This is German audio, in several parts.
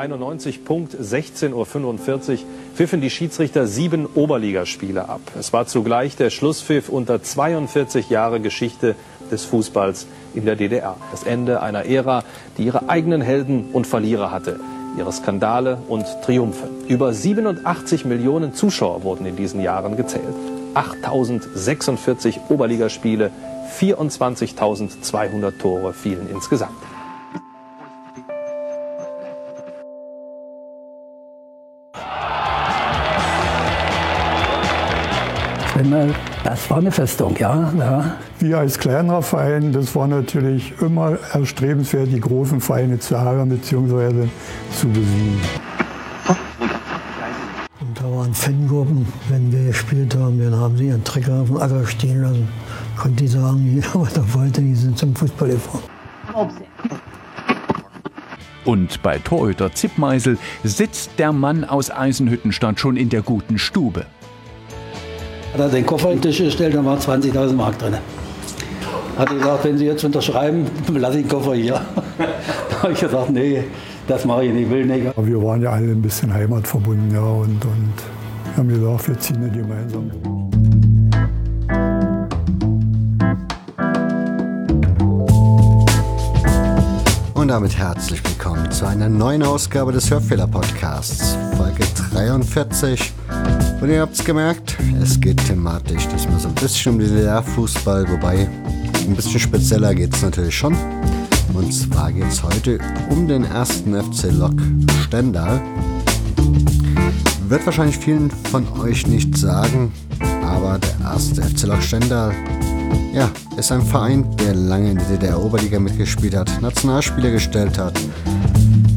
1991, Punkt 16.45 Uhr, pfiffen die Schiedsrichter sieben Oberligaspiele ab. Es war zugleich der Schlusspfiff unter 42 Jahre Geschichte des Fußballs in der DDR. Das Ende einer Ära, die ihre eigenen Helden und Verlierer hatte, ihre Skandale und Triumphe. Über 87 Millionen Zuschauer wurden in diesen Jahren gezählt. 8046 Oberligaspiele, 24.200 Tore fielen insgesamt. Das war eine Festung, ja, ja. Wir als kleinerer Verein, das war natürlich immer erstrebenswert, die großen Vereine zu ärgern bzw. zu besiegen. Und da waren Fangruppen, wenn wir gespielt haben, dann haben sie ihren Trecker auf dem Acker stehen lassen. Konnte die sagen, jeder, was er wollte, die sind zum Fußball gefahren. Und bei Torhüter Zippmeisel sitzt der Mann aus Eisenhüttenstadt schon in der guten Stube. Hat er den Koffer in den Tisch gestellt, da waren 20.000 Mark drin. Hat er gesagt, wenn Sie jetzt unterschreiben, lasse ich den Koffer hier. da habe ich gesagt, nee, das mache ich nicht, will nicht. Aber wir waren ja alle ein bisschen heimatverbunden, ja, und, und haben gesagt, wir ziehen nicht gemeinsam. Und damit herzlich willkommen zu einer neuen Ausgabe des Hörfehler-Podcasts, Folge 43. Und ihr habt es gemerkt, es geht thematisch diesmal so ein bisschen um den DDR-Fußball, wobei ein bisschen spezieller geht es natürlich schon. Und zwar geht es heute um den ersten FC Lok Stendal. Wird wahrscheinlich vielen von euch nicht sagen, aber der erste FC Lok Stendal ja, ist ein Verein, der lange in der DDR-Oberliga mitgespielt hat, Nationalspieler gestellt hat,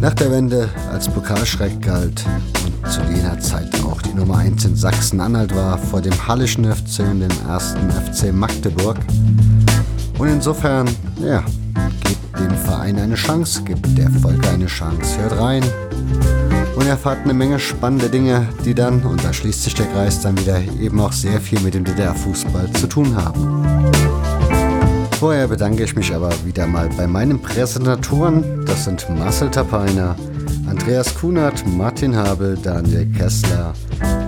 nach der Wende als Pokalschreck galt und zu jener Zeit auch die Nummer 1 in Sachsen-Anhalt war, vor dem Hallischen FC und dem ersten FC Magdeburg. Und insofern, ja, gebt dem Verein eine Chance, gebt der Folge eine Chance, hört rein und erfahrt eine Menge spannende Dinge, die dann, und da schließt sich der Kreis dann wieder, eben auch sehr viel mit dem DDR-Fußball zu tun haben. Vorher bedanke ich mich aber wieder mal bei meinen Präsentatoren. Das sind Marcel Tapainer, Andreas Kunert, Martin Habel, Daniel Kessler,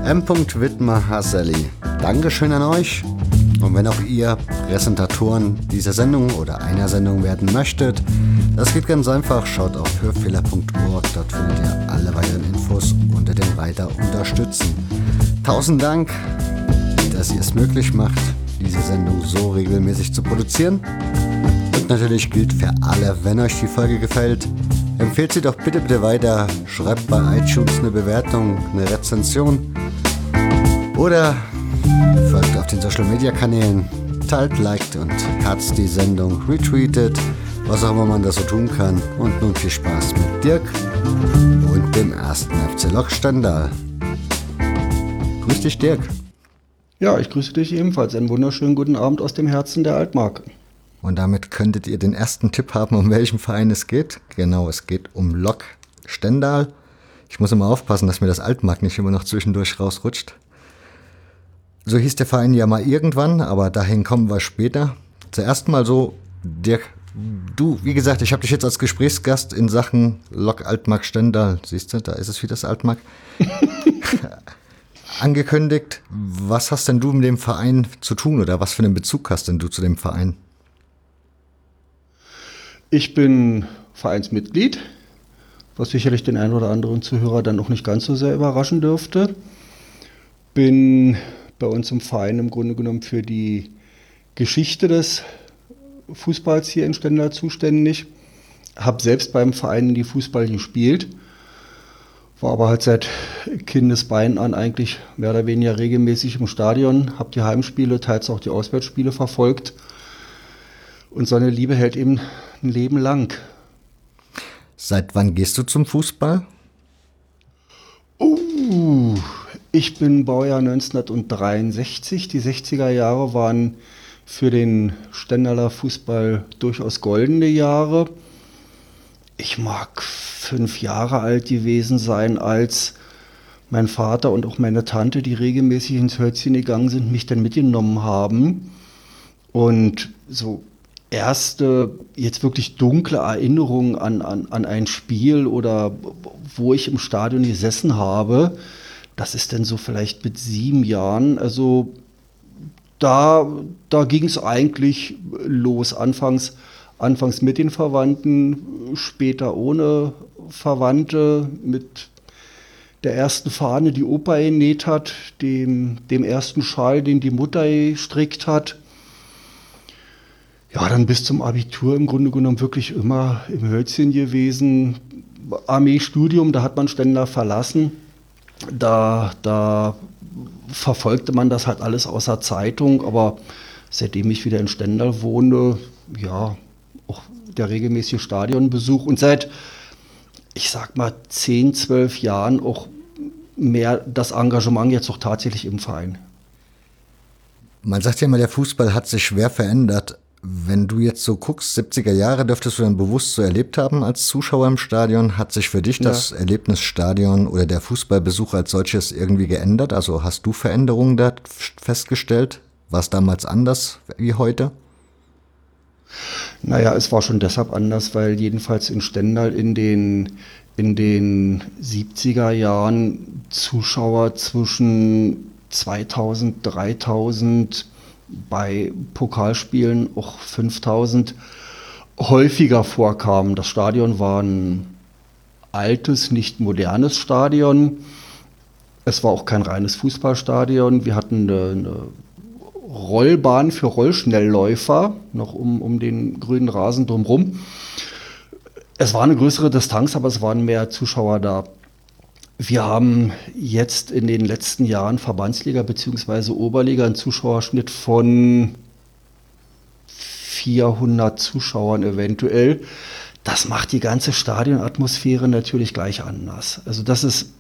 M. Wittmer Haselli. Dankeschön an euch. Und wenn auch ihr Präsentatoren dieser Sendung oder einer Sendung werden möchtet, das geht ganz einfach. Schaut auf hörfehler.org. Dort findet ihr alle weiteren Infos unter dem Reiter Unterstützen. Tausend Dank, dass ihr es möglich macht, diese Sendung so regelmäßig zu produzieren. Und natürlich gilt für alle, wenn euch die Folge gefällt, empfehlt sie doch bitte bitte weiter. Schreibt bei iTunes eine Bewertung, eine Rezension. Oder folgt auf den Social Media Kanälen, teilt, liked und herzt die Sendung, retweetet, was auch immer man da so tun kann. Und nun viel Spaß mit Dirk und dem ersten FC Lok Stendal. Grüß dich, Dirk. Ja, ich grüße dich ebenfalls. Einen wunderschönen guten Abend aus dem Herzen der Altmark. Und damit könntet ihr den ersten Tipp haben, um welchen Verein es geht. Genau, es geht um Lok Stendal. Ich muss immer aufpassen, dass mir das Altmark nicht immer noch zwischendurch rausrutscht. So hieß der Verein ja mal irgendwann, aber dahin kommen wir später. Zuerst mal so, Dirk, du, wie gesagt, ich habe dich jetzt als Gesprächsgast in Sachen Lok Altmark Stendal, siehst du, da ist es wieder das Altmark, angekündigt. Was hast denn du mit dem Verein zu tun oder was für einen Bezug hast denn du zu dem Verein? Ich bin Vereinsmitglied, was sicherlich den einen oder anderen Zuhörer dann noch nicht ganz so sehr überraschen dürfte. Bin bei uns im Verein im Grunde genommen für die Geschichte des Fußballs hier in Stendal zuständig. Habe selbst beim Verein in die Fußball gespielt, war aber halt seit Kindesbein an eigentlich mehr oder weniger regelmäßig im Stadion, habe die Heimspiele, teils auch die Auswärtsspiele verfolgt. Und so eine Liebe hält eben ein Leben lang. Seit wann gehst du zum Fußball? Uh, ich bin Baujahr 1963. Die 60er Jahre waren für den Stendaler Fußball durchaus goldene Jahre. Ich mag fünf Jahre alt gewesen sein, als mein Vater und auch meine Tante, die regelmäßig ins Hölzchen gegangen sind, mich dann mitgenommen haben. Und so erste jetzt wirklich dunkle Erinnerung an, an, an ein Spiel oder wo ich im Stadion gesessen habe, das ist denn so vielleicht mit sieben Jahren. Also da, da ging es eigentlich los. Anfangs, anfangs mit den Verwandten, später ohne Verwandte, mit der ersten Fahne, die Opa genäht hat, dem, dem ersten Schal, den die Mutter gestrickt hat. Ja, dann bis zum Abitur im Grunde genommen wirklich immer im Hölzchen gewesen. Armeestudium, da hat man Ständer verlassen. Da, da verfolgte man das halt alles außer Zeitung, aber seitdem ich wieder in Stendal wohne, ja, der regelmäßige Stadionbesuch und seit, ich sag mal, 10, 12 Jahren auch mehr das Engagement jetzt auch tatsächlich im Verein. Man sagt ja immer, der Fußball hat sich schwer verändert. Wenn du jetzt so guckst, 70er Jahre dürftest du dann bewusst so erlebt haben als Zuschauer im Stadion. Hat sich für dich ja. das Erlebnis Stadion oder der Fußballbesuch als solches irgendwie geändert? Also hast du Veränderungen da festgestellt? War es damals anders wie heute? Naja, es war schon deshalb anders, weil jedenfalls in Stendal in den, in den 70er Jahren Zuschauer zwischen 2000, 3000 bei Pokalspielen auch 5000 häufiger vorkamen. Das Stadion war ein altes, nicht modernes Stadion. Es war auch kein reines Fußballstadion. Wir hatten eine, eine Rollbahn für Rollschnellläufer, noch um, um den grünen Rasen drumherum. Es war eine größere Distanz, aber es waren mehr Zuschauer da. Wir haben jetzt in den letzten Jahren Verbandsliga bzw. Oberliga einen Zuschauerschnitt von 400 Zuschauern eventuell. Das macht die ganze Stadionatmosphäre natürlich gleich anders. Also das ist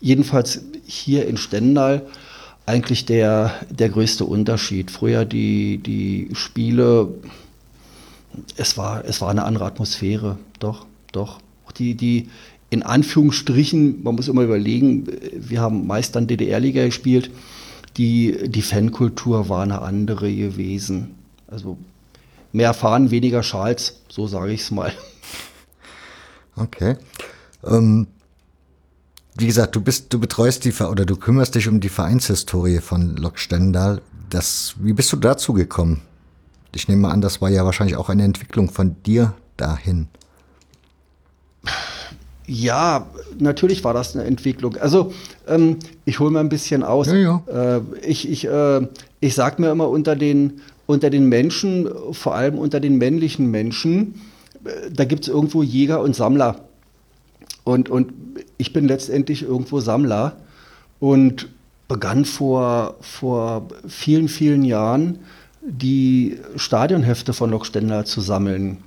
jedenfalls hier in Stendal eigentlich der, der größte Unterschied. Früher die, die Spiele, es war, es war eine andere Atmosphäre, doch, doch. Die, die, in Anführungsstrichen, man muss immer überlegen, wir haben meist dann DDR-Liga gespielt, die, die Fankultur war eine andere gewesen. Also mehr Fahren, weniger Schals, so sage ich es mal. Okay. Ähm, wie gesagt, du bist, du betreust die oder du kümmerst dich um die Vereinshistorie von Lok Stendal. Das, wie bist du dazu gekommen? Ich nehme mal an, das war ja wahrscheinlich auch eine Entwicklung von dir dahin. Ja, natürlich war das eine Entwicklung. Also ähm, ich hole mal ein bisschen aus. Ja, ja. Äh, ich ich, äh, ich sage mir immer unter den, unter den Menschen, vor allem unter den männlichen Menschen, äh, da gibt es irgendwo Jäger und Sammler. Und, und ich bin letztendlich irgendwo Sammler und begann vor, vor vielen, vielen Jahren die Stadionhefte von Lok Stendal zu sammeln.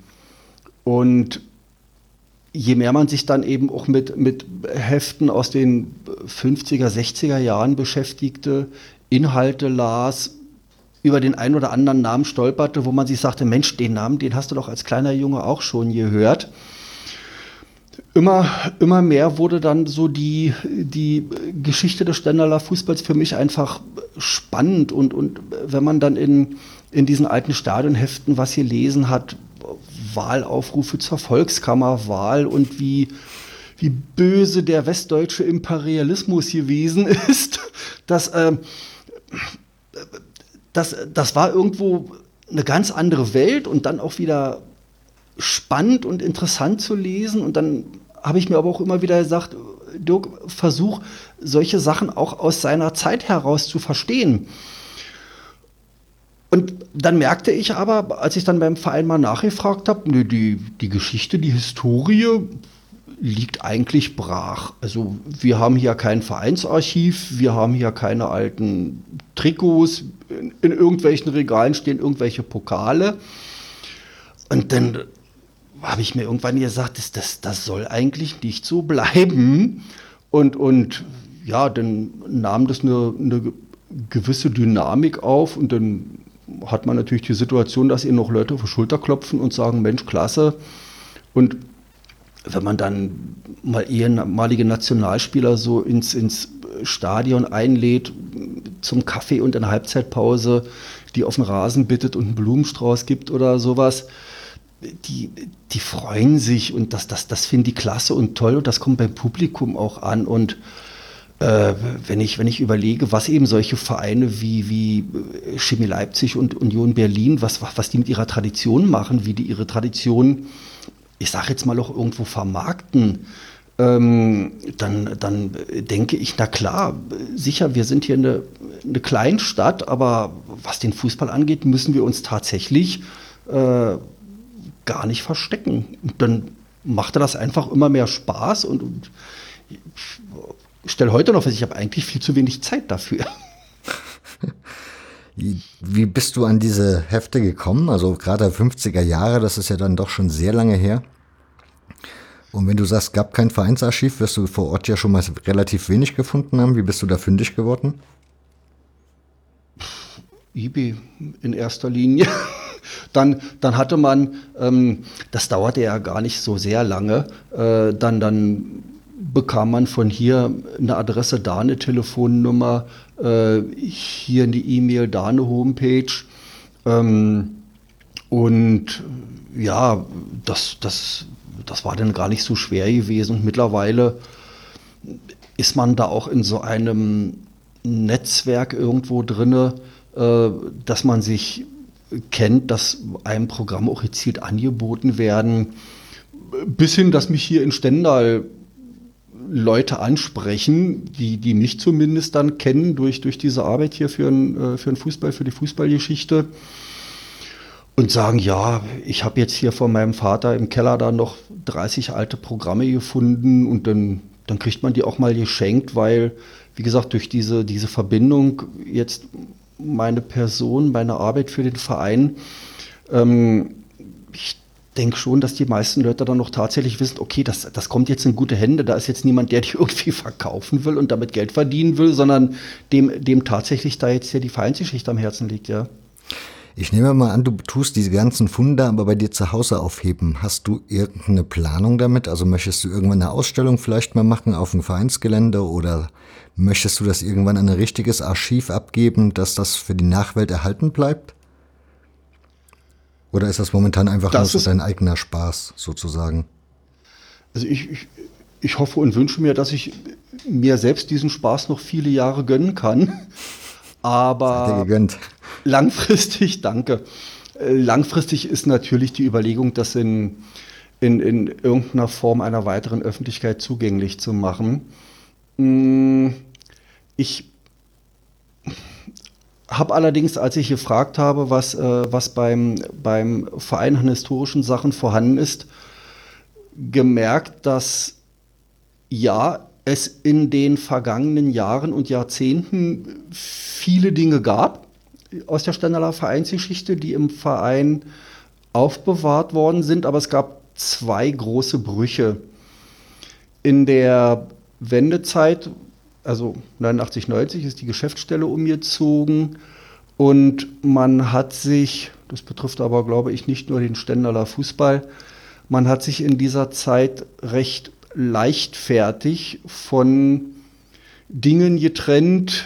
Und je mehr man sich dann eben auch mit, mit Heften aus den 50er, 60er Jahren beschäftigte, Inhalte las, über den einen oder anderen Namen stolperte, wo man sich sagte, Mensch, den Namen, den hast du doch als kleiner Junge auch schon gehört. Immer, immer mehr wurde dann so die, die Geschichte des Stendaler Fußballs für mich einfach spannend. Und, und wenn man dann in, in diesen alten Stadionheften was gelesen hat, Wahlaufrufe zur Volkskammerwahl und wie, wie böse der westdeutsche Imperialismus gewesen ist. Das, äh, das, das war irgendwo eine ganz andere Welt und dann auch wieder spannend und interessant zu lesen. Und dann habe ich mir aber auch immer wieder gesagt, Dirk, versuch solche Sachen auch aus seiner Zeit heraus zu verstehen. Und dann merkte ich aber, als ich dann beim Verein mal nachgefragt habe, nee, die, die Geschichte, die Historie liegt eigentlich brach. Also wir haben hier kein Vereinsarchiv, wir haben hier keine alten Trikots, in, in irgendwelchen Regalen stehen irgendwelche Pokale. Und dann habe ich mir irgendwann gesagt, das, das, das soll eigentlich nicht so bleiben. Und, und ja, dann nahm das eine, eine gewisse Dynamik auf und dann hat man natürlich die Situation, dass ihr noch Leute auf die Schulter klopfen und sagen, Mensch, klasse. Und wenn man dann mal ehemalige Nationalspieler so ins, ins Stadion einlädt zum Kaffee und in der Halbzeitpause, die auf den Rasen bittet und einen Blumenstrauß gibt oder sowas, die, die freuen sich und das, das, das finden die klasse und toll und das kommt beim Publikum auch an und äh, wenn, ich, wenn ich überlege, was eben solche Vereine wie, wie Chemie Leipzig und Union Berlin, was, was die mit ihrer Tradition machen, wie die ihre Tradition, ich sage jetzt mal auch irgendwo vermarkten, ähm, dann, dann denke ich, na klar, sicher, wir sind hier eine, eine Kleinstadt, aber was den Fußball angeht, müssen wir uns tatsächlich äh, gar nicht verstecken. Und dann machte das einfach immer mehr Spaß und, und ich stelle heute noch fest, ich habe eigentlich viel zu wenig Zeit dafür. Wie bist du an diese Hefte gekommen? Also gerade 50er Jahre, das ist ja dann doch schon sehr lange her. Und wenn du sagst, gab kein Vereinsarchiv, wirst du vor Ort ja schon mal relativ wenig gefunden haben. Wie bist du da fündig geworden? eBay in erster Linie. dann, dann hatte man, ähm, das dauerte ja gar nicht so sehr lange, äh, dann, dann bekam man von hier eine Adresse, da eine Telefonnummer, äh, hier eine E-Mail, da eine Homepage. Ähm, und ja, das, das, das war dann gar nicht so schwer gewesen. Und mittlerweile ist man da auch in so einem Netzwerk irgendwo drinne, äh, dass man sich kennt, dass einem Programme auch gezielt angeboten werden. Bis hin, dass mich hier in Stendal Leute ansprechen, die, die mich zumindest dann kennen durch, durch diese Arbeit hier für den äh, für Fußball, für die Fußballgeschichte und sagen, ja, ich habe jetzt hier von meinem Vater im Keller da noch 30 alte Programme gefunden und dann, dann kriegt man die auch mal geschenkt, weil, wie gesagt, durch diese, diese Verbindung jetzt meine Person, meine Arbeit für den Verein, ähm, ich denke schon, dass die meisten Leute dann noch tatsächlich wissen, okay, das, das kommt jetzt in gute Hände, da ist jetzt niemand, der die irgendwie verkaufen will und damit Geld verdienen will, sondern dem, dem tatsächlich da jetzt hier die Vereinsgeschichte am Herzen liegt, ja. Ich nehme mal an, du tust diese ganzen Funde aber bei dir zu Hause aufheben. Hast du irgendeine Planung damit? Also möchtest du irgendwann eine Ausstellung vielleicht mal machen auf dem Vereinsgelände oder möchtest du das irgendwann an ein richtiges Archiv abgeben, dass das für die Nachwelt erhalten bleibt? Oder ist das momentan einfach das nur so dein eigener Spaß sozusagen? Also ich, ich, ich hoffe und wünsche mir, dass ich mir selbst diesen Spaß noch viele Jahre gönnen kann. Aber langfristig, danke. Äh, langfristig ist natürlich die Überlegung, das in, in, in irgendeiner Form einer weiteren Öffentlichkeit zugänglich zu machen. Hm, ich habe allerdings, als ich gefragt habe, was, äh, was beim, beim Verein an historischen Sachen vorhanden ist, gemerkt, dass ja, es in den vergangenen Jahren und Jahrzehnten viele Dinge gab aus der Stendaler Vereinsgeschichte, die im Verein aufbewahrt worden sind, aber es gab zwei große Brüche. In der Wendezeit also 89, 90 ist die Geschäftsstelle umgezogen und man hat sich, das betrifft aber glaube ich nicht nur den Stendaler Fußball, man hat sich in dieser Zeit recht leichtfertig von Dingen getrennt,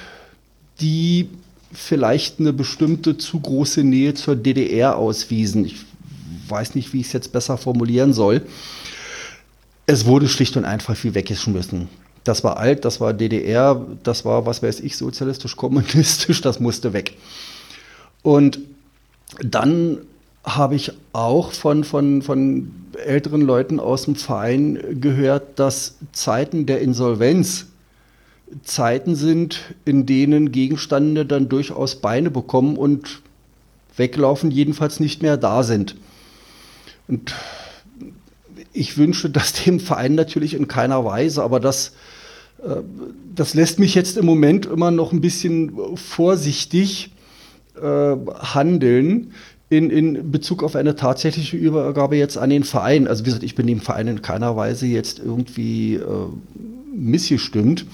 die vielleicht eine bestimmte zu große Nähe zur DDR auswiesen. Ich weiß nicht, wie ich es jetzt besser formulieren soll. Es wurde schlicht und einfach viel weggeschmissen. Das war alt, das war DDR, das war, was weiß ich, sozialistisch, kommunistisch, das musste weg. Und dann habe ich auch von, von, von älteren Leuten aus dem Verein gehört, dass Zeiten der Insolvenz Zeiten sind, in denen Gegenstände dann durchaus Beine bekommen und weglaufen, jedenfalls nicht mehr da sind. Und ich wünsche das dem Verein natürlich in keiner Weise, aber das äh, das lässt mich jetzt im Moment immer noch ein bisschen vorsichtig äh, handeln in, in Bezug auf eine tatsächliche Übergabe jetzt an den Verein. Also wie gesagt, ich bin dem Verein in keiner Weise jetzt irgendwie äh, missgestimmt.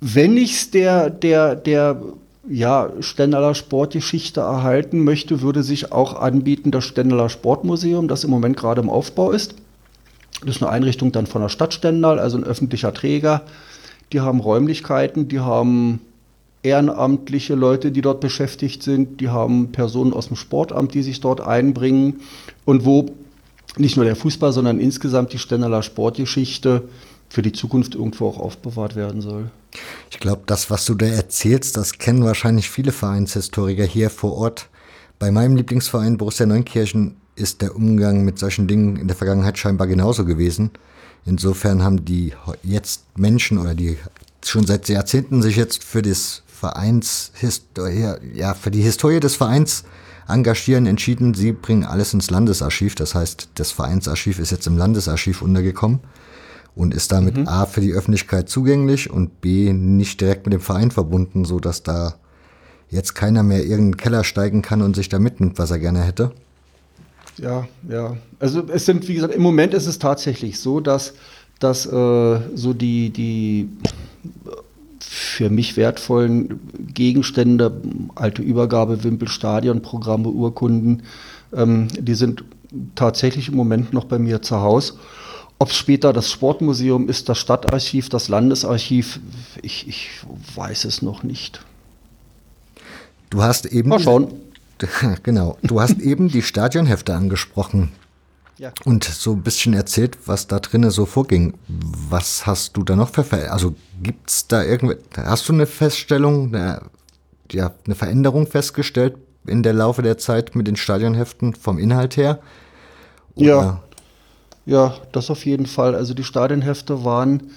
Wenn ich es der, der, der ja, Stendaler Sportgeschichte erhalten möchte, würde sich auch anbieten das Stendaler Sportmuseum, das im Moment gerade im Aufbau ist Das ist eine Einrichtung dann von der Stadt Stendal, also ein öffentlicher Träger. Die haben Räumlichkeiten, die haben ehrenamtliche Leute, die dort beschäftigt sind, die haben Personen aus dem Sportamt, die sich dort einbringen und wo nicht nur der Fußball, sondern insgesamt die Stendaler Sportgeschichte für die Zukunft irgendwo auch aufbewahrt werden soll. Ich glaube, das, was du da erzählst, das kennen wahrscheinlich viele Vereinshistoriker hier vor Ort. Bei meinem Lieblingsverein Borussia Neunkirchen ist der Umgang mit solchen Dingen in der Vergangenheit scheinbar genauso gewesen. Insofern haben die jetzt Menschen oder die schon seit Jahrzehnten sich jetzt für das Vereins, ja, für die Historie des Vereins engagieren, entschieden, sie bringen alles ins Landesarchiv. Das heißt, das Vereinsarchiv ist jetzt im Landesarchiv untergekommen und ist damit mhm. A für die Öffentlichkeit zugänglich und B nicht direkt mit dem Verein verbunden, so dass da jetzt keiner mehr irgendeinen Keller steigen kann und sich da mitnimmt, was er gerne hätte. Ja, ja. Also es sind, wie gesagt, im Moment ist es tatsächlich so, dass, dass äh, so die, die für mich wertvollen Gegenstände, alte Übergabewimpel, Stadionprogramme, Urkunden, ähm, die sind tatsächlich im Moment noch bei mir zu Hause. Ob es später das Sportmuseum ist, das Stadtarchiv, das Landesarchiv, ich, ich weiß es noch nicht. Du hast eben. Mal schauen. Genau. Du hast eben die Stadionhefte angesprochen. Ja. Und so ein bisschen erzählt, was da drinnen so vorging. Was hast du da noch für Ver Also gibt es da irgendwie, hast du eine Feststellung, eine, ja, eine Veränderung festgestellt in der Laufe der Zeit mit den Stadionheften vom Inhalt her? Oder? Ja, ja, das auf jeden Fall. Also die Stadionhefte waren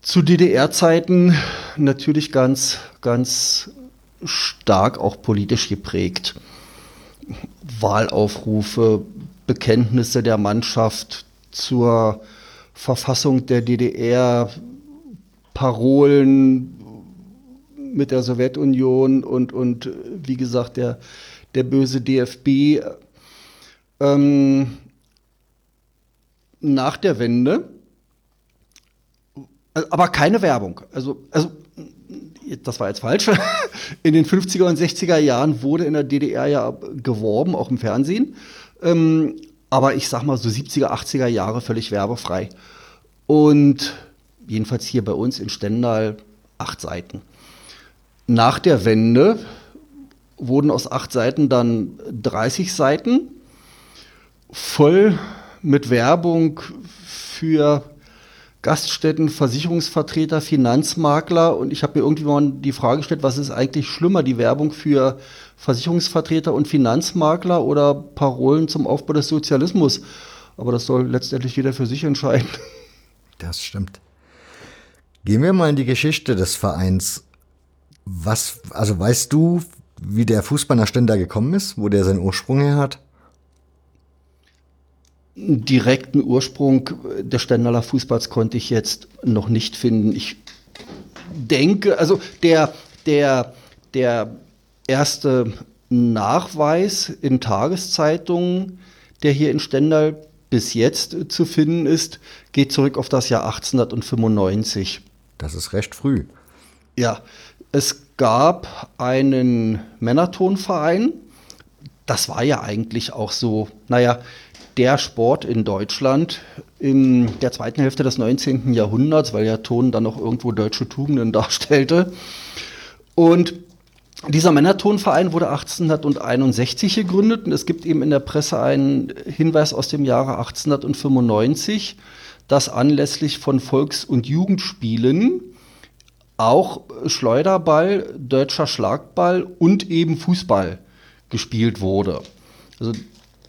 zu DDR-Zeiten natürlich ganz, ganz stark auch politisch geprägt. Wahlaufrufe, Bekenntnisse der Mannschaft zur Verfassung der DDR, Parolen mit der Sowjetunion und, und wie gesagt, der, der böse DFB. Ähm, nach der Wende, aber keine Werbung. Also, also das war jetzt falsch. In den 50er und 60er Jahren wurde in der DDR ja geworben, auch im Fernsehen. Ähm, aber ich sag mal so 70er, 80er Jahre völlig werbefrei. Und jedenfalls hier bei uns in Stendal acht Seiten. Nach der Wende wurden aus acht Seiten dann 30 Seiten voll mit Werbung für Gaststätten, Versicherungsvertreter, Finanzmakler. Und ich habe mir irgendwann die Frage gestellt, was ist eigentlich schlimmer, die Werbung für Versicherungsvertreter und Finanzmakler oder Parolen zum Aufbau des Sozialismus? Aber das soll letztendlich jeder für sich entscheiden. Das stimmt. Gehen wir mal in die Geschichte des Vereins. Was, also weißt du, wie der Fußball nach Stender gekommen ist, wo der seinen Ursprung her hat? direkten Ursprung des Stendaler Fußballs konnte ich jetzt noch nicht finden. Ich denke, also der, der, der erste Nachweis in Tageszeitungen, der hier in Stendal bis jetzt zu finden ist, geht zurück auf das Jahr 1895. Das ist recht früh. Ja, es gab einen Männertonverein. Das war ja eigentlich auch so, naja, der Sport in Deutschland in der zweiten Hälfte des 19. Jahrhunderts, weil ja Ton dann noch irgendwo deutsche Tugenden darstellte. Und dieser Männertonverein wurde 1861 gegründet und es gibt eben in der Presse einen Hinweis aus dem Jahre 1895, dass anlässlich von Volks- und Jugendspielen auch Schleuderball, deutscher Schlagball und eben Fußball gespielt wurde. Also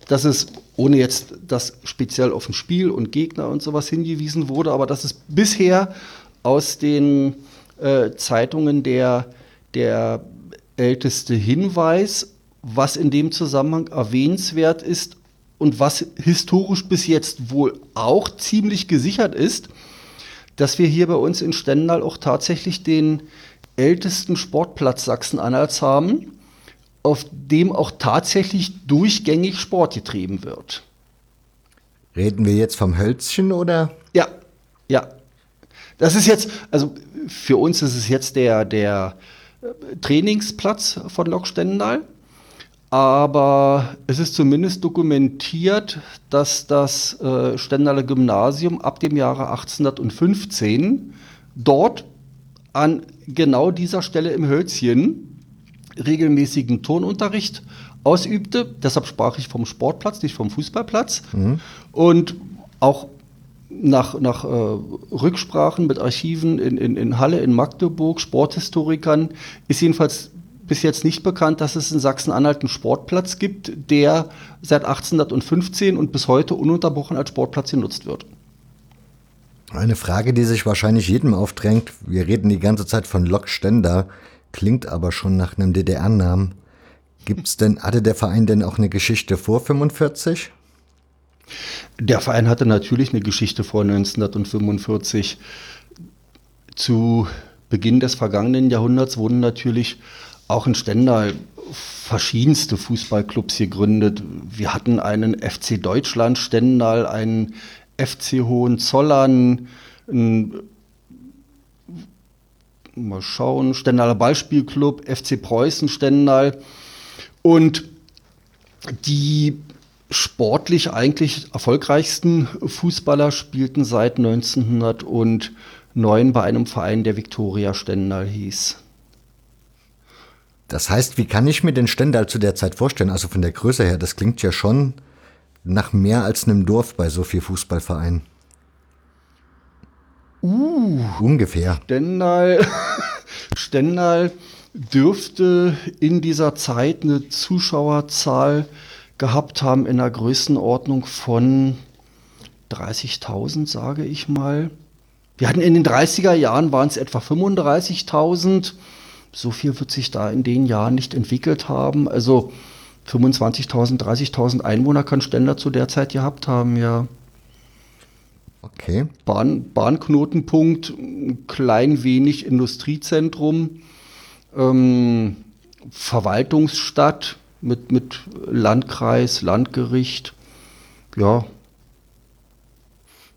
dass es, ohne jetzt das speziell auf ein Spiel und Gegner und sowas hingewiesen wurde, aber dass es bisher aus den äh, Zeitungen der, der älteste Hinweis, was in dem Zusammenhang erwähnenswert ist und was historisch bis jetzt wohl auch ziemlich gesichert ist, dass wir hier bei uns in Stendal auch tatsächlich den ältesten Sportplatz Sachsen-Anhalts haben auf dem auch tatsächlich durchgängig Sport getrieben wird. Reden wir jetzt vom Hölzchen oder? Ja, ja. Das ist jetzt, also für uns ist es jetzt der, der Trainingsplatz von Lok Stendal. aber es ist zumindest dokumentiert, dass das äh, Stendaler Gymnasium ab dem Jahre 1815 dort an genau dieser Stelle im Hölzchen regelmäßigen Turnunterricht ausübte. Deshalb sprach ich vom Sportplatz, nicht vom Fußballplatz. Mhm. Und auch nach, nach äh, Rücksprachen mit Archiven in, in, in Halle, in Magdeburg, Sporthistorikern, ist jedenfalls bis jetzt nicht bekannt, dass es in Sachsen-Anhalt einen Sportplatz gibt, der seit 1815 und bis heute ununterbrochen als Sportplatz genutzt wird. Eine Frage, die sich wahrscheinlich jedem aufdrängt. Wir reden die ganze Zeit von Lok Stender, klingt aber schon nach einem DDR-Namen. Gibt's denn, hatte der Verein denn auch eine Geschichte vor 45? Der Verein hatte natürlich eine Geschichte vor 1945. Zu Beginn des vergangenen Jahrhunderts wurden natürlich auch in Stendal verschiedenste Fußballclubs gegründet. Wir hatten einen FC Deutschland Stendal, einen FC Hohenzollern, ein, mal schauen, Stendaler Ballspielclub, FC Preußen Stendal und die sportlich eigentlich erfolgreichsten Fußballer spielten seit 1909 bei einem Verein, der Viktoria Stendal hieß. Das heißt, wie kann ich mir den Stendal zu der Zeit vorstellen? Also von der Größe her, das klingt ja schon nach mehr als einem Dorf bei so viel Fußballvereinen. Uh, ungefähr. Stendal, Stendal dürfte in dieser Zeit eine Zuschauerzahl gehabt haben in der Größenordnung von 30.000, sage ich mal. Wir hatten in den 30er Jahren waren es etwa 35.000 so viel wird sich da in den Jahren nicht entwickelt haben. Also 25.000, 30.000 Einwohner kann Stender zu der Zeit gehabt haben, ja. Okay. Bahn, Bahnknotenpunkt, ein klein wenig Industriezentrum, ähm, Verwaltungsstadt mit, mit Landkreis, Landgericht, ja.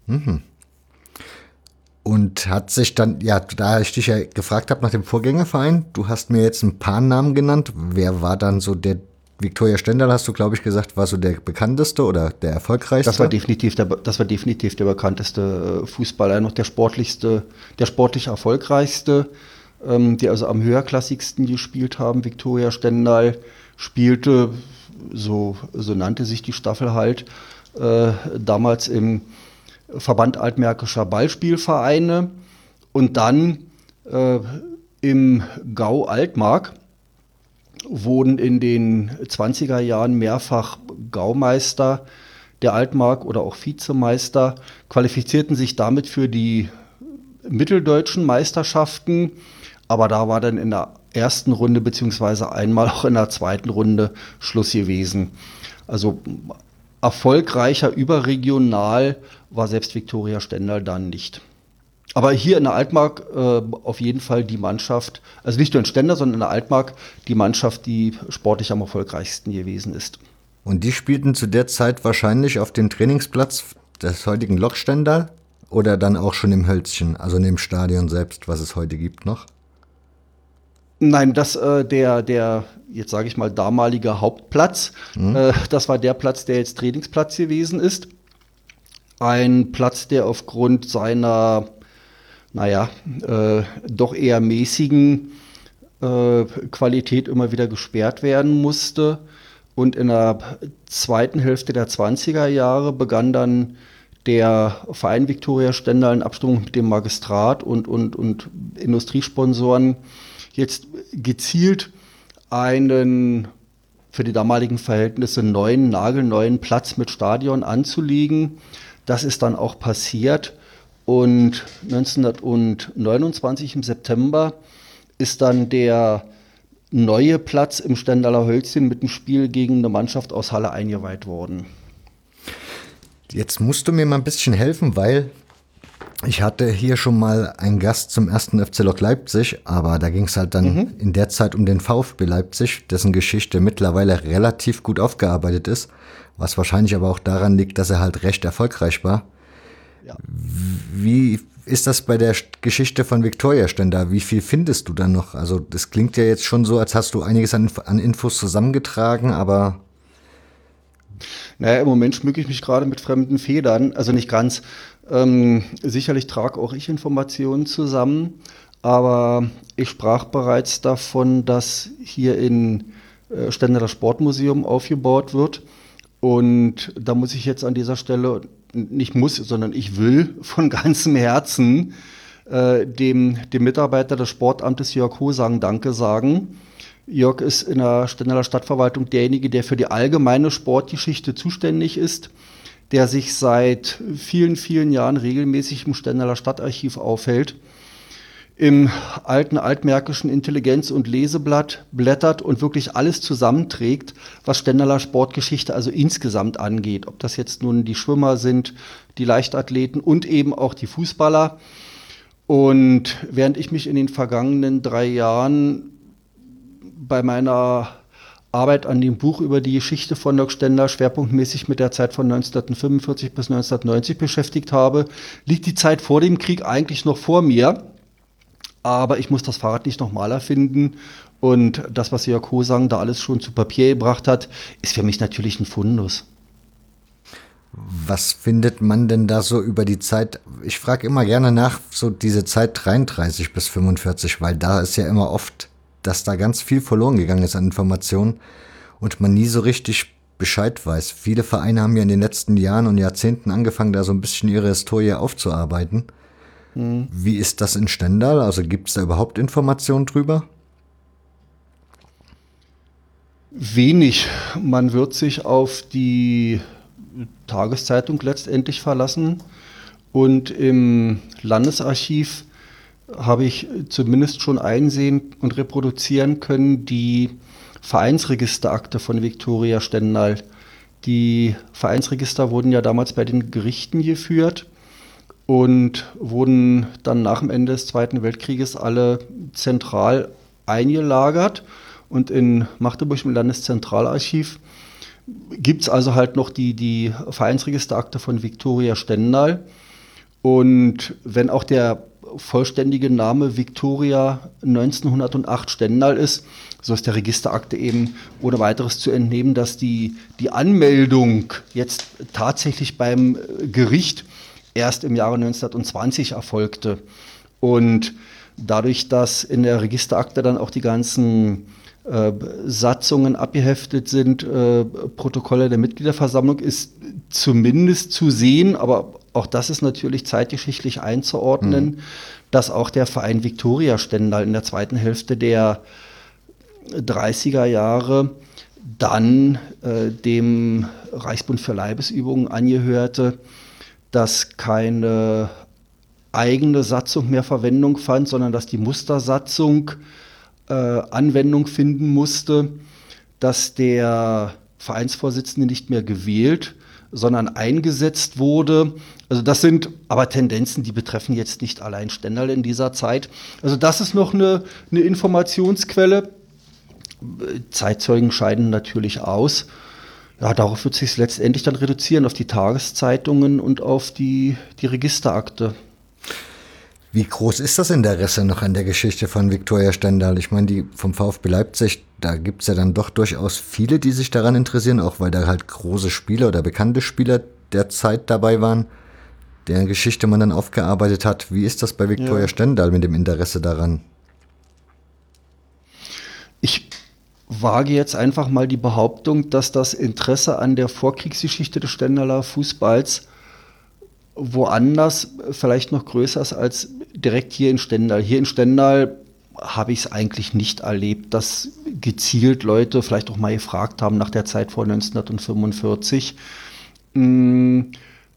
Mhm. Und hat sich dann, ja, da ich dich ja gefragt habe nach dem Vorgängerverein, du hast mir jetzt ein paar Namen genannt. Wer war dann so der Viktoria Stendal, hast du, glaube ich, gesagt, war so der bekannteste oder der erfolgreichste? Das war definitiv der, das war definitiv der bekannteste äh, Fußballer, noch der sportlichste, der sportlich erfolgreichste, ähm, die also am höherklassigsten gespielt haben. Viktoria Stendal spielte, so, so nannte sich die Staffel halt, äh, damals im Verband Altmärkischer Ballspielvereine und dann äh, im Gau Altmark wurden in den 20er Jahren mehrfach Gaumeister der Altmark oder auch Vizemeister, qualifizierten sich damit für die mitteldeutschen Meisterschaften, aber da war dann in der ersten Runde beziehungsweise einmal auch in der zweiten Runde Schluss gewesen. Also erfolgreicher überregional war selbst Viktoria Stendal dann nicht. Aber hier in der Altmark äh, auf jeden Fall die Mannschaft, also nicht nur in Stender, sondern in der Altmark die Mannschaft, die sportlich am erfolgreichsten gewesen ist. Und die spielten zu der Zeit wahrscheinlich auf dem Trainingsplatz des heutigen Lochstender oder dann auch schon im Hölzchen, also in dem Stadion selbst, was es heute gibt noch? Nein, das äh, der der jetzt sage ich mal damalige Hauptplatz, mhm. äh, das war der Platz, der jetzt Trainingsplatz gewesen ist. Ein Platz, der aufgrund seiner, naja, äh, doch eher mäßigen äh, Qualität immer wieder gesperrt werden musste. Und in der zweiten Hälfte der 20er Jahre begann dann der Verein Viktoria Stendal in Abstimmung mit dem Magistrat und, und, und Industriesponsoren jetzt gezielt einen für die damaligen Verhältnisse neuen, nagelneuen Platz mit Stadion anzulegen. Das ist dann auch passiert. Und 1929 im September ist dann der neue Platz im Stendaler Hölzchen mit dem Spiel gegen eine Mannschaft aus Halle eingeweiht worden. Jetzt musst du mir mal ein bisschen helfen, weil ich hatte hier schon mal einen Gast zum ersten FC Lok Leipzig, aber da ging es halt dann mhm. in der Zeit um den VfB Leipzig, dessen Geschichte mittlerweile relativ gut aufgearbeitet ist, was wahrscheinlich aber auch daran liegt, dass er halt recht erfolgreich war. Ja. Wie ist das bei der Geschichte von Victoria Stender? Wie viel findest du da noch? Also das klingt ja jetzt schon so, als hast du einiges an, an Infos zusammengetragen, aber naja, im Moment schmücke ich mich gerade mit fremden Federn, also nicht ganz. Ähm, sicherlich trage auch ich Informationen zusammen, aber ich sprach bereits davon, dass hier in äh, Stender das Sportmuseum aufgebaut wird. Und da muss ich jetzt an dieser Stelle nicht muss, sondern ich will von ganzem Herzen äh, dem, dem Mitarbeiter des Sportamtes Jörg Hosang Danke sagen. Jörg ist in der Stendeler Stadtverwaltung derjenige, der für die allgemeine Sportgeschichte zuständig ist, der sich seit vielen, vielen Jahren regelmäßig im Stendeler Stadtarchiv aufhält im alten altmärkischen Intelligenz- und Leseblatt blättert und wirklich alles zusammenträgt, was Stendaler Sportgeschichte also insgesamt angeht. Ob das jetzt nun die Schwimmer sind, die Leichtathleten und eben auch die Fußballer. Und während ich mich in den vergangenen drei Jahren bei meiner Arbeit an dem Buch über die Geschichte von Dirk Stender schwerpunktmäßig mit der Zeit von 1945 bis 1990 beschäftigt habe, liegt die Zeit vor dem Krieg eigentlich noch vor mir aber ich muss das Fahrrad nicht nochmal erfinden. Und das, was Jörg Hosang da alles schon zu Papier gebracht hat, ist für mich natürlich ein Fundus. Was findet man denn da so über die Zeit? Ich frage immer gerne nach, so diese Zeit 33 bis 45, weil da ist ja immer oft, dass da ganz viel verloren gegangen ist an Informationen und man nie so richtig Bescheid weiß. Viele Vereine haben ja in den letzten Jahren und Jahrzehnten angefangen, da so ein bisschen ihre Historie aufzuarbeiten. Mhm. Wie ist das in Stendal? Also gibt es da überhaupt Informationen drüber? Wenig. Man wird sich auf die Tageszeitung letztendlich verlassen. Und im Landesarchiv habe ich zumindest schon einsehen und reproduzieren können die Vereinsregisterakte von Viktoria Stendal. Die Vereinsregister wurden ja damals bei den Gerichten geführt und wurden dann nach dem Ende des Zweiten Weltkrieges alle zentral eingelagert. Und in Magdeburg im Landeszentralarchiv gibt es also halt noch die, die Vereinsregisterakte von Viktoria Stendal. Und wenn auch der vollständige Name Viktoria 1908 Stendal ist, so ist der Registerakte eben ohne weiteres zu entnehmen, dass die, die Anmeldung jetzt tatsächlich beim Gericht erst im Jahre 1920 erfolgte. Und dadurch, dass in der Registerakte dann auch die ganzen äh, Satzungen abgeheftet sind, äh, Protokolle der Mitgliederversammlung, ist zumindest zu sehen, aber auch das ist natürlich zeitgeschichtlich einzuordnen, mhm. dass auch der Verein Viktoria Stendal in der zweiten Hälfte der 30er Jahre dann äh, dem Reichsbund für Leibesübungen angehörte dass keine eigene Satzung mehr Verwendung fand, sondern dass die Mustersatzung äh, Anwendung finden musste, dass der Vereinsvorsitzende nicht mehr gewählt, sondern eingesetzt wurde. Also das sind aber Tendenzen, die betreffen jetzt nicht allein Stendal in dieser Zeit. Also das ist noch eine, eine Informationsquelle. Zeitzeugen scheiden natürlich aus ja, darauf wird sich letztendlich dann reduzieren, auf die Tageszeitungen und auf die, die Registerakte. Wie groß ist das Interesse noch an der Geschichte von Viktoria Stendal? Ich meine, die vom VfB Leipzig, da gibt es ja dann doch durchaus viele, die sich daran interessieren, auch weil da halt große Spieler oder bekannte Spieler der Zeit dabei waren, deren Geschichte man dann aufgearbeitet hat. Wie ist das bei Viktoria ja. Stendal mit dem Interesse daran? Ich wage jetzt einfach mal die Behauptung, dass das Interesse an der Vorkriegsgeschichte des Stendaler Fußballs woanders vielleicht noch größer ist als direkt hier in Stendal. Hier in Stendal habe ich es eigentlich nicht erlebt, dass gezielt Leute vielleicht auch mal gefragt haben nach der Zeit vor 1945. Ähm,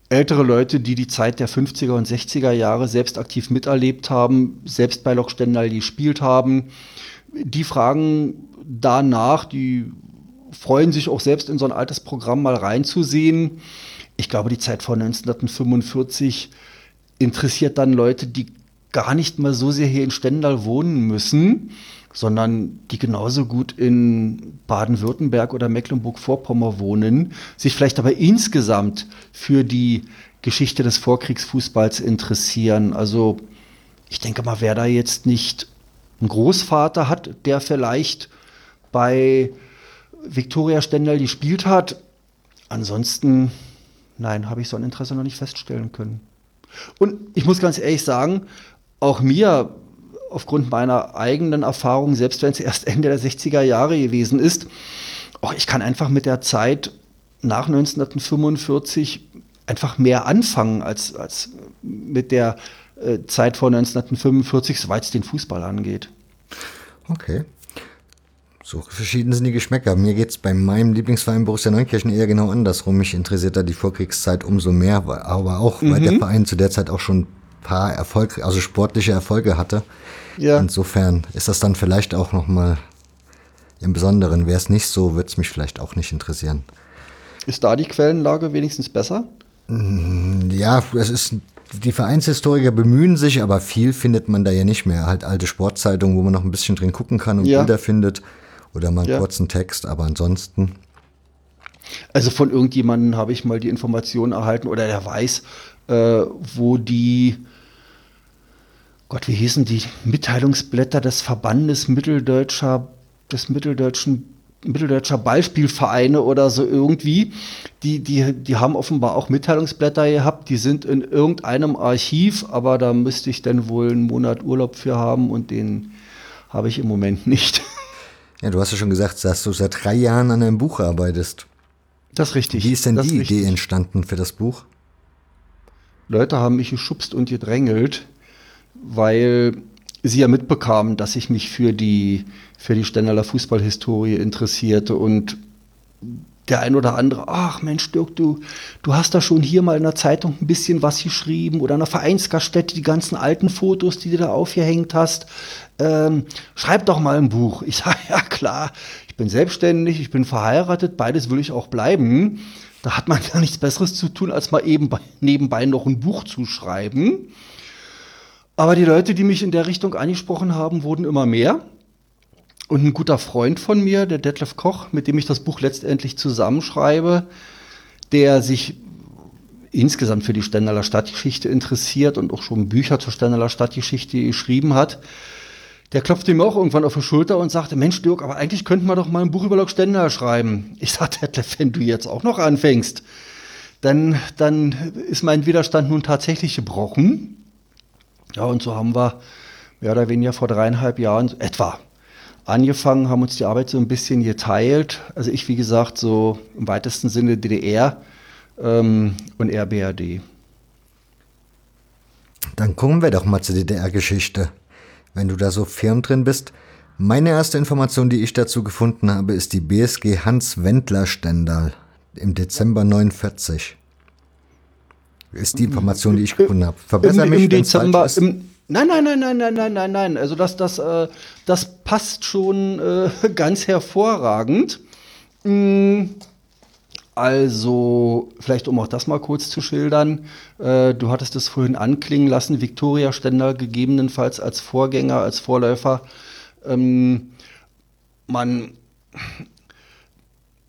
ältere Leute, die die Zeit der 50er und 60er Jahre selbst aktiv miterlebt haben, selbst bei Lok Stendal gespielt haben, die fragen danach, die freuen sich auch selbst in so ein altes Programm mal reinzusehen. Ich glaube, die Zeit vor 1945 interessiert dann Leute, die gar nicht mal so sehr hier in Stendal wohnen müssen, sondern die genauso gut in Baden-Württemberg oder Mecklenburg-Vorpommern wohnen, sich vielleicht aber insgesamt für die Geschichte des Vorkriegsfußballs interessieren. Also ich denke mal, wer da jetzt nicht einen Großvater hat, der vielleicht bei Viktoria Stendal gespielt hat, ansonsten, nein, habe ich so ein Interesse noch nicht feststellen können. Und ich muss ganz ehrlich sagen, auch mir aufgrund meiner eigenen Erfahrung, selbst wenn es erst Ende der 60er Jahre gewesen ist, auch ich kann einfach mit der Zeit nach 1945 einfach mehr anfangen als, als mit der äh, Zeit vor 1945, soweit es den Fußball angeht. Okay. So verschieden sind die Geschmäcker. Mir geht es bei meinem Lieblingsverein Borussia Neunkirchen eher genau andersrum. Mich interessiert da die Vorkriegszeit umso mehr, aber auch, mhm. weil der Verein zu der Zeit auch schon ein paar Erfolge, also sportliche Erfolge hatte. Ja. Insofern ist das dann vielleicht auch nochmal im Besonderen. Wäre es nicht so, würde es mich vielleicht auch nicht interessieren. Ist da die Quellenlage wenigstens besser? Mm, ja, es ist die Vereinshistoriker bemühen sich, aber viel findet man da ja nicht mehr. Halt alte Sportzeitungen, wo man noch ein bisschen drin gucken kann und ja. Bilder findet oder mal einen ja. kurzen Text, aber ansonsten. Also von irgendjemandem habe ich mal die Information erhalten oder der weiß, äh, wo die, Gott, wie hießen die Mitteilungsblätter des Verbandes Mitteldeutscher, des Mitteldeutschen mitteldeutscher Ballspielvereine oder so irgendwie, die, die, die haben offenbar auch Mitteilungsblätter gehabt, die sind in irgendeinem Archiv, aber da müsste ich dann wohl einen Monat Urlaub für haben und den habe ich im Moment nicht. Ja, du hast ja schon gesagt, dass du seit drei Jahren an einem Buch arbeitest. Das ist richtig. Wie ist denn das die Idee entstanden für das Buch? Leute haben mich geschubst und gedrängelt, weil sie ja mitbekamen, dass ich mich für die, für die Stendaler Fußballhistorie interessierte und der ein oder andere, ach Mensch, Dirk, du, du hast da schon hier mal in der Zeitung ein bisschen was geschrieben oder in der Vereinsgaststätte die ganzen alten Fotos, die du da aufgehängt hast. Ähm, schreib doch mal ein Buch. Ich sage, ja klar, ich bin selbstständig, ich bin verheiratet, beides will ich auch bleiben. Da hat man ja nichts Besseres zu tun, als mal eben nebenbei noch ein Buch zu schreiben. Aber die Leute, die mich in der Richtung angesprochen haben, wurden immer mehr. Und ein guter Freund von mir, der Detlef Koch, mit dem ich das Buch letztendlich zusammenschreibe, der sich insgesamt für die Stendaler Stadtgeschichte interessiert und auch schon Bücher zur Stendaler Stadtgeschichte geschrieben hat, der klopfte mir auch irgendwann auf die Schulter und sagte, Mensch Dirk, aber eigentlich könnten wir doch mal ein Buch über Lok Stendal schreiben. Ich sagte, Detlef, wenn du jetzt auch noch anfängst, dann, dann ist mein Widerstand nun tatsächlich gebrochen. Ja, und so haben wir mehr oder weniger vor dreieinhalb Jahren etwa angefangen, haben uns die Arbeit so ein bisschen geteilt. Also ich, wie gesagt, so im weitesten Sinne DDR ähm, und RBRD. Dann kommen wir doch mal zur DDR-Geschichte. Wenn du da so firm drin bist. Meine erste Information, die ich dazu gefunden habe, ist die BSG Hans Wendler Stendal im Dezember 49 ist die Information, die ich gefunden habe. Verbessere Im, mich, im Dezember. Im, nein, nein, nein, nein, nein, nein, nein, nein. Also das, das, äh, das passt schon äh, ganz hervorragend. Mm, also, vielleicht um auch das mal kurz zu schildern. Äh, du hattest es vorhin anklingen lassen, Viktoria Stender gegebenenfalls als Vorgänger, als Vorläufer. Ähm, man,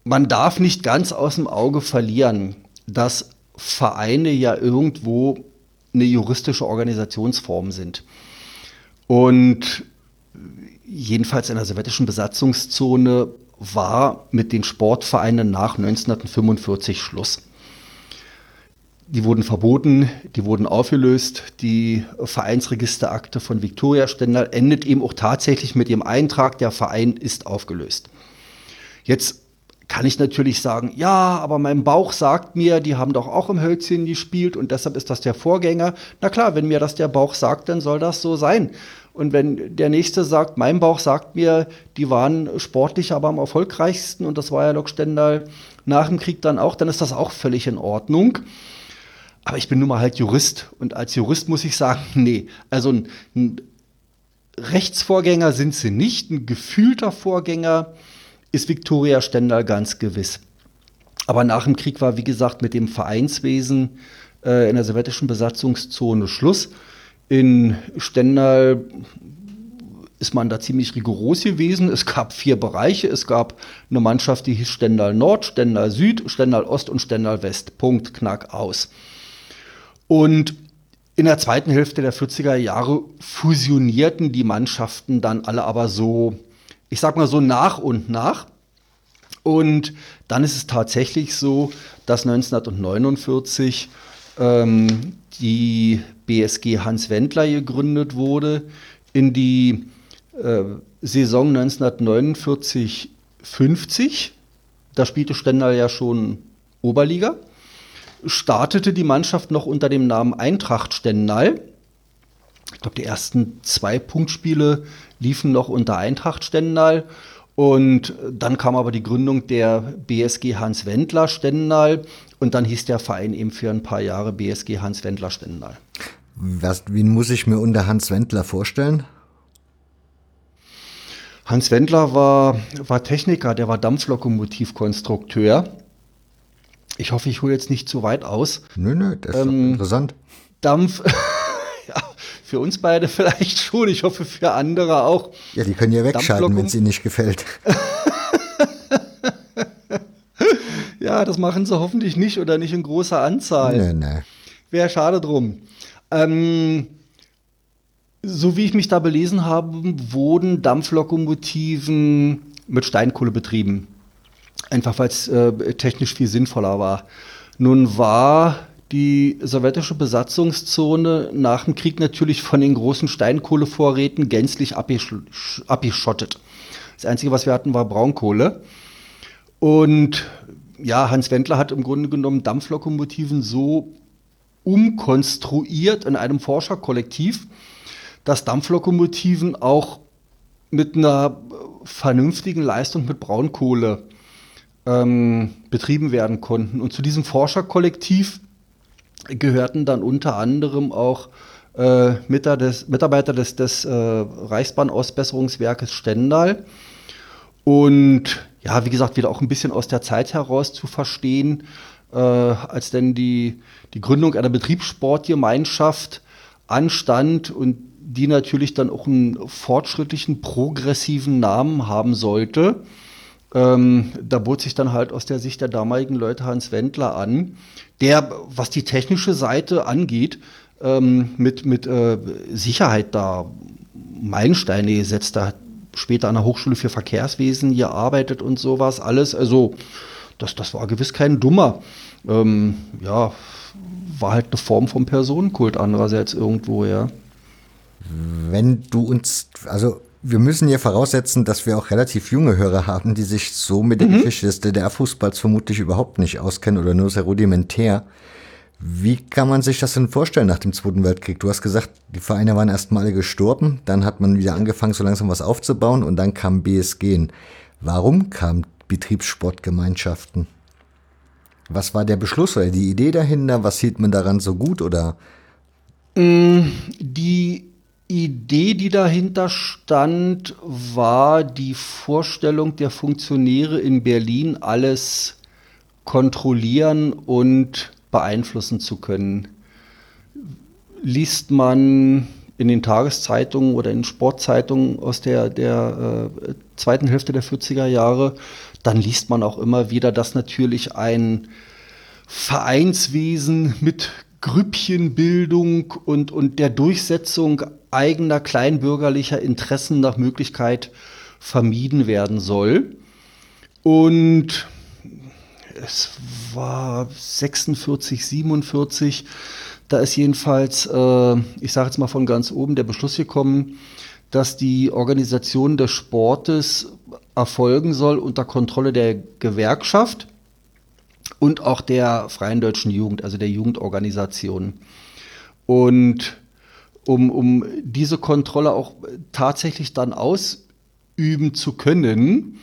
man darf nicht ganz aus dem Auge verlieren, dass Vereine ja irgendwo eine juristische Organisationsform sind. Und jedenfalls in der sowjetischen Besatzungszone war mit den Sportvereinen nach 1945 Schluss. Die wurden verboten, die wurden aufgelöst. Die Vereinsregisterakte von Viktoria Stendal endet eben auch tatsächlich mit dem Eintrag, der Verein ist aufgelöst. Jetzt kann ich natürlich sagen, ja, aber mein Bauch sagt mir, die haben doch auch im Hölzchen gespielt und deshalb ist das der Vorgänger. Na klar, wenn mir das der Bauch sagt, dann soll das so sein. Und wenn der nächste sagt, mein Bauch sagt mir, die waren sportlich aber am erfolgreichsten und das war ja Lok Stendal nach dem Krieg dann auch, dann ist das auch völlig in Ordnung. Aber ich bin nun mal halt Jurist und als Jurist muss ich sagen, nee, also ein, ein Rechtsvorgänger sind sie nicht, ein gefühlter Vorgänger ist Viktoria Stendal ganz gewiss. Aber nach dem Krieg war, wie gesagt, mit dem Vereinswesen äh, in der sowjetischen Besatzungszone Schluss. In Stendal ist man da ziemlich rigoros gewesen. Es gab vier Bereiche. Es gab eine Mannschaft, die hieß Stendal Nord, Stendal Süd, Stendal Ost und Stendal West. Punkt, Knack, aus. Und in der zweiten Hälfte der 40er Jahre fusionierten die Mannschaften dann alle aber so, ich sag mal so nach und nach. Und dann ist es tatsächlich so, dass 1949 ähm, die BSG Hans Wendler gegründet wurde. In die äh, Saison 1949-50, da spielte Stendal ja schon Oberliga, startete die Mannschaft noch unter dem Namen Eintracht Stendal. Ich glaube, die ersten zwei Punktspiele liefen noch unter Eintracht Stendal. Und dann kam aber die Gründung der BSG Hans Wendler Stendal und dann hieß der Verein eben für ein paar Jahre BSG Hans Wendler Stendal. Was, wen muss ich mir unter Hans Wendler vorstellen? Hans Wendler war, war Techniker, der war Dampflokomotivkonstrukteur. Ich hoffe, ich hole jetzt nicht zu weit aus. Nö, nö, das ist ähm, interessant. Dampf, für uns beide vielleicht schon, ich hoffe für andere auch. Ja, die können ja wegschalten, wenn es ihnen nicht gefällt. ja, das machen sie hoffentlich nicht oder nicht in großer Anzahl. Nee, nee. Wäre schade drum. Ähm, so wie ich mich da belesen habe, wurden Dampflokomotiven mit Steinkohle betrieben. Einfach weil es äh, technisch viel sinnvoller war. Nun war die sowjetische Besatzungszone nach dem Krieg natürlich von den großen Steinkohlevorräten gänzlich abgesch abgeschottet. Das Einzige, was wir hatten, war Braunkohle. Und ja, Hans Wendler hat im Grunde genommen Dampflokomotiven so umkonstruiert in einem Forscherkollektiv, dass Dampflokomotiven auch mit einer vernünftigen Leistung mit Braunkohle ähm, betrieben werden konnten. Und zu diesem Forscherkollektiv gehörten dann unter anderem auch äh, Mitarbeiter des, des äh, Reichsbahnausbesserungswerkes Stendal. Und ja, wie gesagt, wieder auch ein bisschen aus der Zeit heraus zu verstehen, äh, als denn die, die Gründung einer Betriebssportgemeinschaft anstand und die natürlich dann auch einen fortschrittlichen, progressiven Namen haben sollte. Ähm, da bot sich dann halt aus der Sicht der damaligen Leute Hans Wendler an, der, was die technische Seite angeht, ähm, mit, mit äh, Sicherheit da Meilensteine gesetzt hat. Später an der Hochschule für Verkehrswesen gearbeitet und sowas alles. Also, das, das war gewiss kein Dummer. Ähm, ja, war halt eine Form vom Personenkult andererseits irgendwo, ja. Wenn du uns, also wir müssen ja voraussetzen, dass wir auch relativ junge Hörer haben, die sich so mit der mhm. Geschichte des DDR-Fußballs vermutlich überhaupt nicht auskennen oder nur sehr rudimentär. Wie kann man sich das denn vorstellen nach dem Zweiten Weltkrieg? Du hast gesagt, die Vereine waren erst mal alle gestorben, dann hat man wieder angefangen, so langsam was aufzubauen und dann kam BSG. Warum kamen Betriebssportgemeinschaften? Was war der Beschluss oder die Idee dahinter? Was hielt man daran so gut oder? Mm, die Idee, die dahinter stand, war die Vorstellung der Funktionäre in Berlin, alles kontrollieren und beeinflussen zu können. Liest man in den Tageszeitungen oder in Sportzeitungen aus der, der äh, zweiten Hälfte der 40er Jahre, dann liest man auch immer wieder, dass natürlich ein Vereinswesen mit Grüppchenbildung und, und der Durchsetzung eigener kleinbürgerlicher Interessen nach Möglichkeit vermieden werden soll. Und es war 46, 47, da ist jedenfalls, äh, ich sage jetzt mal von ganz oben, der Beschluss gekommen, dass die Organisation des Sportes erfolgen soll unter Kontrolle der Gewerkschaft und auch der Freien Deutschen Jugend, also der Jugendorganisation. Und um, um diese Kontrolle auch tatsächlich dann ausüben zu können,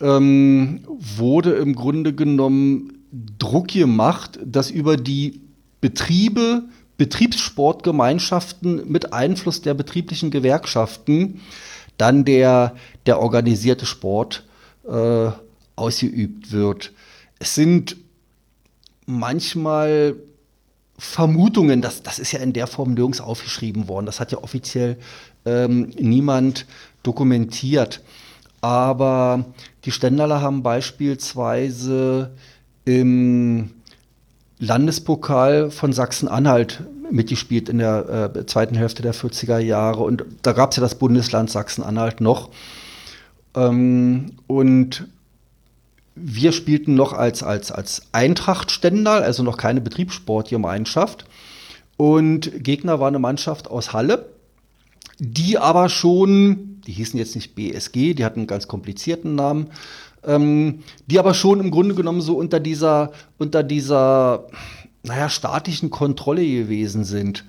ähm, wurde im Grunde genommen Druck gemacht, dass über die Betriebe, Betriebssportgemeinschaften mit Einfluss der betrieblichen Gewerkschaften dann der, der organisierte Sport äh, ausgeübt wird. Es sind manchmal Vermutungen, das, das ist ja in der Form nirgends aufgeschrieben worden. Das hat ja offiziell ähm, niemand dokumentiert. Aber die Stendaler haben beispielsweise im Landespokal von Sachsen-Anhalt mitgespielt in der äh, zweiten Hälfte der 40er Jahre. Und da gab es ja das Bundesland Sachsen-Anhalt noch. Ähm, und wir spielten noch als, als, als Eintracht Stendal, also noch keine Betriebssportgemeinschaft. Und Gegner war eine Mannschaft aus Halle, die aber schon, die hießen jetzt nicht BSG, die hatten einen ganz komplizierten Namen, ähm, die aber schon im Grunde genommen so unter dieser, unter dieser, naja, statischen Kontrolle gewesen sind.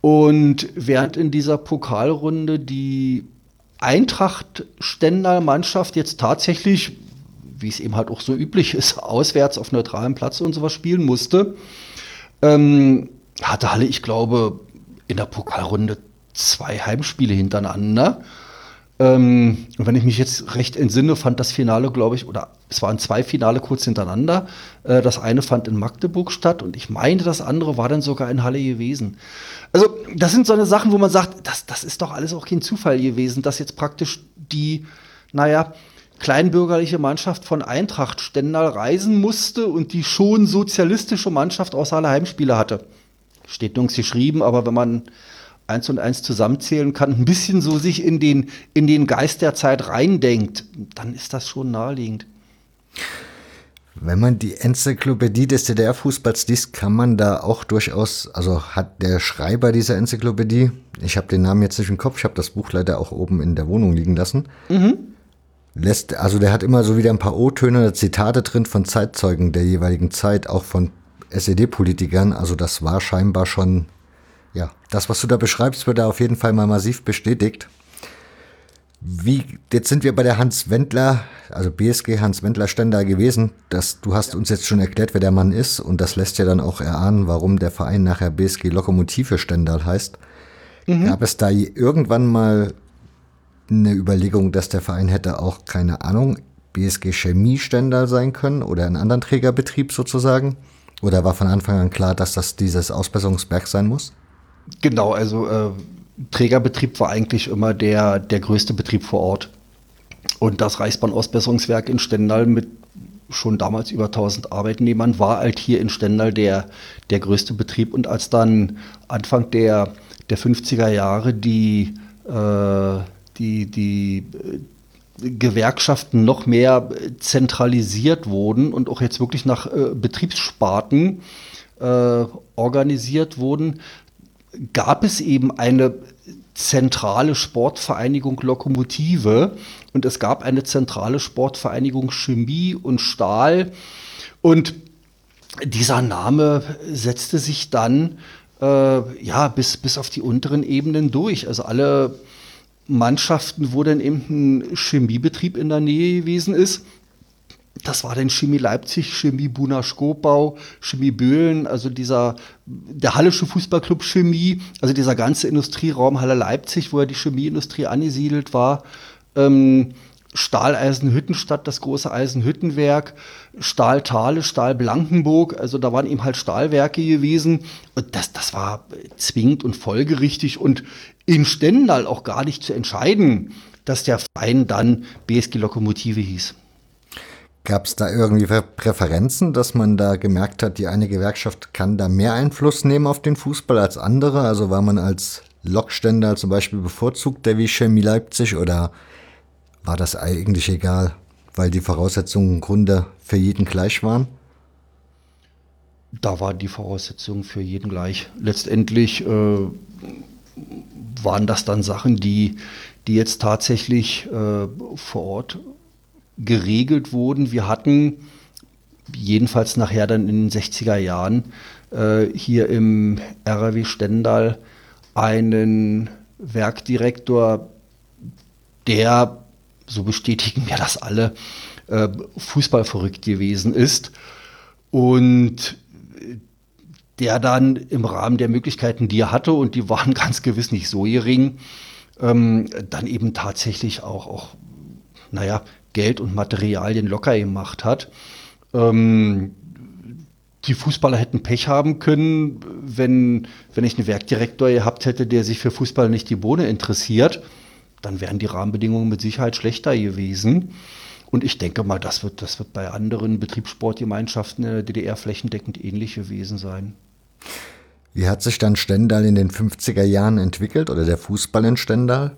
Und während in dieser Pokalrunde die Eintracht Stendal Mannschaft jetzt tatsächlich wie es eben halt auch so üblich ist, auswärts auf neutralem Platz und sowas spielen musste, ähm, hatte Halle, ich glaube, in der Pokalrunde zwei Heimspiele hintereinander. Ähm, und wenn ich mich jetzt recht entsinne, fand das Finale, glaube ich, oder es waren zwei Finale kurz hintereinander. Äh, das eine fand in Magdeburg statt und ich meine, das andere war dann sogar in Halle gewesen. Also, das sind so eine Sachen, wo man sagt, das, das ist doch alles auch kein Zufall gewesen, dass jetzt praktisch die, naja, kleinbürgerliche Mannschaft von Eintracht Stendal reisen musste und die schon sozialistische Mannschaft aus alle Heimspiele hatte. Steht nirgends geschrieben, aber wenn man eins und eins zusammenzählen kann, ein bisschen so sich in den, in den Geist der Zeit reindenkt, dann ist das schon naheliegend. Wenn man die Enzyklopädie des DDR-Fußballs liest, kann man da auch durchaus, also hat der Schreiber dieser Enzyklopädie, ich habe den Namen jetzt nicht im Kopf, ich habe das Buch leider auch oben in der Wohnung liegen lassen, mhm lässt, also der hat immer so wieder ein paar O-Töne oder Zitate drin von Zeitzeugen der jeweiligen Zeit, auch von SED-Politikern. Also das war scheinbar schon, ja, das, was du da beschreibst, wird da auf jeden Fall mal massiv bestätigt. Wie, jetzt sind wir bei der Hans Wendler, also BSG Hans Wendler Stender gewesen. Das, du hast uns jetzt schon erklärt, wer der Mann ist und das lässt ja dann auch erahnen, warum der Verein nachher BSG Lokomotive Stendal heißt. Mhm. Gab es da irgendwann mal eine Überlegung, dass der Verein hätte auch, keine Ahnung, BSG Chemie Stendal sein können oder einen anderen Trägerbetrieb sozusagen? Oder war von Anfang an klar, dass das dieses Ausbesserungsberg sein muss? Genau, also äh, Trägerbetrieb war eigentlich immer der, der größte Betrieb vor Ort. Und das Reichsbahn-Ausbesserungswerk in Stendal mit schon damals über 1000 Arbeitnehmern war halt hier in Stendal der, der größte Betrieb. Und als dann Anfang der, der 50er Jahre die äh, die, die äh, Gewerkschaften noch mehr zentralisiert wurden und auch jetzt wirklich nach äh, Betriebssparten äh, organisiert wurden, gab es eben eine zentrale Sportvereinigung Lokomotive und es gab eine zentrale Sportvereinigung Chemie und Stahl und dieser Name setzte sich dann äh, ja bis, bis auf die unteren Ebenen durch. Also alle Mannschaften, wo dann eben ein Chemiebetrieb in der Nähe gewesen ist. Das war dann Chemie Leipzig, Chemie Buna Skopau, Chemie Böhlen, also dieser, der Hallische Fußballclub Chemie, also dieser ganze Industrieraum Halle Leipzig, wo ja die Chemieindustrie angesiedelt war. Ähm, Stahleisenhüttenstadt, das große Eisenhüttenwerk, Stahltale, Stahl Blankenburg, also da waren eben halt Stahlwerke gewesen. Und das, das war zwingend und folgerichtig und in Stendal auch gar nicht zu entscheiden, dass der Verein dann BSG Lokomotive hieß. Gab es da irgendwie Präferenzen, dass man da gemerkt hat, die eine Gewerkschaft kann da mehr Einfluss nehmen auf den Fußball als andere? Also war man als Lokständer zum Beispiel bevorzugt, der wie Chemie Leipzig oder war das eigentlich egal, weil die Voraussetzungen im Grunde für jeden gleich waren? Da waren die Voraussetzungen für jeden gleich. Letztendlich äh, waren das dann Sachen, die, die jetzt tatsächlich äh, vor Ort geregelt wurden. Wir hatten jedenfalls nachher dann in den 60er Jahren äh, hier im RW Stendal einen Werkdirektor, der so bestätigen mir das alle, äh, Fußball verrückt gewesen ist. Und der dann im Rahmen der Möglichkeiten, die er hatte, und die waren ganz gewiss nicht so gering, ähm, dann eben tatsächlich auch, auch, naja, Geld und Materialien locker gemacht hat. Ähm, die Fußballer hätten Pech haben können, wenn, wenn ich einen Werkdirektor gehabt hätte, der sich für Fußball nicht die Bohne interessiert, dann wären die Rahmenbedingungen mit Sicherheit schlechter gewesen. Und ich denke mal, das wird, das wird bei anderen Betriebssportgemeinschaften in der DDR flächendeckend ähnlich gewesen sein. Wie hat sich dann Stendal in den 50er Jahren entwickelt oder der Fußball in Stendal?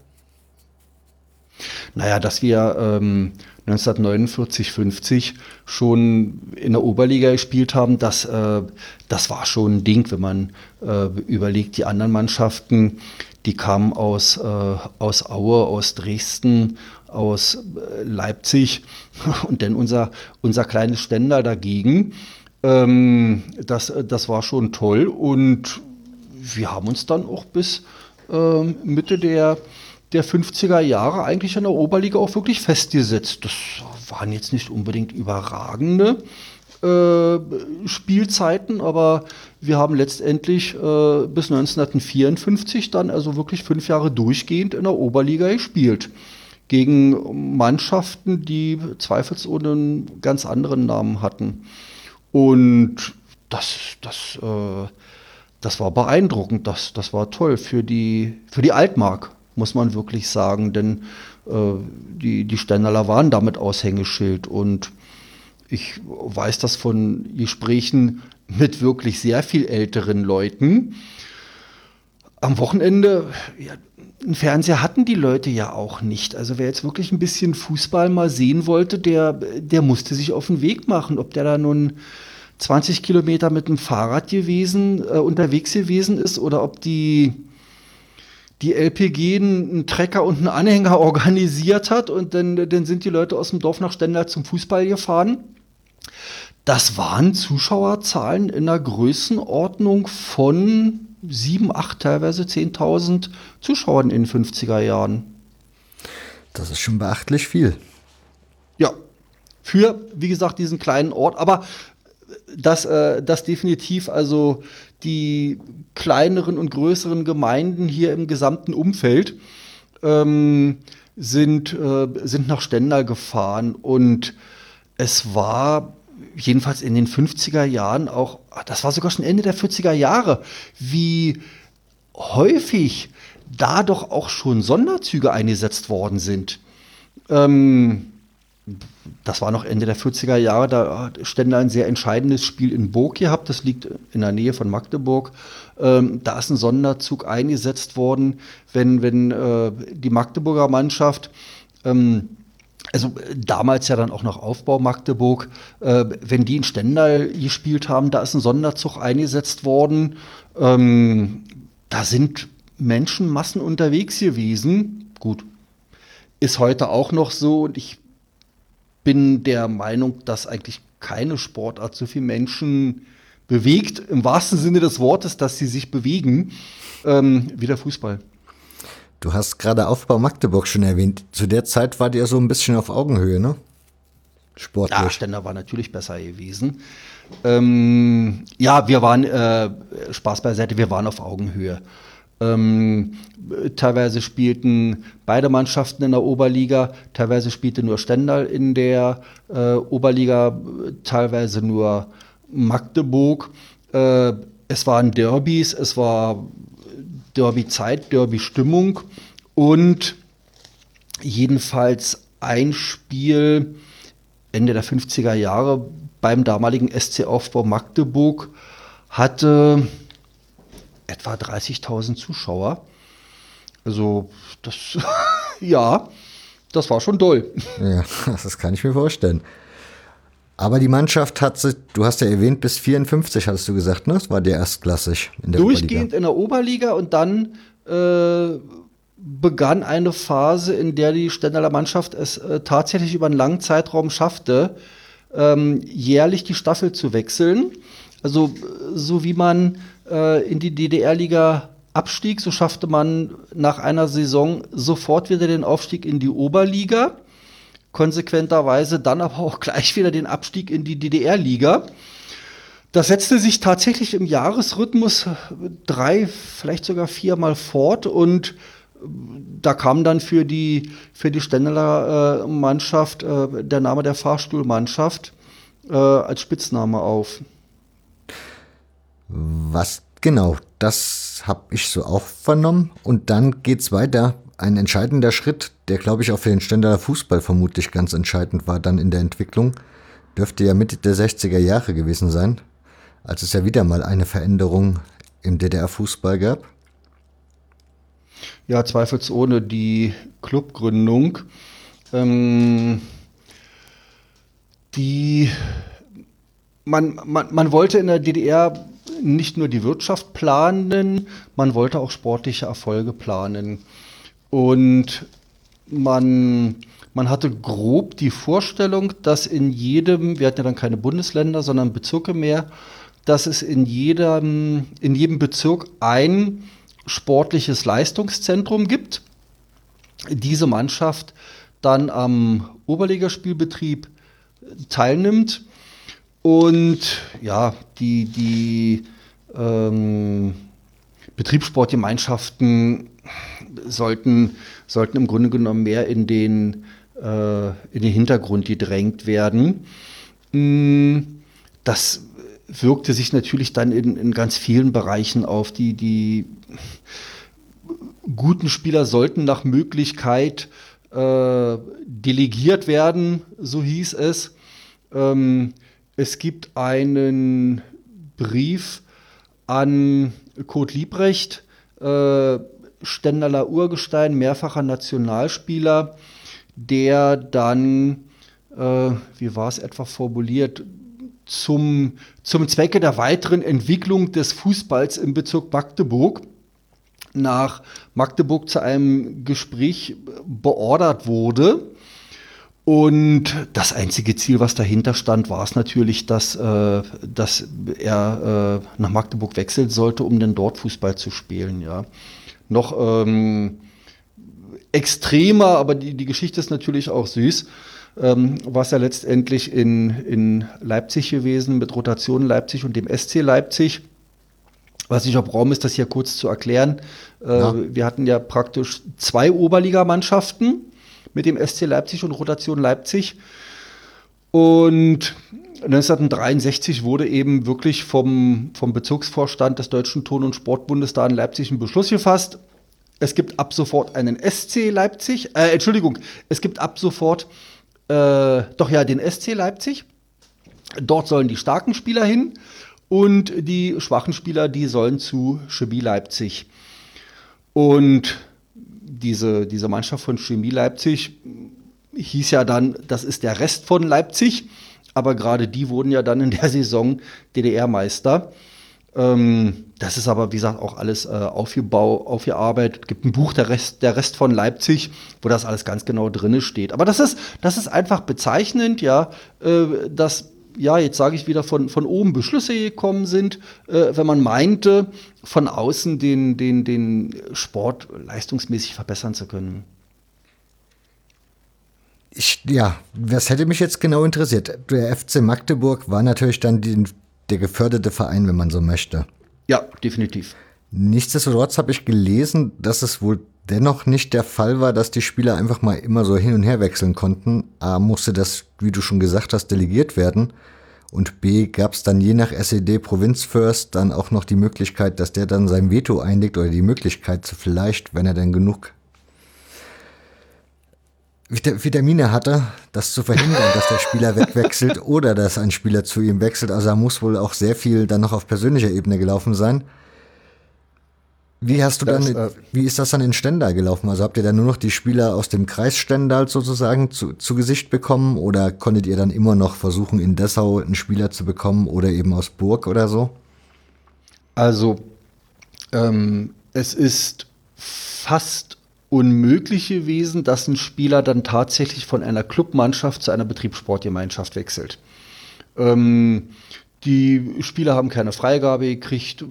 Naja, dass wir ähm, 1949, 50 schon in der Oberliga gespielt haben, das, äh, das war schon ein Ding, wenn man äh, überlegt, die anderen Mannschaften, die kamen aus, äh, aus Aue, aus Dresden, aus äh, Leipzig und dann unser, unser kleines Ständer dagegen. Ähm, das, das war schon toll und wir haben uns dann auch bis äh, Mitte der der 50er Jahre eigentlich in der Oberliga auch wirklich festgesetzt. Das waren jetzt nicht unbedingt überragende äh, Spielzeiten, aber wir haben letztendlich äh, bis 1954 dann also wirklich fünf Jahre durchgehend in der Oberliga gespielt. Gegen Mannschaften, die zweifelsohne einen ganz anderen Namen hatten. Und das, das, äh, das war beeindruckend, das, das war toll für die, für die Altmark muss man wirklich sagen, denn äh, die, die Stendaler waren damit Aushängeschild und ich weiß das von Gesprächen mit wirklich sehr viel älteren Leuten. Am Wochenende, ja, einen Fernseher hatten die Leute ja auch nicht. Also wer jetzt wirklich ein bisschen Fußball mal sehen wollte, der, der musste sich auf den Weg machen. Ob der da nun 20 Kilometer mit dem Fahrrad gewesen, äh, unterwegs gewesen ist oder ob die die LPG einen Trecker und einen Anhänger organisiert hat und dann, dann sind die Leute aus dem Dorf nach Stendal zum Fußball gefahren. Das waren Zuschauerzahlen in der Größenordnung von 7, 8, teilweise 10.000 Zuschauern in den 50er Jahren. Das ist schon beachtlich viel. Ja, für, wie gesagt, diesen kleinen Ort. Aber das, äh, das definitiv also die kleineren und größeren Gemeinden hier im gesamten Umfeld ähm, sind, äh, sind nach Stendal gefahren und es war jedenfalls in den 50er Jahren auch, das war sogar schon Ende der 40er Jahre, wie häufig da doch auch schon Sonderzüge eingesetzt worden sind. Ähm, das war noch Ende der 40er Jahre, da hat Stendal ein sehr entscheidendes Spiel in Burg gehabt, das liegt in der Nähe von Magdeburg. Ähm, da ist ein Sonderzug eingesetzt worden, wenn, wenn äh, die Magdeburger Mannschaft, ähm, also damals ja dann auch noch Aufbau Magdeburg, äh, wenn die in Stendal gespielt haben, da ist ein Sonderzug eingesetzt worden. Ähm, da sind Menschenmassen unterwegs gewesen. Gut, ist heute auch noch so und ich bin der Meinung, dass eigentlich keine Sportart so viele Menschen bewegt, im wahrsten Sinne des Wortes, dass sie sich bewegen, ähm, wie der Fußball. Du hast gerade Aufbau Magdeburg schon erwähnt. Zu der Zeit war der so ein bisschen auf Augenhöhe, ne? Sportlich. Ja, Stender war natürlich besser gewesen. Ähm, ja, wir waren, äh, Spaß beiseite, wir waren auf Augenhöhe. Ähm, teilweise spielten beide Mannschaften in der Oberliga, teilweise spielte nur Stendal in der äh, Oberliga, teilweise nur Magdeburg. Äh, es waren Derbys, es war Derby-Zeit, Derby-Stimmung und jedenfalls ein Spiel Ende der 50er Jahre beim damaligen SC Aufbau Magdeburg hatte etwa 30.000 Zuschauer. Also das, ja, das war schon toll. Ja, das kann ich mir vorstellen. Aber die Mannschaft hat sich, du hast ja erwähnt, bis 54 hast du gesagt, ne? Das war der erstklassig in der Durchgehend Oberliga. in der Oberliga und dann äh, begann eine Phase, in der die Stendaler Mannschaft es äh, tatsächlich über einen langen Zeitraum schaffte, ähm, jährlich die Staffel zu wechseln. Also so wie man äh, in die DDR-Liga abstieg, so schaffte man nach einer Saison sofort wieder den Aufstieg in die Oberliga, konsequenterweise dann aber auch gleich wieder den Abstieg in die DDR-Liga. Das setzte sich tatsächlich im Jahresrhythmus drei, vielleicht sogar viermal fort und da kam dann für die, für die Stendeler äh, Mannschaft äh, der Name der Fahrstuhlmannschaft äh, als Spitzname auf. Was genau, das habe ich so auch vernommen. Und dann geht's weiter. Ein entscheidender Schritt, der glaube ich auch für den Stenderaer Fußball vermutlich ganz entscheidend war dann in der Entwicklung, dürfte ja Mitte der 60er Jahre gewesen sein, als es ja wieder mal eine Veränderung im DDR-Fußball gab. Ja, zweifelsohne die Clubgründung. Ähm, die man, man, man wollte in der DDR nicht nur die Wirtschaft planen, man wollte auch sportliche Erfolge planen. Und man, man hatte grob die Vorstellung, dass in jedem, wir hatten ja dann keine Bundesländer, sondern Bezirke mehr, dass es in jedem, in jedem Bezirk ein sportliches Leistungszentrum gibt. Diese Mannschaft dann am Oberligaspielbetrieb teilnimmt und ja, die, die ähm, Betriebssportgemeinschaften sollten, sollten im Grunde genommen mehr in den, äh, in den Hintergrund gedrängt werden. Mm, das wirkte sich natürlich dann in, in ganz vielen Bereichen auf. Die, die guten Spieler sollten nach Möglichkeit äh, delegiert werden, so hieß es. Ähm, es gibt einen Brief an Kurt Liebrecht, äh, Stendaler Urgestein, mehrfacher Nationalspieler, der dann, äh, wie war es etwa formuliert, zum, zum Zwecke der weiteren Entwicklung des Fußballs im Bezirk Magdeburg nach Magdeburg zu einem Gespräch beordert wurde. Und das einzige Ziel, was dahinter stand, war es natürlich, dass, äh, dass er äh, nach Magdeburg wechseln sollte, um dann dort Fußball zu spielen. Ja. Noch ähm, extremer, aber die, die Geschichte ist natürlich auch süß. Ähm, war es ja letztendlich in, in Leipzig gewesen, mit Rotation Leipzig und dem SC Leipzig. Was nicht, ob Raum ist, das hier kurz zu erklären. Äh, ja. Wir hatten ja praktisch zwei Oberligamannschaften mit dem SC Leipzig und Rotation Leipzig. Und 1963 wurde eben wirklich vom, vom Bezirksvorstand des Deutschen Ton- und Sportbundes da in Leipzig ein Beschluss gefasst. Es gibt ab sofort einen SC Leipzig, äh, Entschuldigung, es gibt ab sofort, äh, doch ja, den SC Leipzig. Dort sollen die starken Spieler hin und die schwachen Spieler, die sollen zu Chemie Leipzig. Und diese, diese Mannschaft von Chemie Leipzig hieß ja dann, das ist der Rest von Leipzig, aber gerade die wurden ja dann in der Saison DDR-Meister. Ähm, das ist aber, wie gesagt, auch alles äh, aufgebau, aufgearbeitet. Es gibt ein Buch, der Rest, der Rest von Leipzig, wo das alles ganz genau drin steht. Aber das ist, das ist einfach bezeichnend, ja, äh, dass ja, jetzt sage ich wieder, von, von oben Beschlüsse gekommen sind, äh, wenn man meinte, von außen den, den, den Sport leistungsmäßig verbessern zu können. Ich, ja, was hätte mich jetzt genau interessiert? Der FC Magdeburg war natürlich dann die, der geförderte Verein, wenn man so möchte. Ja, definitiv. Nichtsdestotrotz habe ich gelesen, dass es wohl dennoch nicht der Fall war, dass die Spieler einfach mal immer so hin und her wechseln konnten. A musste das, wie du schon gesagt hast, delegiert werden. Und B gab es dann je nach SED Provinzfürst dann auch noch die Möglichkeit, dass der dann sein Veto einlegt oder die Möglichkeit, vielleicht, wenn er denn genug Vitamine hatte, das zu verhindern, dass der Spieler wegwechselt oder dass ein Spieler zu ihm wechselt. Also da muss wohl auch sehr viel dann noch auf persönlicher Ebene gelaufen sein. Wie hast du das, dann, äh, wie ist das dann in Stendal gelaufen? Also habt ihr dann nur noch die Spieler aus dem Kreis Stendal sozusagen zu, zu Gesicht bekommen oder konntet ihr dann immer noch versuchen, in Dessau einen Spieler zu bekommen oder eben aus Burg oder so? Also, ähm, es ist fast unmöglich gewesen, dass ein Spieler dann tatsächlich von einer Clubmannschaft zu einer Betriebssportgemeinschaft wechselt. Ähm, die Spieler haben keine Freigabe gekriegt,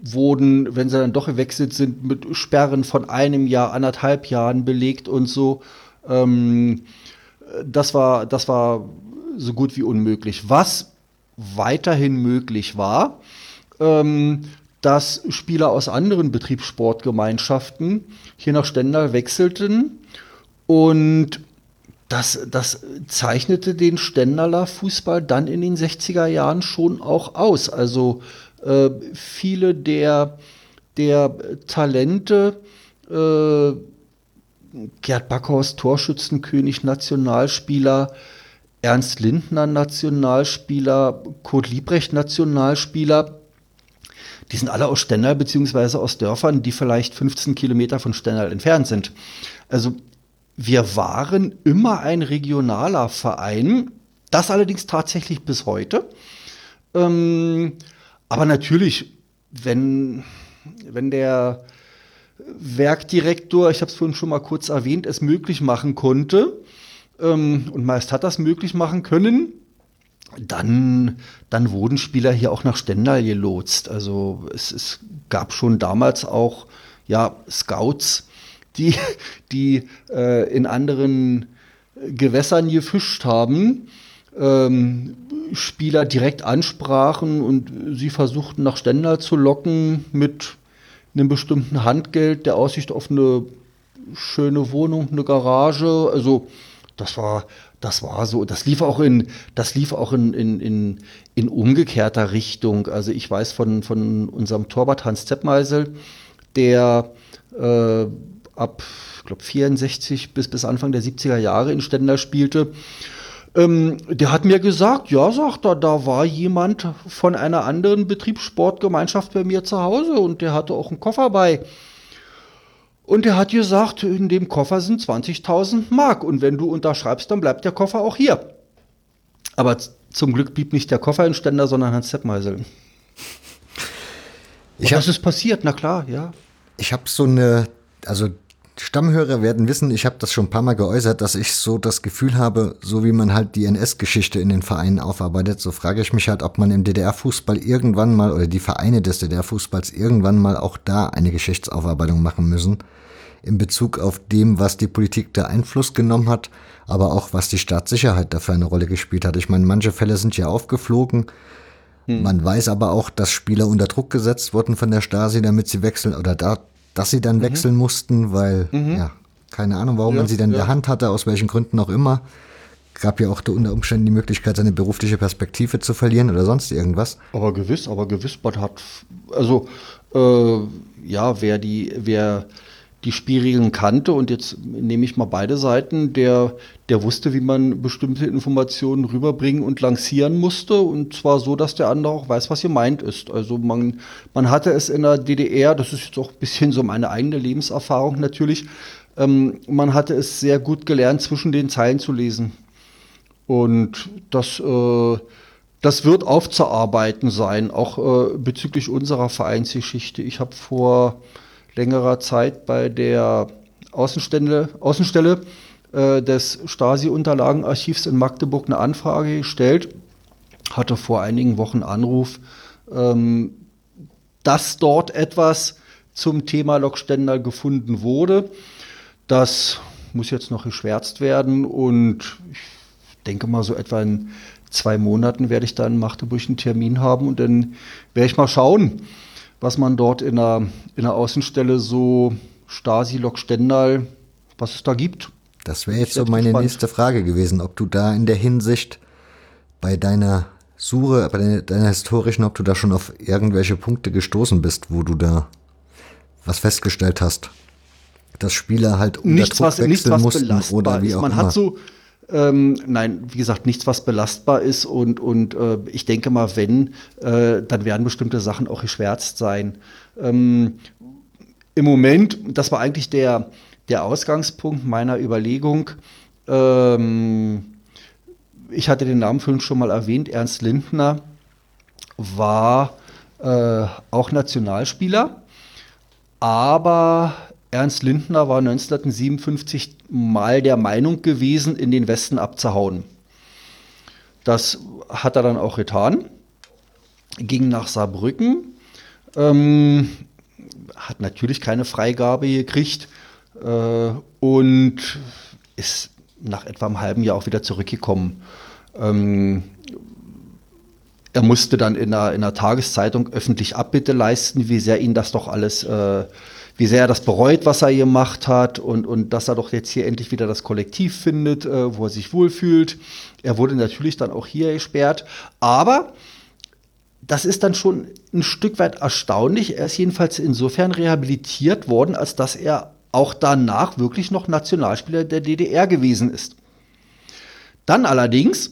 wurden, wenn sie dann doch gewechselt sind, mit Sperren von einem Jahr, anderthalb Jahren belegt und so. Ähm, das, war, das war so gut wie unmöglich. Was weiterhin möglich war, ähm, dass Spieler aus anderen Betriebssportgemeinschaften hier nach Stendal wechselten und das, das zeichnete den Stendaler Fußball dann in den 60er Jahren schon auch aus. Also Äh, viele der, der Talente, äh, Gerd Backhorst, Torschützenkönig, Nationalspieler, Ernst Lindner, Nationalspieler, Kurt Liebrecht, Nationalspieler, die sind alle aus Stendal beziehungsweise aus Dörfern, die vielleicht 15 Kilometer von Stendal entfernt sind. Also wir waren immer ein regionaler Verein, das allerdings tatsächlich bis heute. Ähm, aber natürlich, wenn, wenn der Werkdirektor, ich habe es vorhin schon mal kurz erwähnt, es möglich machen konnte, ähm, und meist hat das möglich machen können, dann, dann wurden Spieler hier auch nach Stendal gelotst. Also es, es gab schon damals auch ja, Scouts, die, die äh, in anderen Gewässern gefischt haben, ähm, Spieler direkt ansprachen und sie versuchten nach Stendal zu locken mit einem bestimmten Handgeld, der Aussicht auf eine schöne Wohnung, eine Garage. Also das war, das war so, das lief auch in, das lief auch in, in, in, in umgekehrter Richtung. Also ich weiß von, von unserem Torwart Hans Zeppmeisel, der äh, ab, ich glaube, 64 bis, bis Anfang der 70er Jahre in Stendal spielte. Ähm, der hat mir gesagt, ja, sagt er, da war jemand von einer anderen Betriebssportgemeinschaft bei mir zu Hause und der hatte auch einen Koffer bei. Und er hat gesagt, in dem Koffer sind 20.000 Mark. Und wenn du unterschreibst, dann bleibt der Koffer auch hier. Aber zum Glück blieb nicht der Koffer in Ständer, sondern Hans Zeppmeisel. Ich das ist passiert, na klar, ja. Ich habe so eine, also Stammhörer werden wissen, ich habe das schon ein paar Mal geäußert, dass ich so das Gefühl habe, so wie man halt die NS-Geschichte in den Vereinen aufarbeitet, so frage ich mich halt, ob man im DDR-Fußball irgendwann mal oder die Vereine des DDR-Fußballs irgendwann mal auch da eine Geschichtsaufarbeitung machen müssen in Bezug auf dem, was die Politik da Einfluss genommen hat, aber auch was die Staatssicherheit dafür eine Rolle gespielt hat. Ich meine, manche Fälle sind ja aufgeflogen. Hm. Man weiß aber auch, dass Spieler unter Druck gesetzt wurden von der Stasi, damit sie wechseln oder da, dass sie dann mhm. wechseln mussten, weil, mhm. ja, keine Ahnung, warum ja, man sie dann ja. in der Hand hatte, aus welchen Gründen auch immer. Gab ja auch unter Umständen die Möglichkeit, seine berufliche Perspektive zu verlieren oder sonst irgendwas. Aber gewiss, aber gewiss, man hat, also, äh, ja, wer die, wer die Spielregeln kannte und jetzt nehme ich mal beide Seiten, der, der wusste, wie man bestimmte Informationen rüberbringen und lancieren musste und zwar so, dass der andere auch weiß, was gemeint ist. Also man, man hatte es in der DDR, das ist jetzt auch ein bisschen so meine eigene Lebenserfahrung natürlich, ähm, man hatte es sehr gut gelernt, zwischen den Zeilen zu lesen. Und das, äh, das wird aufzuarbeiten sein, auch äh, bezüglich unserer Vereinsgeschichte. Ich habe vor längerer Zeit bei der Außenstelle, Außenstelle äh, des Stasi-Unterlagenarchivs in Magdeburg eine Anfrage gestellt, hatte vor einigen Wochen Anruf, ähm, dass dort etwas zum Thema Lokständer gefunden wurde. Das muss jetzt noch geschwärzt werden und ich denke mal so etwa in zwei Monaten werde ich da in Magdeburg einen Termin haben und dann werde ich mal schauen, was man dort in der, in der Außenstelle so Stasi, Lok Stendal, was es da gibt. Das wäre jetzt so meine gespannt. nächste Frage gewesen, ob du da in der Hinsicht bei deiner Suche, bei deiner, deiner historischen, ob du da schon auf irgendwelche Punkte gestoßen bist, wo du da was festgestellt hast. Dass Spieler halt unter nichts, Druck was, nichts, was mussten oder wie auch Man immer. hat so, ähm, nein, wie gesagt, nichts, was belastbar ist. Und, und äh, ich denke mal, wenn, äh, dann werden bestimmte Sachen auch geschwärzt sein. Ähm, Im Moment, das war eigentlich der, der Ausgangspunkt meiner Überlegung. Ähm, ich hatte den Namen vorhin schon mal erwähnt, Ernst Lindner war äh, auch Nationalspieler, aber Ernst Lindner war 1957 mal der Meinung gewesen, in den Westen abzuhauen. Das hat er dann auch getan, ging nach Saarbrücken, ähm, hat natürlich keine Freigabe gekriegt äh, und ist nach etwa einem halben Jahr auch wieder zurückgekommen. Ähm, er musste dann in einer, in einer Tageszeitung öffentlich Abbitte leisten, wie sehr ihn das doch alles äh, wie sehr er das bereut, was er gemacht hat und, und dass er doch jetzt hier endlich wieder das Kollektiv findet, äh, wo er sich wohlfühlt. Er wurde natürlich dann auch hier gesperrt, aber das ist dann schon ein Stück weit erstaunlich. Er ist jedenfalls insofern rehabilitiert worden, als dass er auch danach wirklich noch Nationalspieler der DDR gewesen ist. Dann allerdings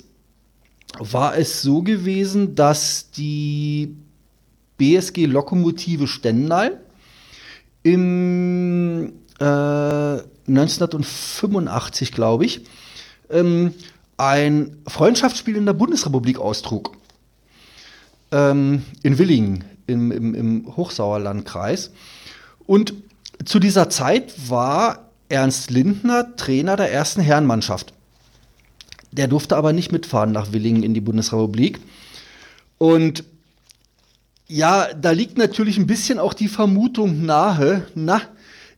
war es so gewesen, dass die BSG Lokomotive Stendal im äh, 1985, glaube ich, ähm, ein Freundschaftsspiel in der Bundesrepublik austrug. Ähm, in Willingen im, im, im Hochsauerlandkreis. Und zu dieser Zeit war Ernst Lindner Trainer der ersten Herrenmannschaft. Der durfte aber nicht mitfahren nach Willingen in die Bundesrepublik. Und ja, da liegt natürlich ein bisschen auch die Vermutung nahe, na,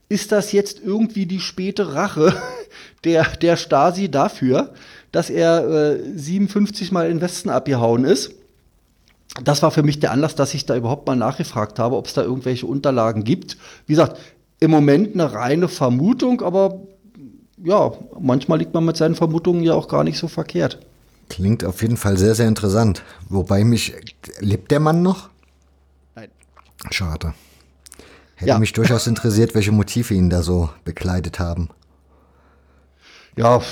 ist das jetzt irgendwie die späte Rache der, der Stasi dafür, dass er äh, 57 Mal in Westen abgehauen ist? Das war für mich der Anlass, dass ich da überhaupt mal nachgefragt habe, ob es da irgendwelche Unterlagen gibt. Wie gesagt, im Moment eine reine Vermutung, aber ja, manchmal liegt man mit seinen Vermutungen ja auch gar nicht so verkehrt. Klingt auf jeden Fall sehr, sehr interessant. Wobei mich, lebt der Mann noch? Schade. Hätte Ja. mich durchaus interessiert, welche Motive ihn da so bekleidet haben. Ja,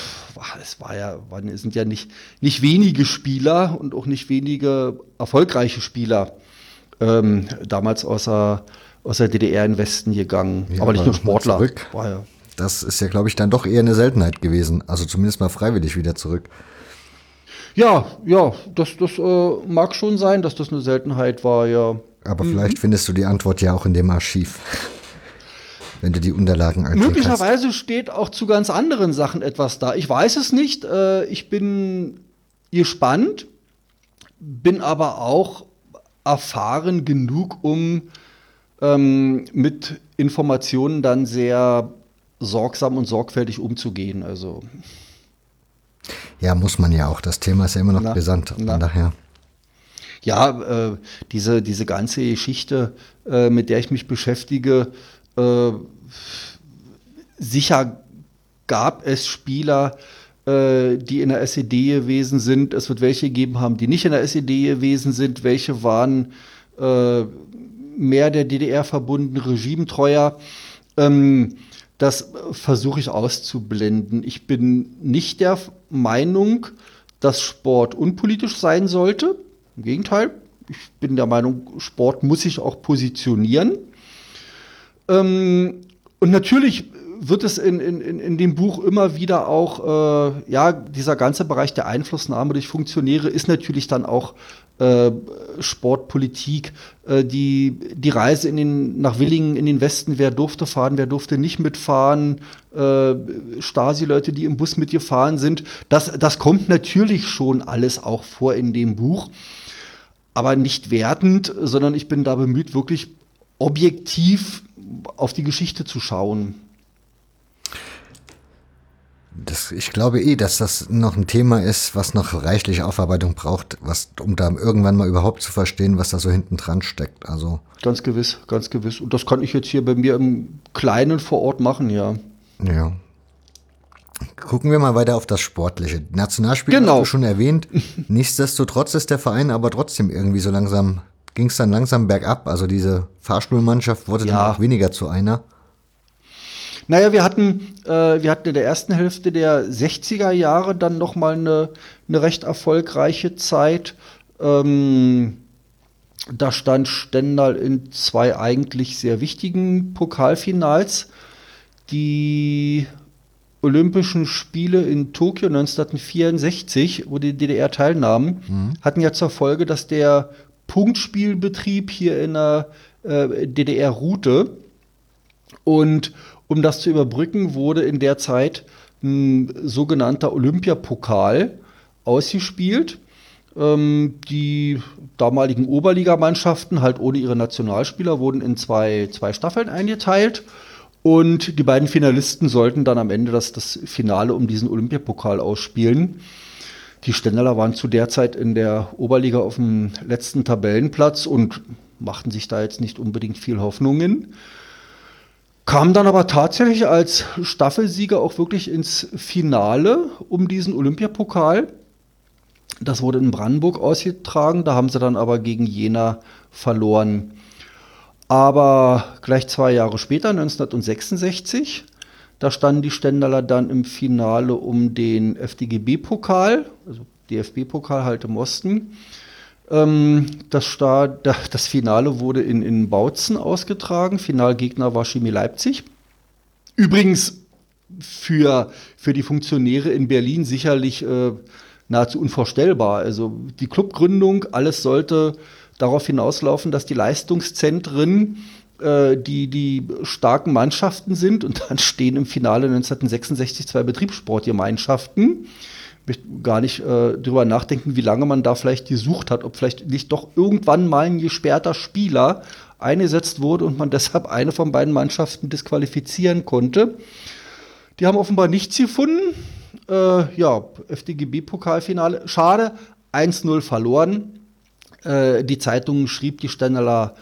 es war ja, es sind ja nicht, nicht wenige Spieler und auch nicht wenige erfolgreiche Spieler ähm, damals aus der, aus der DDR in den Westen gegangen. Ja, aber nicht nur Sportler. zurück. War ja, Das ist ja, glaube ich, dann doch eher eine Seltenheit gewesen. Also zumindest mal freiwillig wieder zurück. ja, ja, das, das äh, mag schon sein, dass das eine Seltenheit war, ja. Aber Mhm. vielleicht findest du die Antwort ja auch in dem Archiv. Wenn du die Unterlagen kannst. Möglicherweise steht auch zu ganz anderen Sachen etwas da. Ich weiß es nicht. Äh, ich bin gespannt, bin aber auch erfahren genug, um ähm, mit Informationen dann sehr sorgsam und sorgfältig umzugehen. Also Ja, muss man ja auch. Das Thema ist ja immer noch Na, brisant. Von daher. Ja, äh, diese, diese ganze Geschichte, äh, mit der ich mich beschäftige, äh, sicher gab es Spieler, äh, die in der SED gewesen sind. Es wird welche gegeben haben, die nicht in der SED gewesen sind. Welche waren äh, mehr der DDR verbunden, regimetreuer. Ähm, das versuche ich auszublenden. Ich bin nicht der Meinung, dass Sport unpolitisch sein sollte. Im Gegenteil, ich bin der Meinung, Sport muss sich auch positionieren. Ähm, und natürlich wird es in, in, in dem Buch immer wieder auch, äh, ja, dieser ganze Bereich der Einflussnahme durch Funktionäre ist natürlich dann auch äh, Sportpolitik, äh, die, die Reise in den, nach Willingen in den Westen, wer durfte fahren, wer durfte nicht mitfahren, äh, Stasi-Leute, die im Bus mitgefahren sind, das, das kommt natürlich schon alles auch vor in dem Buch, aber nicht wertend, sondern ich bin da bemüht, wirklich objektiv auf die Geschichte zu schauen. Das, ich glaube eh, dass das noch ein Thema ist, was noch reichlich Aufarbeitung braucht, was, um da irgendwann mal überhaupt zu verstehen, was da so hinten dran steckt. Also, Ganz gewiss, ganz gewiss. Und das kann ich jetzt hier bei mir im Kleinen vor Ort machen, ja. ja. Gucken wir mal weiter auf das Sportliche. Nationalspiel Genau. hast du schon erwähnt. Nichtsdestotrotz ist der Verein aber trotzdem irgendwie so langsam, ging es dann langsam bergab. Also diese Fahrstuhlmannschaft wurde Ja. dann auch weniger zu einer. Naja, wir hatten, äh, wir hatten in der ersten Hälfte der 60er Jahre dann noch mal eine, eine recht erfolgreiche Zeit. Ähm, da stand Stendal in zwei eigentlich sehr wichtigen Pokalfinals. Die Olympischen Spiele in Tokio 1964, wo die DDR teilnahm, hatten ja zur Folge, dass der Punktspielbetrieb hier in der äh, DDR ruhte. Und um das zu überbrücken, wurde in der Zeit ein sogenannter Olympiapokal ausgespielt. Ähm, die damaligen Oberligamannschaften, halt ohne ihre Nationalspieler, wurden in zwei, zwei Staffeln eingeteilt. Und die beiden Finalisten sollten dann am Ende das, das Finale um diesen Olympiapokal ausspielen. Die Stendaler waren zu der Zeit in der Oberliga auf dem letzten Tabellenplatz und machten sich da jetzt nicht unbedingt viel Hoffnungen. Kamen dann aber tatsächlich als Staffelsieger auch wirklich ins Finale um diesen Olympiapokal. Das wurde in Brandenburg ausgetragen, da haben sie dann aber gegen Jena verloren. Aber gleich zwei Jahre später, 1966, da standen die Stendaler dann im Finale um den FDGB-Pokal, also DFB-Pokal halt im Osten. Ähm, das, das, Finale wurde in, in Bautzen ausgetragen. Finalgegner war Chemie Leipzig. Übrigens für, für die Funktionäre in Berlin sicherlich äh, nahezu unvorstellbar. Also die Clubgründung, alles sollte darauf hinauslaufen, dass die Leistungszentren äh, die, die starken Mannschaften sind und dann stehen im Finale 1966 zwei Betriebssportgemeinschaften. Ich gar nicht äh, drüber nachdenken, wie lange man da vielleicht gesucht hat, ob vielleicht nicht doch irgendwann mal ein gesperrter Spieler eingesetzt wurde und man deshalb eine von beiden Mannschaften disqualifizieren konnte. Die haben offenbar nichts gefunden. Äh, ja, FDGB-Pokalfinale. Schade, 1-0 verloren. Äh, die Zeitung schrieb, die Stendeler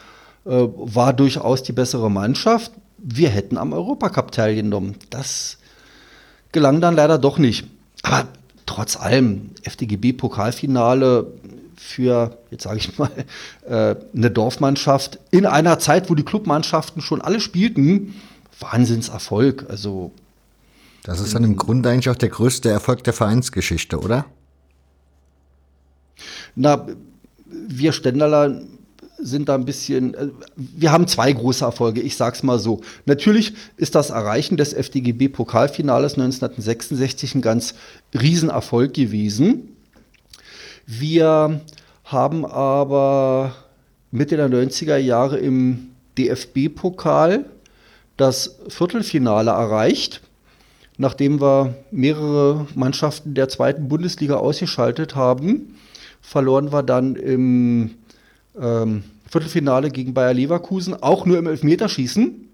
äh, war durchaus die bessere Mannschaft. Wir hätten am Europacup teilgenommen. Das gelang dann leider doch nicht. Aber trotz allem, FDGB-Pokalfinale für, jetzt sage ich mal, äh, eine Dorfmannschaft in einer Zeit, wo die Clubmannschaften schon alle spielten, Wahnsinnserfolg. Also das ist dann im Grunde eigentlich auch der größte Erfolg der Vereinsgeschichte, oder? Na, wir Ständerler sind da ein bisschen, äh, wir haben zwei große Erfolge, ich sag's mal so. Natürlich ist das Erreichen des FDGB-Pokalfinales 1966 ein ganz Riesenerfolg gewesen. Wir haben aber Mitte der 90er Jahre im DFB-Pokal das Viertelfinale erreicht nachdem wir mehrere Mannschaften der zweiten Bundesliga ausgeschaltet haben, verloren wir dann im ähm, Viertelfinale gegen Bayer Leverkusen, auch nur im Elfmeterschießen.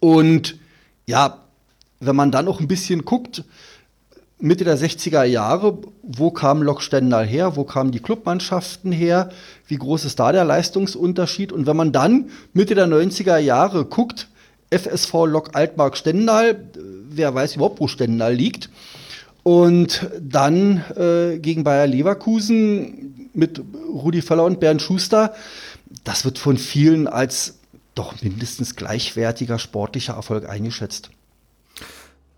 Und ja, wenn man dann noch ein bisschen guckt, Mitte der 60er Jahre, wo kam Lok Stendal her, wo kamen die Clubmannschaften her, wie groß ist da der Leistungsunterschied? Und wenn man dann Mitte der 90er Jahre guckt, FSV Lok Altmark Stendal, wer weiß überhaupt, wo Stendal liegt. Und dann äh, gegen Bayer Leverkusen mit Rudi Völler und Bernd Schuster. Das wird von vielen als doch mindestens gleichwertiger sportlicher Erfolg eingeschätzt.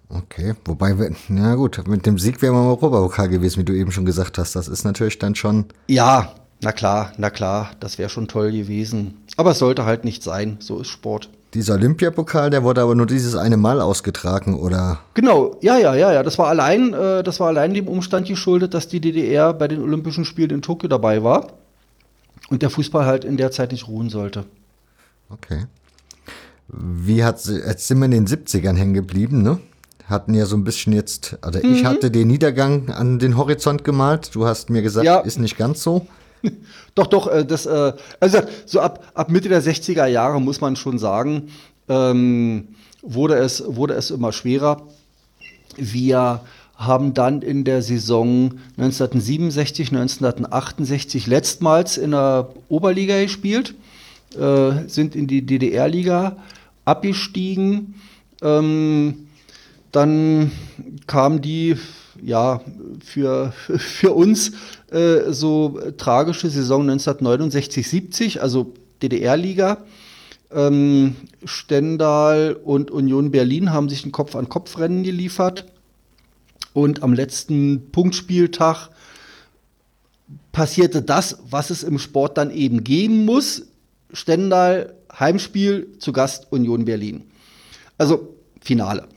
Okay, wobei, wir, na gut, mit dem Sieg wären wir im Europapokal gewesen, wie du eben schon gesagt hast. Das ist natürlich dann schon. Ja, na klar, na klar, das wäre schon toll gewesen. Aber es sollte halt nicht sein, so ist Sport. Dieser Olympiapokal, der wurde aber nur dieses eine Mal ausgetragen, oder? Genau, ja, ja, ja, ja. Das war allein, äh, das war allein dem Umstand geschuldet, dass die DDR bei den Olympischen Spielen in Tokio dabei war und der Fußball halt in der Zeit nicht ruhen sollte. Okay. Wie hat jetzt sind wir in den 70ern hängen geblieben, ne? Hatten ja so ein bisschen jetzt, also mhm. ich hatte den Niedergang an den Horizont gemalt. Du hast mir gesagt, ja. ist nicht ganz so. doch, doch, äh, das, äh, also so ab, ab Mitte der 60er Jahre muss man schon sagen, ähm, wurde, es, wurde es immer schwerer. Wir haben dann in der Saison 1967, 1968 letztmals in der Oberliga gespielt, äh, sind in die DDR-Liga abgestiegen. Ähm, dann kam die ja, für, für uns äh, so tragische Saison 1969, 70, also DDR-Liga. Ähm, Stendal und Union Berlin haben sich ein Kopf-an-Kopf-Rennen geliefert. Und am letzten Punktspieltag passierte das, was es im Sport dann eben geben muss. Stendal, Heimspiel, zu Gast Union Berlin. Also Finale.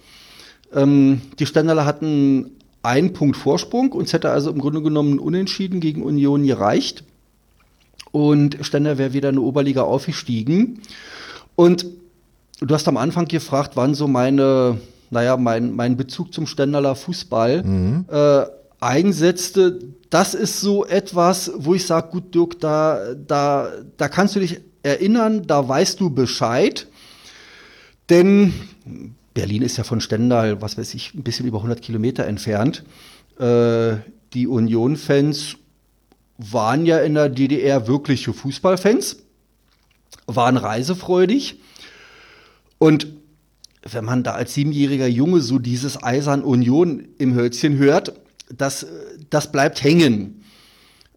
Ähm, die Stendaler hatten einen Punkt Vorsprung. Uns hätte also im Grunde genommen Unentschieden gegen Union gereicht. Und Stender wäre wieder in die Oberliga aufgestiegen. Und du hast am Anfang gefragt, wann so meine, naja, mein, mein Bezug zum Stenderler Fußball mhm. äh, einsetzte. Das ist so etwas, wo ich sage, gut, Dirk, da, da, da kannst du dich erinnern, da weißt du Bescheid. Denn Berlin ist ja von Stendal, was weiß ich, ein bisschen über 100 Kilometer entfernt. Äh, die Union-Fans waren ja in der DDR wirkliche Fußballfans, waren reisefreudig. Und wenn man da als siebenjähriger Junge so dieses Eisern Union im Hölzchen hört, das, das bleibt hängen.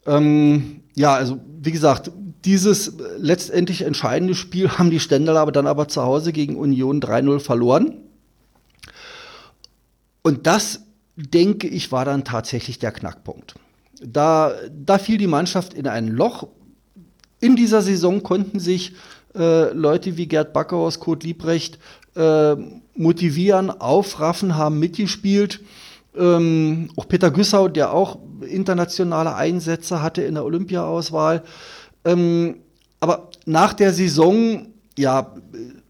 Ähm, ja, also wie gesagt, dieses letztendlich entscheidende Spiel haben die Stendal aber dann aber zu Hause gegen Union 3-0 verloren. Und das, denke ich, war dann tatsächlich der Knackpunkt. Da, da fiel die Mannschaft in ein Loch. In dieser Saison konnten sich äh, Leute wie Gerd Backhaus, Kurt Liebrecht äh, motivieren, aufraffen, haben mitgespielt. Ähm, auch Peter Güssau, der auch internationale Einsätze hatte in der Olympiaauswahl. Ähm, aber nach der Saison, ja,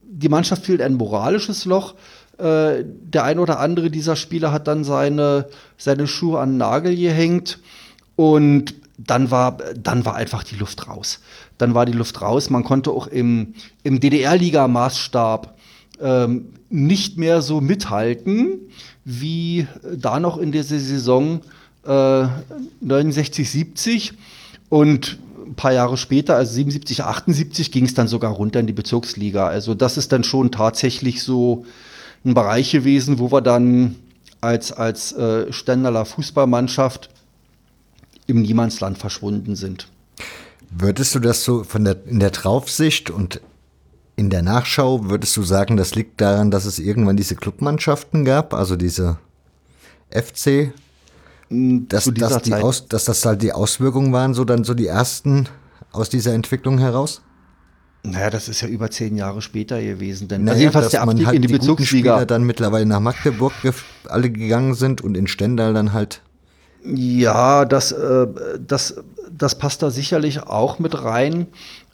die Mannschaft fiel ein moralisches Loch. Äh, der ein oder andere dieser Spieler hat dann seine, seine Schuhe an den Nagel gehängt und dann war, dann war einfach die Luft raus. Dann war die Luft raus. Man konnte auch im, im DDR-Liga-Maßstab ähm, nicht mehr so mithalten wie da noch in dieser Saison äh, 69, 70. Und ein paar Jahre später, also 77, 78, ging es dann sogar runter in die Bezirksliga. Also das ist dann schon tatsächlich so ein Bereich gewesen, wo wir dann als, als äh, Stendaler Fußballmannschaft im Niemandsland verschwunden sind. Würdest du das so von der, in der Draufsicht und in der Nachschau, würdest du sagen, das liegt daran, dass es irgendwann diese Clubmannschaften gab, also diese FC, hm, dass, dass, die Aus, dass das halt die Auswirkungen waren, so dann so die ersten aus dieser Entwicklung heraus? Naja, das ist ja über zehn Jahre später gewesen. Denn naja, also jedenfalls der Abstieg halt in die, die Bezirksliga dann mittlerweile nach Magdeburg alle gegangen sind und in Stendal dann halt. Ja, das, äh, das, das passt da sicherlich auch mit rein.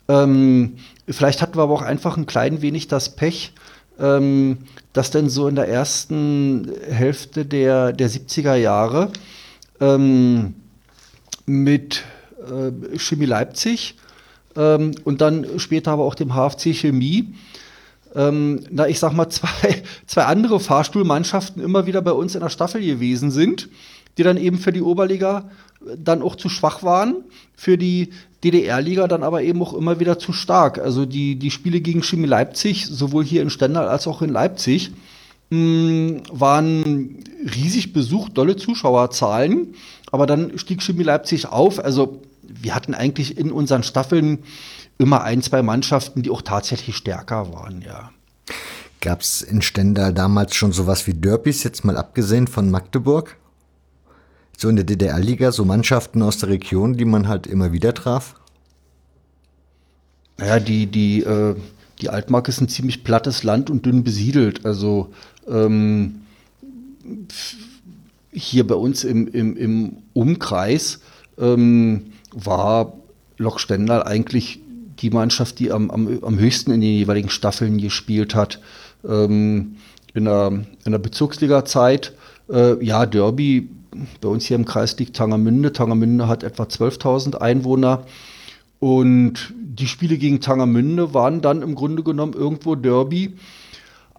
Ähm, vielleicht hatten wir aber auch einfach ein klein wenig das Pech, ähm, dass denn so in der ersten Hälfte der, der 70er Jahre ähm, mit äh, Chemie Leipzig ähm, und dann später aber auch dem HFC Chemie. Ähm, na, ich sag mal, zwei, zwei andere Fahrstuhlmannschaften immer wieder bei uns in der Staffel gewesen sind, die dann eben für die Oberliga dann auch zu schwach waren, für die DDR-Liga dann aber eben auch immer wieder zu stark. Also die, die Spiele gegen Chemie Leipzig, sowohl hier in Stendal als auch in Leipzig, mh, mm, waren riesig besucht, dolle Zuschauerzahlen. Aber dann stieg Chemie Leipzig auf. Also wir hatten eigentlich in unseren Staffeln immer ein, zwei Mannschaften, die auch tatsächlich stärker waren, ja. Gab es in Stendal damals schon sowas wie Derbys, jetzt mal abgesehen von Magdeburg? So in der DDR-Liga, so Mannschaften aus der Region, die man halt immer wieder traf? Naja, die, die, äh, die Altmark ist ein ziemlich plattes Land und dünn besiedelt. Also ähm, hier bei uns im, im, im Umkreis ähm, war Lok Stendal eigentlich die Mannschaft, die am, am, am höchsten in den jeweiligen Staffeln gespielt hat. Ähm, in, der, in der Bezirksliga-Zeit, äh, ja, Derby, bei uns hier im Kreis liegt Tangermünde. Tangermünde hat etwa 12.000 Einwohner. Und die Spiele gegen Tangermünde waren dann im Grunde genommen irgendwo Derby.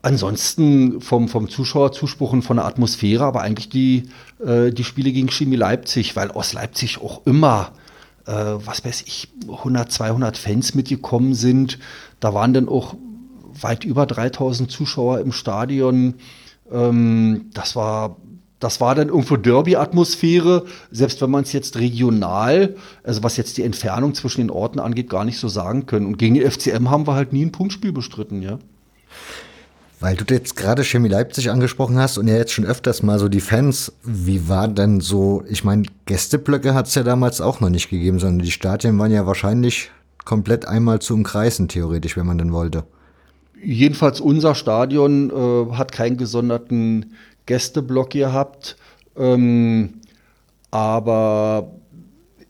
Ansonsten vom, vom Zuschauerzuspruch und von der Atmosphäre, aber eigentlich die, äh, die Spiele gegen Chemie Leipzig, weil aus Leipzig auch immer, äh, was weiß ich, 100, 200 Fans mitgekommen sind. Da waren dann auch weit über 3000 Zuschauer im Stadion. Ähm, das war das war dann irgendwo Derby-Atmosphäre, selbst wenn man es jetzt regional, also was jetzt die Entfernung zwischen den Orten angeht, gar nicht so sagen können. Und gegen die FCM haben wir halt nie ein Punktspiel bestritten, ja. Weil du jetzt gerade Chemie Leipzig angesprochen hast und ja jetzt schon öfters mal so die Fans, wie war denn so, ich meine, Gästeblöcke hat es ja damals auch noch nicht gegeben, sondern die Stadien waren ja wahrscheinlich komplett einmal zu umkreisen, theoretisch, wenn man denn wollte. Jedenfalls unser Stadion äh, hat keinen gesonderten Gästeblock gehabt, ähm, aber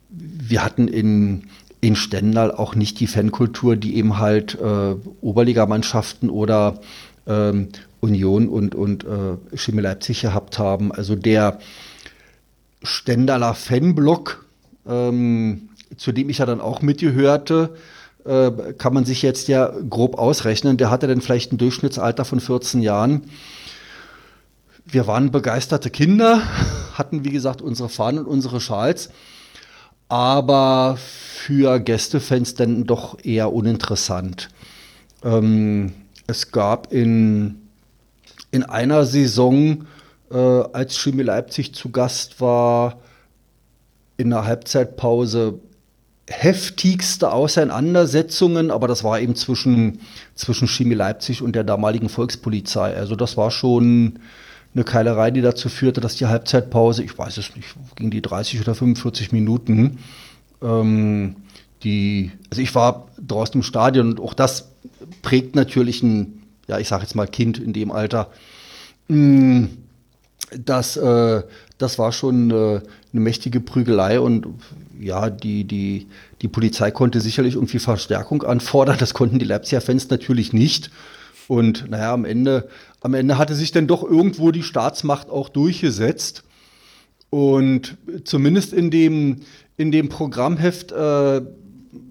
wir hatten in in Stendal auch nicht die Fankultur, die eben halt äh, Oberligamannschaften oder ähm, Union und, und äh, Schimmel Leipzig gehabt haben. Also der Stendaler Fanblock, ähm, zu dem ich ja dann auch mitgehörte, äh, kann man sich jetzt ja grob ausrechnen. Der hatte dann vielleicht ein Durchschnittsalter von 14 Jahren. Wir waren begeisterte Kinder, hatten wie gesagt unsere Fahnen und unsere Schals, aber für Gästefans dann doch eher uninteressant. Ähm, es gab in, in einer Saison, äh, als Chemie Leipzig zu Gast war, in der Halbzeitpause heftigste Auseinandersetzungen, aber das war eben zwischen, zwischen Chemie Leipzig und der damaligen Volkspolizei. Also das war schon eine Keilerei, die dazu führte, dass die Halbzeitpause, ich weiß es nicht, ging die 30 oder 45 Minuten. Ähm, die, also ich war draußen im Stadion und auch das prägt natürlich ein, ja, ich sage jetzt mal Kind in dem Alter. Mm, das, äh, das war schon äh, eine mächtige Prügelei und ja, die, die, die Polizei konnte sicherlich irgendwie Verstärkung anfordern. Das konnten die Leipziger Fans natürlich nicht. Und naja, am Ende, am Ende hatte sich dann doch irgendwo die Staatsmacht auch durchgesetzt. Und zumindest in dem, in dem Programmheft äh,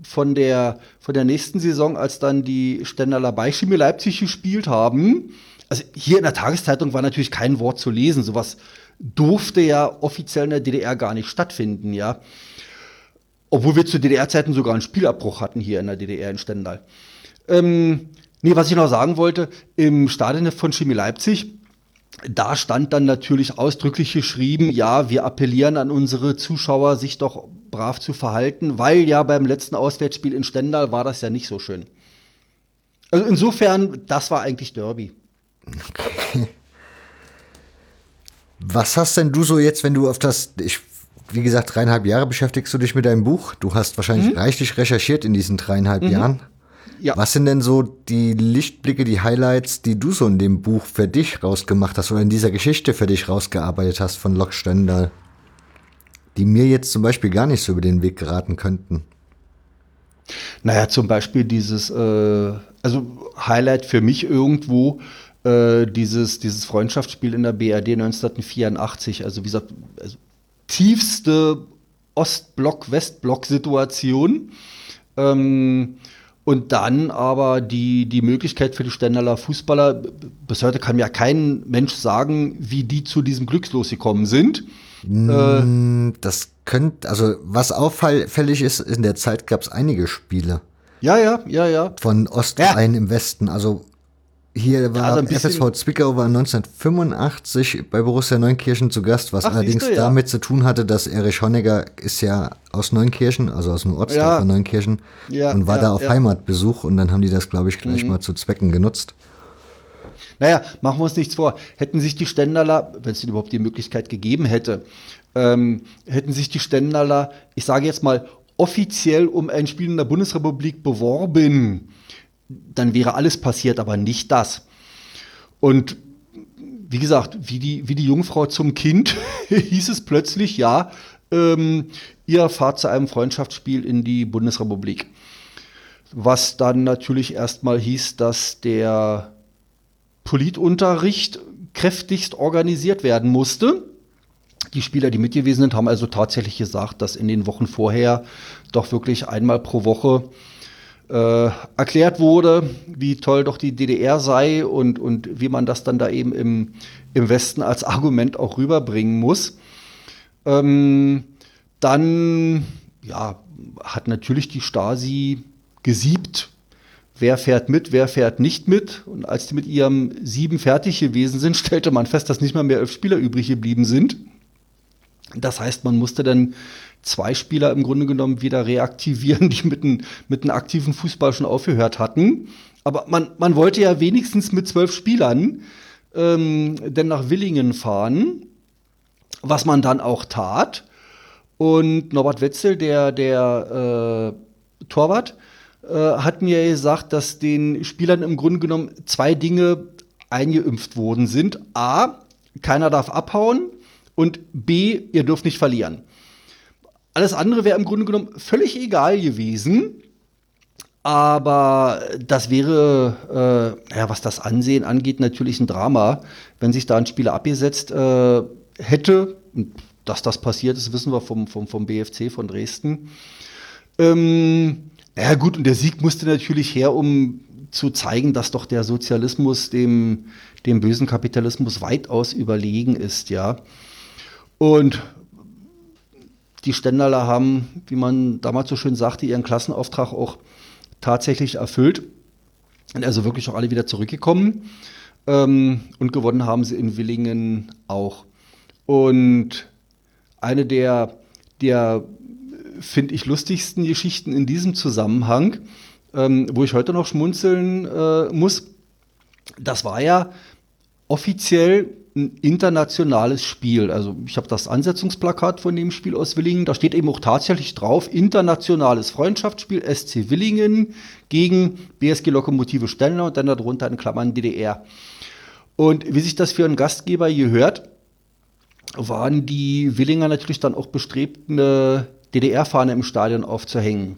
von, der, von der nächsten Saison, als dann die Stendaler Beischimie Leipzig gespielt haben, also hier in der Tageszeitung war natürlich kein Wort zu lesen. Sowas durfte ja offiziell in der DDR gar nicht stattfinden, ja. Obwohl wir zu DDR-Zeiten sogar einen Spielabbruch hatten hier in der DDR in Stendal. Ähm, nee, was ich noch sagen wollte, im Stadion von Chemie Leipzig, da stand dann natürlich ausdrücklich geschrieben, ja, wir appellieren an unsere Zuschauer, sich doch brav zu verhalten, weil ja beim letzten Auswärtsspiel in Stendal war das ja nicht so schön. Also insofern, das war eigentlich Derby. Okay. Was hast denn du so jetzt, wenn du auf das, ich, wie gesagt, dreieinhalb Jahre beschäftigst du dich mit deinem Buch. Du hast wahrscheinlich mhm. reichlich recherchiert in diesen dreieinhalb mhm. Jahren. Ja. Was sind denn so die Lichtblicke, die Highlights, die du so in dem Buch für dich rausgemacht hast oder in dieser Geschichte für dich rausgearbeitet hast von Lok Stendal, die mir jetzt zum Beispiel gar nicht so über den Weg geraten könnten? Naja, zum Beispiel dieses, äh, also Highlight für mich irgendwo, äh, dieses, dieses Freundschaftsspiel in der BRD 1984. Also wie gesagt, also tiefste Ostblock-Westblock-Situation. Ähm, und dann aber die, die Möglichkeit für die Stendaler Fußballer, bis heute kann mir ja kein Mensch sagen, wie die zu diesem Glückslos gekommen sind. Mm, das könnte, also was auffällig ist, in der Zeit gab es einige Spiele. Ja, ja, ja, ja. Von Ostvereinen ja. im Westen. Also hier war ja, FSV Zwickau war 1985 bei Borussia Neunkirchen zu Gast, was Ach, allerdings du, ja. damit zu tun hatte, dass Erich Honegger ist ja aus Neunkirchen, also aus dem Ortsteil ja. von Neunkirchen und war da auf Heimatbesuch und dann haben die das, glaube ich, gleich mhm. mal zu Zwecken genutzt. Naja, machen wir uns nichts vor. Hätten sich die Ständerler, wenn es überhaupt die Möglichkeit gegeben hätte, ähm, hätten sich die Ständerler, ich sage jetzt mal, offiziell um ein Spiel in der Bundesrepublik beworben, dann wäre alles passiert, aber nicht das. Und wie gesagt, wie die, wie die Jungfrau zum Kind hieß es plötzlich, ja, ähm, ihr fahrt zu einem Freundschaftsspiel in die Bundesrepublik. Was dann natürlich erstmal hieß, dass der Politunterricht kräftigst organisiert werden musste. Die Spieler, die mitgewesen sind, haben also tatsächlich gesagt, dass in den Wochen vorher doch wirklich einmal pro Woche äh, erklärt wurde, wie toll doch die DDR sei und, und wie man das dann da eben im, im Westen als Argument auch rüberbringen muss. Ähm, dann ja, hat natürlich die Stasi gesiebt, wer fährt mit, wer fährt nicht mit. Und als die mit ihrem Sieben fertig gewesen sind, stellte man fest, dass nicht mal mehr elf Spieler übrig geblieben sind. Das heißt, man musste dann zwei Spieler im Grunde genommen wieder reaktivieren, die mit einem mit aktiven Fußball schon aufgehört hatten. Aber man, man wollte ja wenigstens mit zwölf Spielern ähm, denn nach Willingen fahren, was man dann auch tat. Und Norbert Wetzel, der, der äh, Torwart, äh, hat mir gesagt, dass den Spielern im Grunde genommen zwei Dinge eingeimpft worden sind. A, keiner darf abhauen und B, ihr dürft nicht verlieren. Alles andere wäre im Grunde genommen völlig egal gewesen. Aber das wäre, äh, ja, was das Ansehen angeht, natürlich ein Drama, wenn sich da ein Spieler abgesetzt äh, hätte. Dass das passiert ist, wissen wir vom, vom, vom BFC von Dresden. Ähm, ja gut, und der Sieg musste natürlich her, um zu zeigen, dass doch der Sozialismus dem, dem bösen Kapitalismus weitaus überlegen ist, ja. Und die Stendlerler haben, wie man damals so schön sagte, ihren Klassenauftrag auch tatsächlich erfüllt. Und also wirklich auch alle wieder zurückgekommen. Ähm, und gewonnen haben sie in Willingen auch. Und eine der, der, finde ich, lustigsten Geschichten in diesem Zusammenhang, ähm, wo ich heute noch schmunzeln äh, muss. Das war ja offiziell ein internationales Spiel. Also ich habe das Ansetzungsplakat von dem Spiel aus Willingen. Da steht eben auch tatsächlich drauf, internationales Freundschaftsspiel SC Willingen gegen BSG Lokomotive Stellner und dann darunter in Klammern DDR. Und wie sich das für einen Gastgeber gehört, waren die Willinger natürlich dann auch bestrebt, eine DDR-Fahne im Stadion aufzuhängen.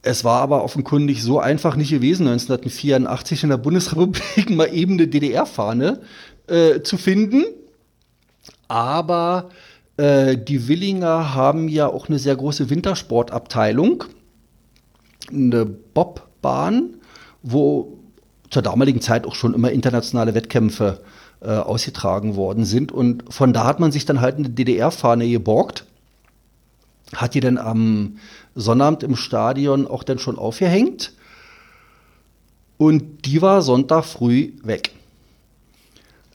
Es war aber offenkundig so einfach nicht gewesen, 1984 in der Bundesrepublik mal eben eine DDR-Fahne äh, zu finden. Aber äh, die Willinger haben ja auch eine sehr große Wintersportabteilung, eine Bobbahn, wo zur damaligen Zeit auch schon immer internationale Wettkämpfe äh, ausgetragen worden sind. Und von da hat man sich dann halt eine DDR-Fahne geborgt, hat die dann am Sonnabend im Stadion auch dann schon aufgehängt. Und die war Sonntag früh weg.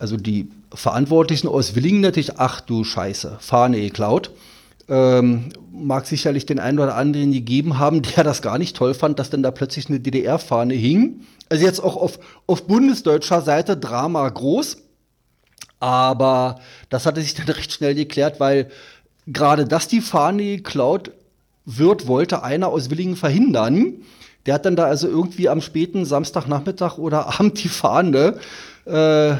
Also die Verantwortlichen aus Willingen natürlich, ach du Scheiße, Fahne geklaut. Ähm, mag sicherlich den einen oder anderen gegeben haben, der das gar nicht toll fand, dass dann da plötzlich eine DDR-Fahne hing. Also jetzt auch auf, auf bundesdeutscher Seite Drama groß. Aber das hatte sich dann recht schnell geklärt, weil gerade dass die Fahne geklaut wird, wollte einer aus Willingen verhindern. Der hat dann da also irgendwie am späten Samstagnachmittag oder Abend die Fahne äh,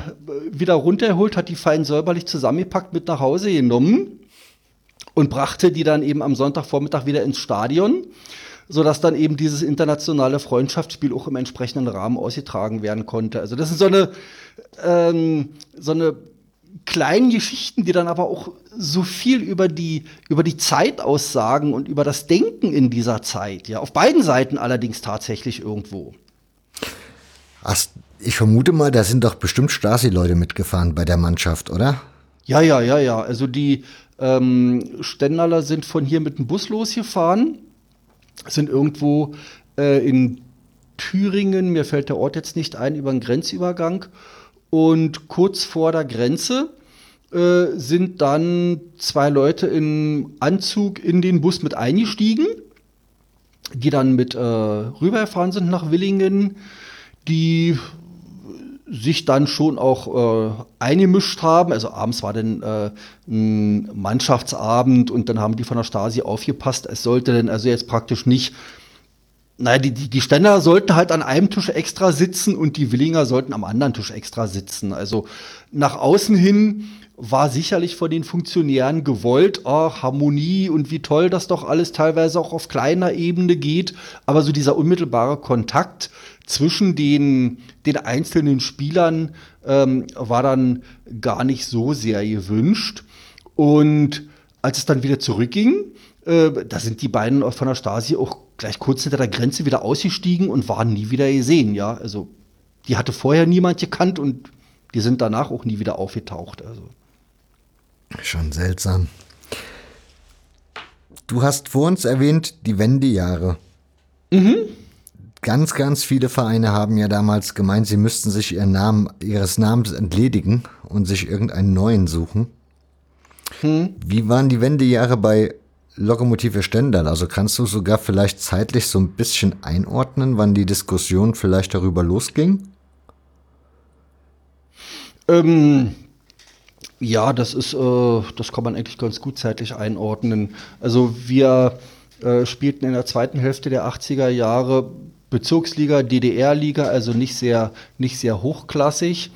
wieder runtergeholt, hat die fein säuberlich zusammengepackt, mit nach Hause genommen und brachte die dann eben am Sonntagvormittag wieder ins Stadion, sodass dann eben dieses internationale Freundschaftsspiel auch im entsprechenden Rahmen ausgetragen werden konnte. Also das ist so eine, ähm, so eine kleinen Geschichten, die dann aber auch so viel über die, über die Zeit aussagen und über das Denken in dieser Zeit. Ja, auf beiden Seiten allerdings tatsächlich irgendwo. Ach, ich vermute mal, da sind doch bestimmt Stasi-Leute mitgefahren bei der Mannschaft, oder? Ja, ja, ja, ja. Also die ähm, Stendaler sind von hier mit dem Bus losgefahren, sind irgendwo äh, in Thüringen, mir fällt der Ort jetzt nicht ein, über einen Grenzübergang und kurz vor der Grenze äh, sind dann zwei Leute im Anzug in den Bus mit eingestiegen, die dann mit äh, rübergefahren sind nach Willingen, die sich dann schon auch äh, eingemischt haben. Also abends war dann äh, ein Mannschaftsabend und dann haben die von der Stasi aufgepasst. Es sollte dann also jetzt praktisch nicht naja, die, die, die Ständer sollten halt an einem Tisch extra sitzen und die Willinger sollten am anderen Tisch extra sitzen. Also nach außen hin war sicherlich von den Funktionären gewollt, oh, Harmonie und wie toll das doch alles teilweise auch auf kleiner Ebene geht. Aber so dieser unmittelbare Kontakt zwischen den, den einzelnen Spielern ähm, war dann gar nicht so sehr gewünscht. Und als es dann wieder zurückging, äh, da sind die beiden von der Stasi auch gleich kurz hinter der Grenze wieder ausgestiegen und waren nie wieder gesehen, ja. Also die hatte vorher niemand gekannt und die sind danach auch nie wieder aufgetaucht. Also. Schon seltsam. Du hast vor uns erwähnt die Wendejahre. Mhm. Ganz, ganz viele Vereine haben ja damals gemeint, sie müssten sich ihren Namen, ihres Namens entledigen und sich irgendeinen neuen suchen. Hm. Wie waren die Wendejahre bei Lokomotive Stendal. Also kannst du sogar vielleicht zeitlich so ein bisschen einordnen, wann die Diskussion vielleicht darüber losging? Ähm, ja, das ist, äh, das kann man eigentlich ganz gut zeitlich einordnen. Also wir äh, spielten in der zweiten Hälfte der 80er Jahre Bezirksliga, DDR-Liga, also nicht sehr, nicht sehr hochklassig.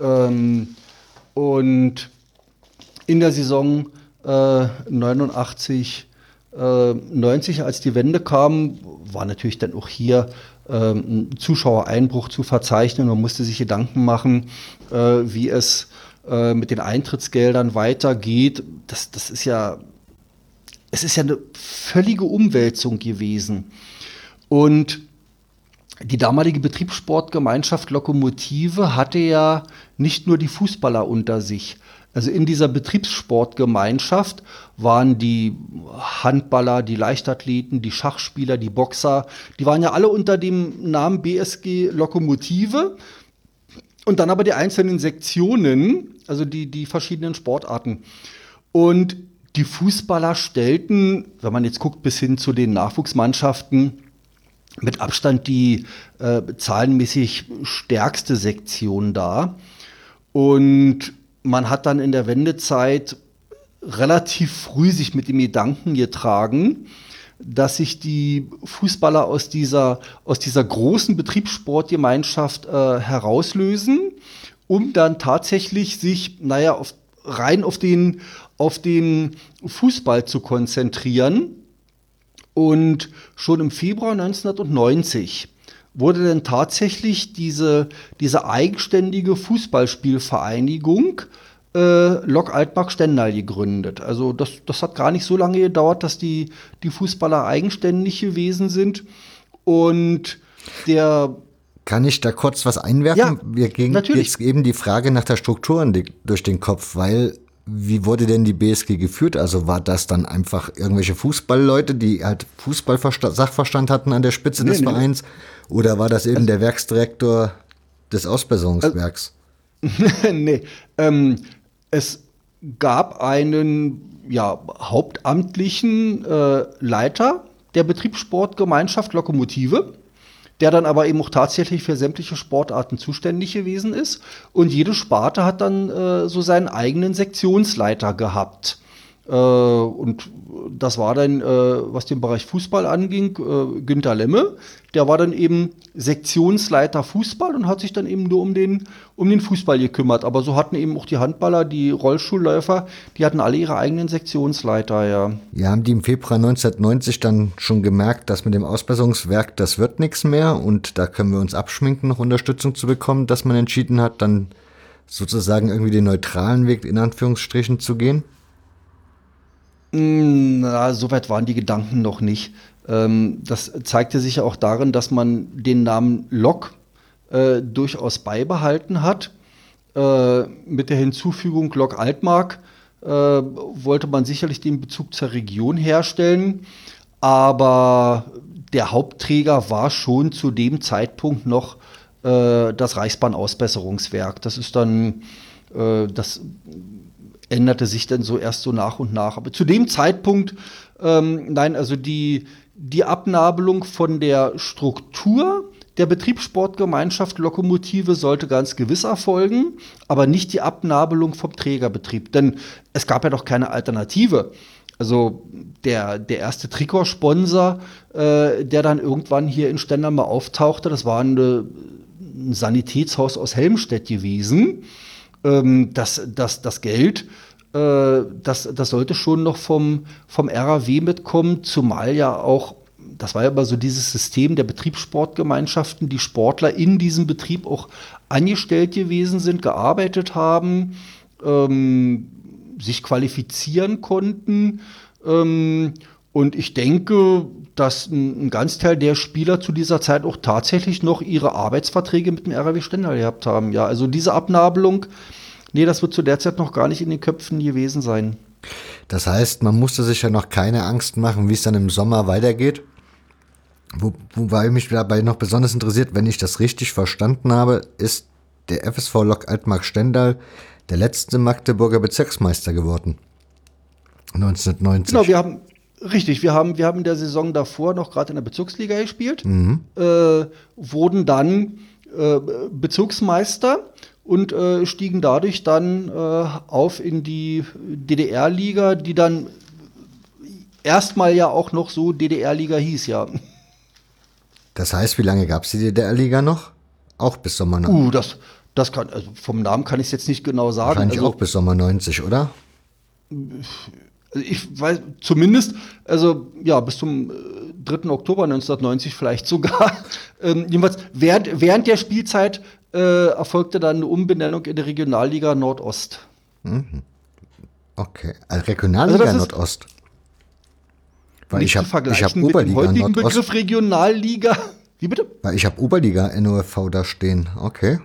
Ähm, und in der Saison 89, äh, 90, als die Wende kam, war natürlich dann auch hier äh, ein Zuschauereinbruch zu verzeichnen. Man musste sich Gedanken machen, äh, wie es äh, mit den Eintrittsgeldern weitergeht. Das, das ist ja, es ist ja eine völlige Umwälzung gewesen. Und die damalige Betriebssportgemeinschaft Lokomotive hatte ja nicht nur die Fußballer unter sich, also in dieser Betriebssportgemeinschaft waren die Handballer, die Leichtathleten, die Schachspieler, die Boxer, die waren ja alle unter dem Namen BSG Lokomotive. Und dann aber die einzelnen Sektionen, also die, die verschiedenen Sportarten. Und die Fußballer stellten, wenn man jetzt guckt, bis hin zu den Nachwuchsmannschaften, mit Abstand die äh, zahlenmäßig stärkste Sektion dar. Und man hat dann in der Wendezeit relativ früh sich mit dem Gedanken getragen, dass sich die Fußballer aus dieser, aus dieser großen Betriebssportgemeinschaft äh, herauslösen, um dann tatsächlich sich, naja, auf, rein auf den, auf den Fußball zu konzentrieren. Und schon im Februar 1990 wurde dann tatsächlich diese, diese eigenständige Fußballspielvereinigung äh, Lok Altmark Stendal gegründet. Also das, das hat gar nicht so lange gedauert, dass die, die Fußballer eigenständig gewesen sind. Und der kann ich da kurz was einwerfen? Ja, Wir gingen natürlich. jetzt eben die Frage nach der Struktur durch den Kopf, weil wie wurde denn die BSG geführt? Also war das dann einfach irgendwelche Fußballleute, die halt Fußball-Sachverstand hatten an der Spitze Nee, des nee. Vereins? Oder war das eben der Werksdirektor des Ausbesserungswerks? nee, ähm, es gab einen ja, hauptamtlichen äh, Leiter der Betriebssportgemeinschaft Lokomotive, der dann aber eben auch tatsächlich für sämtliche Sportarten zuständig gewesen ist. Und jede Sparte hat dann äh, so seinen eigenen Sektionsleiter gehabt. Äh, und das war dann, äh, was den Bereich Fußball anging, äh, Günter Lemme. Der war dann eben Sektionsleiter Fußball und hat sich dann eben nur um den, um den Fußball gekümmert. Aber so hatten eben auch die Handballer, die Rollstuhlläufer, die hatten alle ihre eigenen Sektionsleiter, ja. Ja, haben die im Februar 1990 dann schon gemerkt, dass mit dem Ausbesserungswerk das wird nichts mehr und da können wir uns abschminken, noch Unterstützung zu bekommen, dass man entschieden hat, dann sozusagen irgendwie den neutralen Weg in Anführungsstrichen zu gehen? Na, so weit waren die Gedanken noch nicht. Ähm, das zeigte sich ja auch darin, dass man den Namen Lok äh, durchaus beibehalten hat. Äh, mit der Hinzufügung Lok Altmark äh, wollte man sicherlich den Bezug zur Region herstellen. Aber der Hauptträger war schon zu dem Zeitpunkt noch äh, das Reichsbahnausbesserungswerk. Das ist dann, äh, das änderte sich dann so erst so nach und nach. Aber zu dem Zeitpunkt, ähm, nein, also die, die Abnabelung von der Struktur der Betriebssportgemeinschaft Lokomotive sollte ganz gewiss erfolgen, aber nicht die Abnabelung vom Trägerbetrieb. Denn es gab ja doch keine Alternative. Also der, der erste Trikotsponsor, äh, der dann irgendwann hier in Stendal mal auftauchte, das war eine, ein Sanitätshaus aus Helmstedt gewesen ähm, das, das, das Geld, äh, das, das sollte schon noch vom, vom RAW mitkommen, zumal ja auch, das war ja immer so dieses System der Betriebssportgemeinschaften, die Sportler in diesem Betrieb auch angestellt gewesen sind, gearbeitet haben, ähm, sich qualifizieren konnten. Ähm, und ich denke, dass ein, ein ganz Teil der Spieler zu dieser Zeit auch tatsächlich noch ihre Arbeitsverträge mit dem RW Stendal gehabt haben. Ja, also diese Abnabelung, nee, das wird zu der Zeit noch gar nicht in den Köpfen gewesen sein. Das heißt, man musste sich ja noch keine Angst machen, wie es dann im Sommer weitergeht. Wo, wobei mich dabei noch besonders interessiert, wenn ich das richtig verstanden habe, ist der FSV Lok Altmark Stendal der letzte Magdeburger Bezirksmeister geworden. 1990. Genau, wir haben, richtig, wir haben, wir haben in der Saison davor noch gerade in der Bezirksliga gespielt, äh, wurden dann äh, Bezirksmeister und äh, stiegen dadurch dann äh, auf in die DDR-Liga, die dann erstmal ja auch noch so DDR-Liga hieß, ja. Das heißt, wie lange gab es die DDR-Liga noch? Auch bis Sommer 90. Uh, das, das kann, also vom Namen kann ich es jetzt nicht genau sagen. Wahrscheinlich Also, auch bis Sommer 90, oder? Also ich weiß zumindest, also ja, bis zum äh, 3. Oktober 1990 vielleicht sogar. ähm, jedenfalls während, während der Spielzeit äh, erfolgte dann eine Umbenennung in der Regionalliga Nordost. Okay. Also Regionalliga Also Nordost. Weil Nicht ich habe ich hab mit dem Oberliga heutigen Nordost. Begriff Regionalliga. Wie bitte? Weil ich habe Oberliga NOFV da stehen. Okay.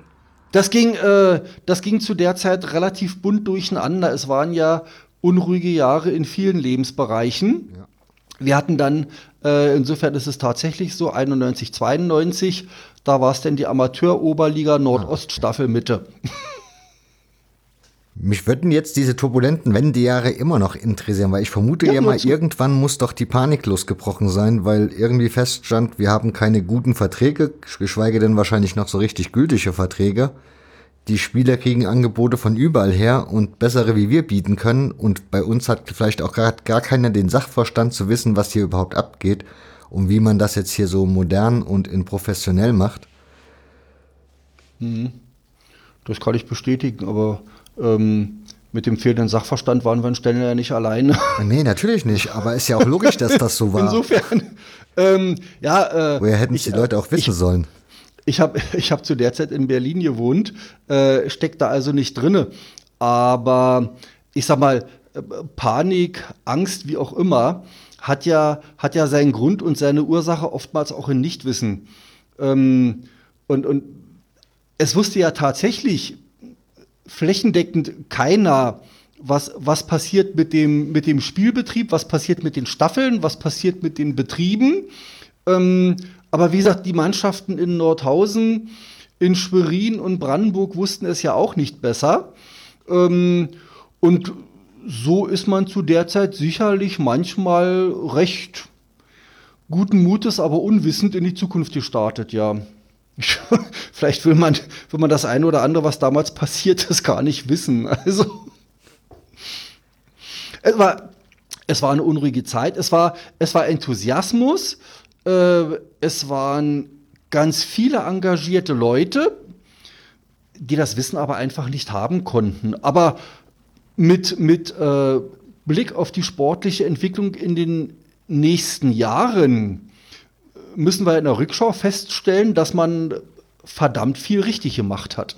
Das ging, äh, das ging zu der Zeit relativ bunt durcheinander. Es waren ja unruhige Jahre in vielen Lebensbereichen. Wir hatten dann, äh, insofern ist es tatsächlich so, 91, 92, da war es denn die Amateur-Oberliga Nordost Staffel Mitte. Mich würden jetzt diese turbulenten Wendejahre immer noch interessieren, weil ich vermute ja, ja mal, irgendwann muss doch die Panik losgebrochen sein, weil irgendwie feststand, wir haben keine guten Verträge, geschweige denn wahrscheinlich noch so richtig gültige Verträge. Die Spieler kriegen Angebote von überall her und bessere wie wir bieten können und bei uns hat vielleicht auch gar, gar keiner den Sachverstand zu wissen, was hier überhaupt abgeht und wie man das jetzt hier so modern und in professionell macht. Mhm. Das kann ich bestätigen, aber ähm, mit dem fehlenden Sachverstand waren wir an Stellen ja nicht alleine. Nee, natürlich nicht, aber ist ja auch logisch, dass das so war. Insofern, ähm, ja. Äh, Woher hätten es die Leute auch wissen ich, sollen? Ich habe ich hab zu der Zeit in Berlin gewohnt, äh, steckt da also nicht drinne. Aber ich sag mal, Panik, Angst, wie auch immer, hat ja, hat ja seinen Grund und seine Ursache oftmals auch in Nichtwissen. Ähm, und, und es wusste ja tatsächlich flächendeckend keiner, was, was passiert mit dem, mit dem Spielbetrieb, was passiert mit den Staffeln, was passiert mit den Betrieben. Ähm, aber wie gesagt, die Mannschaften in Nordhausen, in Schwerin und Brandenburg wussten es ja auch nicht besser. Ähm, und so ist man zu der Zeit sicherlich manchmal recht guten Mutes, aber unwissend in die Zukunft gestartet, ja. Vielleicht will man, will man das eine oder andere, was damals passiert ist, gar nicht wissen. Also, es war, es war eine unruhige Zeit. Es war, es war Enthusiasmus. Äh, es waren ganz viele engagierte Leute, die das Wissen aber einfach nicht haben konnten. Aber mit, mit äh, Blick auf die sportliche Entwicklung in den nächsten Jahren müssen wir in der Rückschau feststellen, dass man verdammt viel richtig gemacht hat.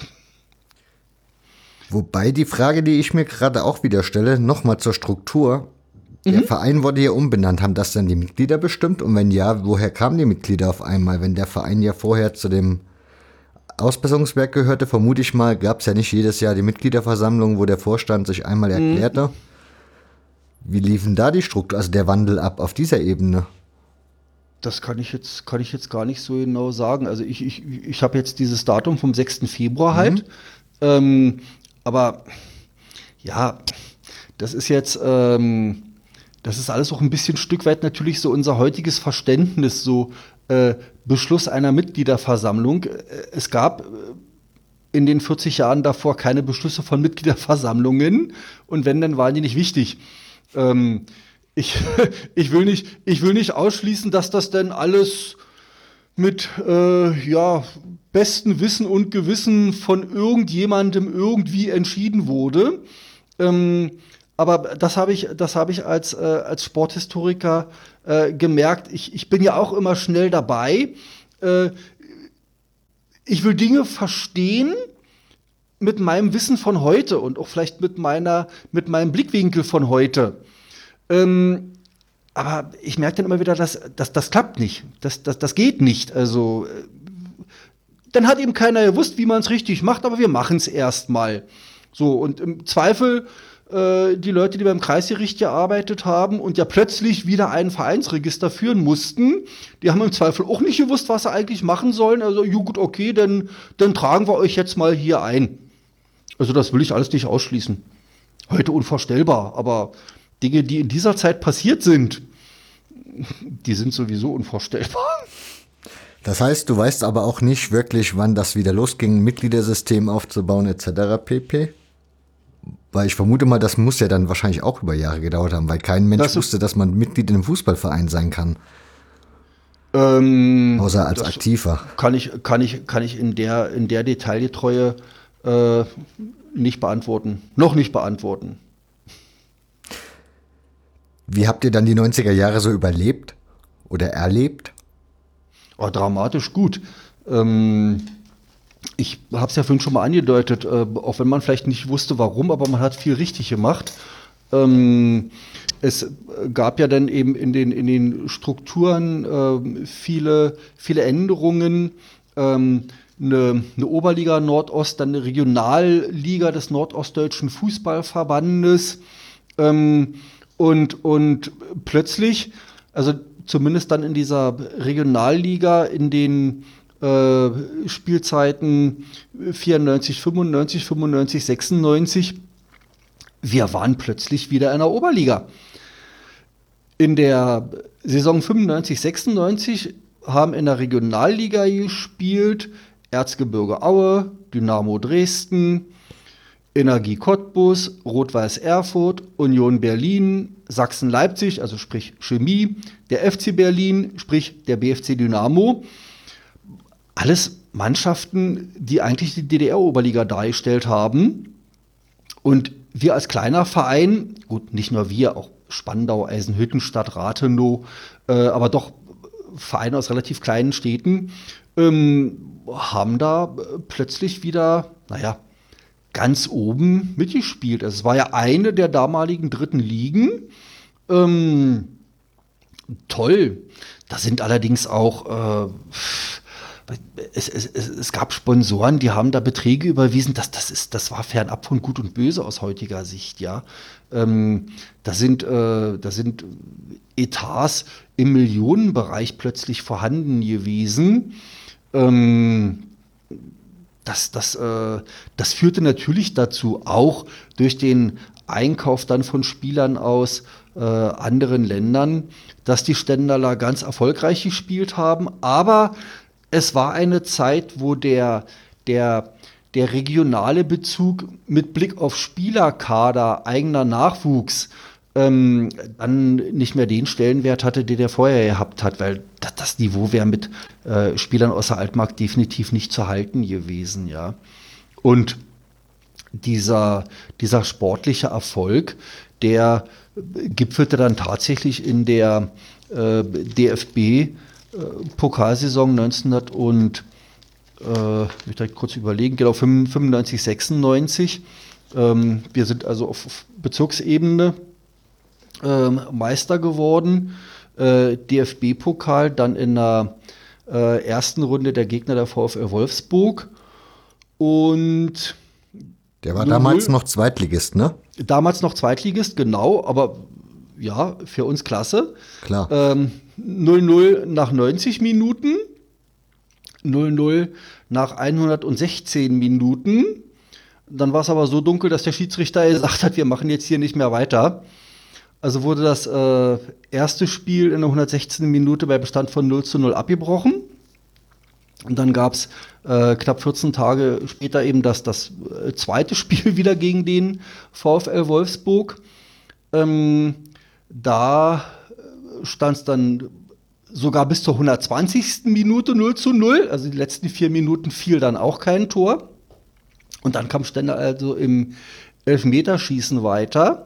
Wobei die Frage, die ich mir gerade auch wieder stelle, nochmal zur Struktur. Der mhm. Verein wurde ja umbenannt. Haben das dann die Mitglieder bestimmt? Und wenn ja, woher kamen die Mitglieder auf einmal? Wenn der Verein ja vorher zu dem Ausbesserungswerk gehörte, vermute ich mal, gab es ja nicht jedes Jahr die Mitgliederversammlung, wo der Vorstand sich einmal mhm. erklärte. Mhm. Wie liefen da die Struktur, also der Wandel ab auf dieser Ebene? Das kann ich jetzt, kann ich jetzt gar nicht so genau sagen. Also ich, ich, ich habe jetzt dieses Datum vom 6. Februar halt. Mhm. Ähm, aber ja, das ist jetzt, ähm, das ist alles auch ein bisschen Stück weit natürlich so unser heutiges Verständnis, so äh, Beschluss einer Mitgliederversammlung. Äh, es gab äh, in den 40 Jahren davor keine Beschlüsse von Mitgliederversammlungen und wenn, dann waren die nicht wichtig. Ähm, ich, ich, will nicht, ich will nicht ausschließen, dass das denn alles mit äh, ja, besten Wissen und Gewissen von irgendjemandem irgendwie entschieden wurde. Ähm, aber das habe ich, das hab ich als, äh, als Sporthistoriker äh, gemerkt. Ich, ich bin ja auch immer schnell dabei. Äh, ich will Dinge verstehen mit meinem Wissen von heute und auch vielleicht mit, meiner, mit meinem Blickwinkel von heute. Ähm, aber ich merke dann immer wieder, dass, dass das klappt nicht. Das, das, das geht nicht. Also, äh, dann hat eben keiner gewusst, wie man es richtig macht, aber wir machen es erstmal. So, und im Zweifel äh, die Leute, die beim Kreisgericht gearbeitet haben und ja plötzlich wieder ein Vereinsregister führen mussten, die haben im Zweifel auch nicht gewusst, was sie eigentlich machen sollen. Also, ja, gut, okay, dann, dann tragen wir euch jetzt mal hier ein. Also, das will ich alles nicht ausschließen. Heute unvorstellbar, aber Dinge, die in dieser Zeit passiert sind, die sind sowieso unvorstellbar. Das heißt, du weißt aber auch nicht wirklich, wann das wieder losging, Mitgliedersystem aufzubauen etc. pp. Weil ich vermute mal, das muss ja dann wahrscheinlich auch über Jahre gedauert haben, weil kein Mensch das wusste, dass man Mitglied in einem Fußballverein sein kann. Ähm, Außer als Aktiver. Kann ich, kann ich, kann ich in der, in der Detailgetreue äh, nicht beantworten. Noch nicht beantworten. Wie habt ihr dann die 90er Jahre so überlebt oder erlebt? Oh, dramatisch gut. Ähm, ich habe es ja vorhin schon mal angedeutet, äh, auch wenn man vielleicht nicht wusste, warum, aber man hat viel richtig gemacht. Ähm, es gab ja dann eben in den, in den Strukturen äh, viele, viele Änderungen. Ähm, eine, eine, Oberliga Nordost, dann eine Regionalliga des Nordostdeutschen Fußballverbandes. Ähm, und, und plötzlich, also zumindest dann in dieser Regionalliga in den äh, Spielzeiten 94, 95, 95, 96, wir waren plötzlich wieder in der Oberliga. In der Saison 95, 96 haben in der Regionalliga gespielt Erzgebirge Aue, Dynamo Dresden, Energie Cottbus, Rot-Weiß Erfurt, Union Berlin, Sachsen-Leipzig, also sprich Chemie, der FC Berlin, sprich der BFC Dynamo. Alles Mannschaften, die eigentlich die DDR-Oberliga dargestellt haben. Und wir als kleiner Verein, gut, nicht nur wir, auch Spandau, Eisenhüttenstadt, Rathenow, äh, aber doch Vereine aus relativ kleinen Städten, ähm, haben da äh, plötzlich wieder, naja, ganz oben mitgespielt. Also es war ja eine der damaligen dritten Ligen. Ähm, toll. Da sind allerdings auch äh, es, es, es, gab Sponsoren, die haben da Beträge überwiesen. Das, das, ist, das war fernab von Gut und Böse aus heutiger Sicht. Ja, ähm, da sind, äh, da sind Etats im Millionenbereich plötzlich vorhanden gewesen. Ähm, das, das, äh, das führte natürlich dazu, auch durch den Einkauf dann von Spielern aus äh, anderen Ländern, dass die Ständerler ganz erfolgreich gespielt haben. Aber es war eine Zeit, wo der, der, der regionale Bezug mit Blick auf Spielerkader, eigener Nachwuchs, ähm, dann nicht mehr den Stellenwert hatte, den er vorher gehabt hat, weil das, das Niveau wäre mit äh, Spielern aus der Altmark definitiv nicht zu halten gewesen, ja. Und dieser, dieser sportliche Erfolg, der gipfelte dann tatsächlich in der äh, DFB Pokalsaison 1900 und äh, ich direkt kurz überlegen, genau 95, 96. Ähm, wir sind also auf Bezirksebene ähm, Meister geworden. Äh, DFB-Pokal dann in der äh, ersten Runde der Gegner der VfL Wolfsburg. Und der war damals noch Zweitligist, ne? Damals noch Zweitligist, genau, aber ja, für uns klasse. Klar. 0-0 ähm, nach 90 Minuten, 0-0 nach 116 Minuten. Dann war es aber so dunkel, dass der Schiedsrichter gesagt hat, wir machen jetzt hier nicht mehr weiter. Also wurde das äh, erste Spiel in der 116. Minute bei Bestand von 0 zu 0 abgebrochen. Und dann gab es äh, knapp 14 Tage später eben das, das äh, zweite Spiel wieder gegen den VfL Wolfsburg. Ähm, da stand es dann sogar bis zur 120. Minute 0 zu 0. Also die letzten vier Minuten fiel dann auch kein Tor. Und dann kam Stender also im Elfmeterschießen weiter.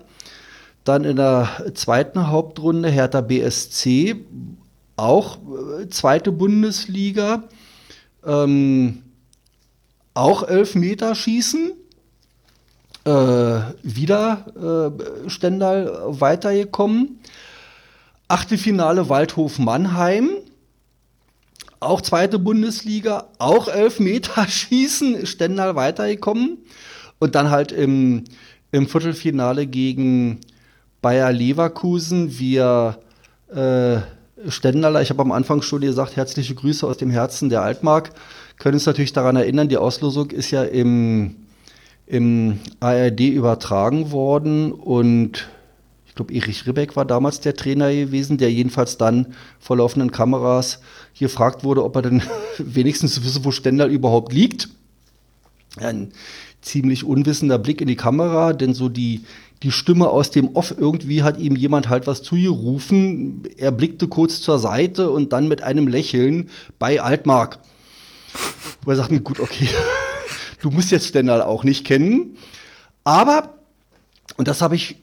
Dann in der zweiten Hauptrunde Hertha BSC, auch äh, zweite Bundesliga. Ähm, auch Elfmeterschießen äh, wieder äh, Stendal weitergekommen. Achtelfinale Waldhof Mannheim. Auch zweite Bundesliga, auch Elfmeterschießen, Stendal weitergekommen. Und dann halt im, im Viertelfinale gegen Bayer Leverkusen. Wir äh, Stendaler, ich habe am Anfang schon gesagt, herzliche Grüße aus dem Herzen der Altmark. Können uns natürlich daran erinnern, die Auslosung ist ja im im ARD übertragen worden und glaube, Erich Ribbeck war damals der Trainer gewesen, der jedenfalls dann vor laufenden Kameras gefragt wurde, ob er denn wenigstens wisse, wo Stendal überhaupt liegt. Ein ziemlich unwissender Blick in die Kamera, denn so die, die Stimme aus dem Off, irgendwie hat ihm jemand halt was zugerufen. Er blickte kurz zur Seite und dann mit einem Lächeln bei Altmark. Wo er sagte, gut, okay, Du musst jetzt Stendal auch nicht kennen. Aber, und das habe ich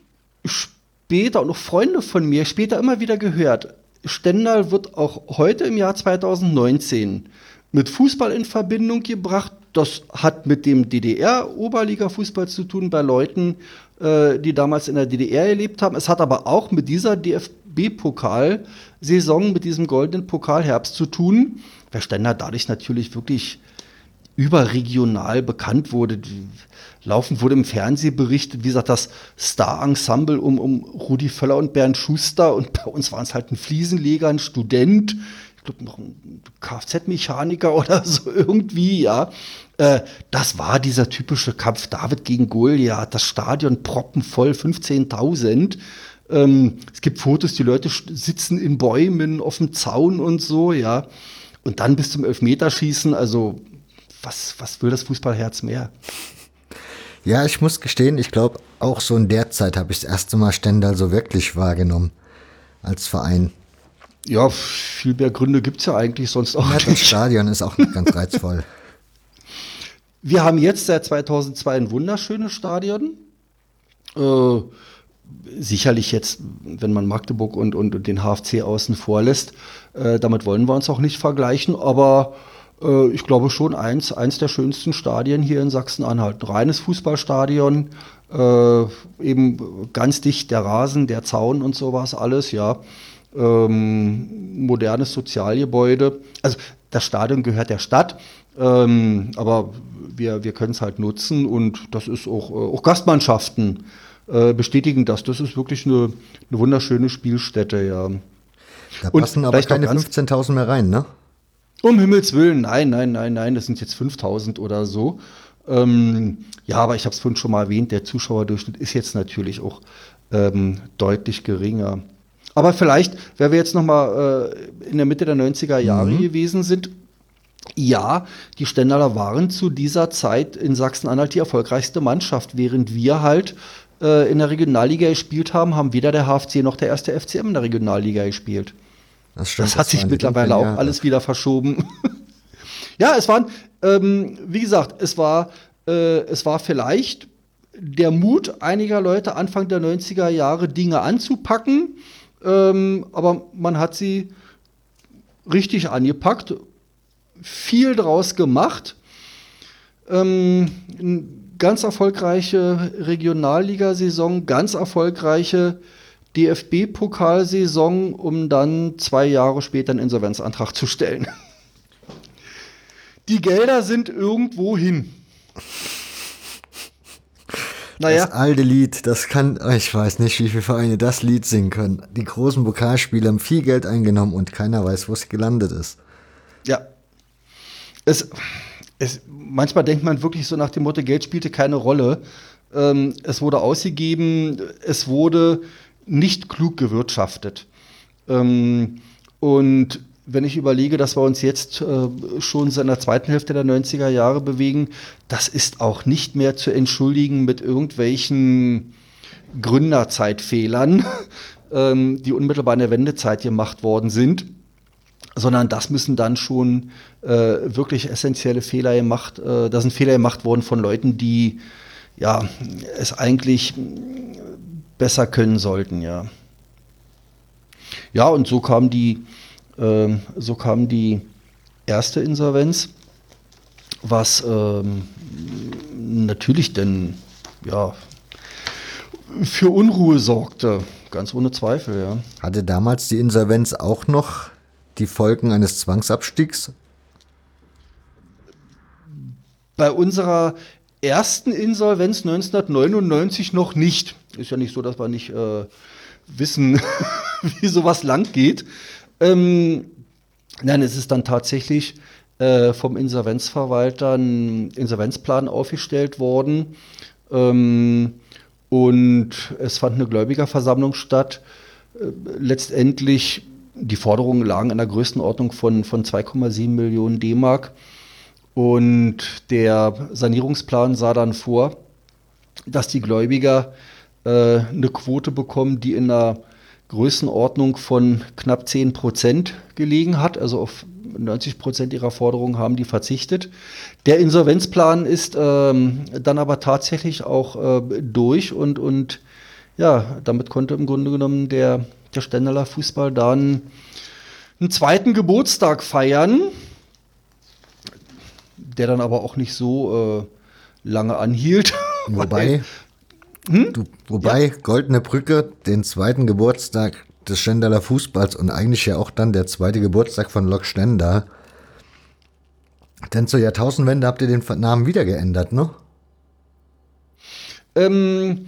später und auch Freunde von mir später immer wieder gehört, Stendal wird auch heute im Jahr 2019 mit Fußball in Verbindung gebracht. Das hat mit dem DDR-Oberliga-Fußball zu tun bei Leuten, äh, die damals in der DDR gelebt haben. Es hat aber auch mit dieser DFB-Pokal-Saison, mit diesem goldenen Pokalherbst zu tun, weil Stendal dadurch natürlich wirklich überregional bekannt wurde. Laufend wurde im Fernsehen berichtet, wie gesagt, das Star-Ensemble um, um Rudi Völler und Bernd Schuster und bei uns waren es halt ein Fliesenleger, ein Student. Ich glaub, noch ein Kfz-Mechaniker oder so irgendwie, ja. Äh, das war dieser typische Kampf David gegen Goliath, das Stadion proppenvoll, 15.000. Ähm, es gibt Fotos, die Leute sitzen in Bäumen auf dem Zaun und so, ja. Und dann bis zum Elfmeterschießen, also was, was will das Fußballherz mehr? Ja, ich muss gestehen, ich glaube, auch so in der Zeit habe ich das erste Mal Stendal so wirklich wahrgenommen als Verein. Ja, viel mehr Gründe gibt es ja eigentlich sonst auch ja, nicht. Das Stadion ist auch ganz reizvoll. Wir haben jetzt seit 2002 ein wunderschönes Stadion. Äh, sicherlich jetzt, wenn man Magdeburg und, und den HFC außen vor lässt, äh, damit wollen wir uns auch nicht vergleichen, aber äh, ich glaube schon eins, eins der schönsten Stadien hier in Sachsen-Anhalt. Reines Fußballstadion, äh, eben ganz dicht der Rasen, der Zaun und sowas alles, ja. Ähm, modernes Sozialgebäude. Also das Stadion gehört der Stadt, ähm, aber wir, wir können es halt nutzen und das ist auch, äh, auch Gastmannschaften äh, bestätigen das. Das ist wirklich eine, eine wunderschöne Spielstätte, ja. Da passen aber keine 15.000 mehr rein, ne? Um Himmels Willen, nein, nein, nein, nein, das sind jetzt 5000 oder so. Ähm, ja, aber ich habe es vorhin schon mal erwähnt, der Zuschauerdurchschnitt ist jetzt natürlich auch ähm, deutlich geringer. Aber vielleicht, wenn wir jetzt noch mal äh, in der Mitte der 90er Jahre mhm. gewesen sind, ja, die Stendaler waren zu dieser Zeit in Sachsen-Anhalt die erfolgreichste Mannschaft, während wir halt äh, in der Regionalliga gespielt haben, haben weder der HFC noch der erste FCM in der Regionalliga gespielt. Das, stimmt, das hat das sich mittlerweile auch alles wieder verschoben. ja, es waren, ähm, wie gesagt, es war, äh, es war vielleicht der Mut einiger Leute Anfang der 90er Jahre Dinge anzupacken, ähm, aber man hat sie richtig angepackt, viel draus gemacht. Ähm, ganz erfolgreiche Regionalligasaison, ganz erfolgreiche DFB-Pokalsaison, um dann zwei Jahre später einen Insolvenzantrag zu stellen. Die Gelder sind irgendwo hin. Naja. Das alte Lied, das kann, ich weiß nicht, wie viele Vereine das Lied singen können. Die großen Pokalspiele haben viel Geld eingenommen und keiner weiß, wo es gelandet ist. Ja. Es, es, manchmal denkt man wirklich so nach dem Motto, Geld spielte keine Rolle. Ähm, es wurde ausgegeben, es wurde nicht klug gewirtschaftet. Ähm, und wenn ich überlege, dass wir uns jetzt äh, schon in der zweiten Hälfte der 90er Jahre bewegen, das ist auch nicht mehr zu entschuldigen mit irgendwelchen Gründerzeitfehlern, ähm, die unmittelbar in der Wendezeit gemacht worden sind, sondern das müssen dann schon äh, wirklich essentielle Fehler gemacht, äh, da sind Fehler gemacht worden von Leuten, die ja es eigentlich besser können sollten, ja. Ja, und so kam die, äh, so kam die erste Insolvenz, was ähm, natürlich denn ja für Unruhe sorgte, ganz ohne Zweifel, ja. Hatte damals die Insolvenz auch noch die Folgen eines Zwangsabstiegs? Bei unserer ersten Insolvenz 1999 noch nicht. Ist ja nicht so, dass wir nicht äh, wissen, wie sowas lang geht. Ähm, nein, es ist dann tatsächlich äh, vom Insolvenzverwalter ein Insolvenzplan aufgestellt worden. Ähm, und es fand eine Gläubigerversammlung statt. Äh, letztendlich, die Forderungen lagen in der Größenordnung von, von 2,7 Millionen D-Mark. Und der Sanierungsplan sah dann vor, dass die Gläubiger äh, eine Quote bekommen, die in einer Größenordnung von knapp 10 Prozent gelegen hat. Also auf 90 Prozent ihrer Forderungen haben die verzichtet. Der Insolvenzplan ist ähm, dann aber tatsächlich auch äh, durch und, und ja, damit konnte im Grunde genommen der, der Stendaler Fußball dann einen zweiten Geburtstag feiern der dann aber auch nicht so äh, lange anhielt. Wobei, hm? du, wobei ja. Goldene Brücke den zweiten Geburtstag des Stendaler Fußballs und eigentlich ja auch dann der zweite Geburtstag von Lok Stendal. Denn zur Jahrtausendwende habt ihr den Namen wieder geändert, ne? Ähm,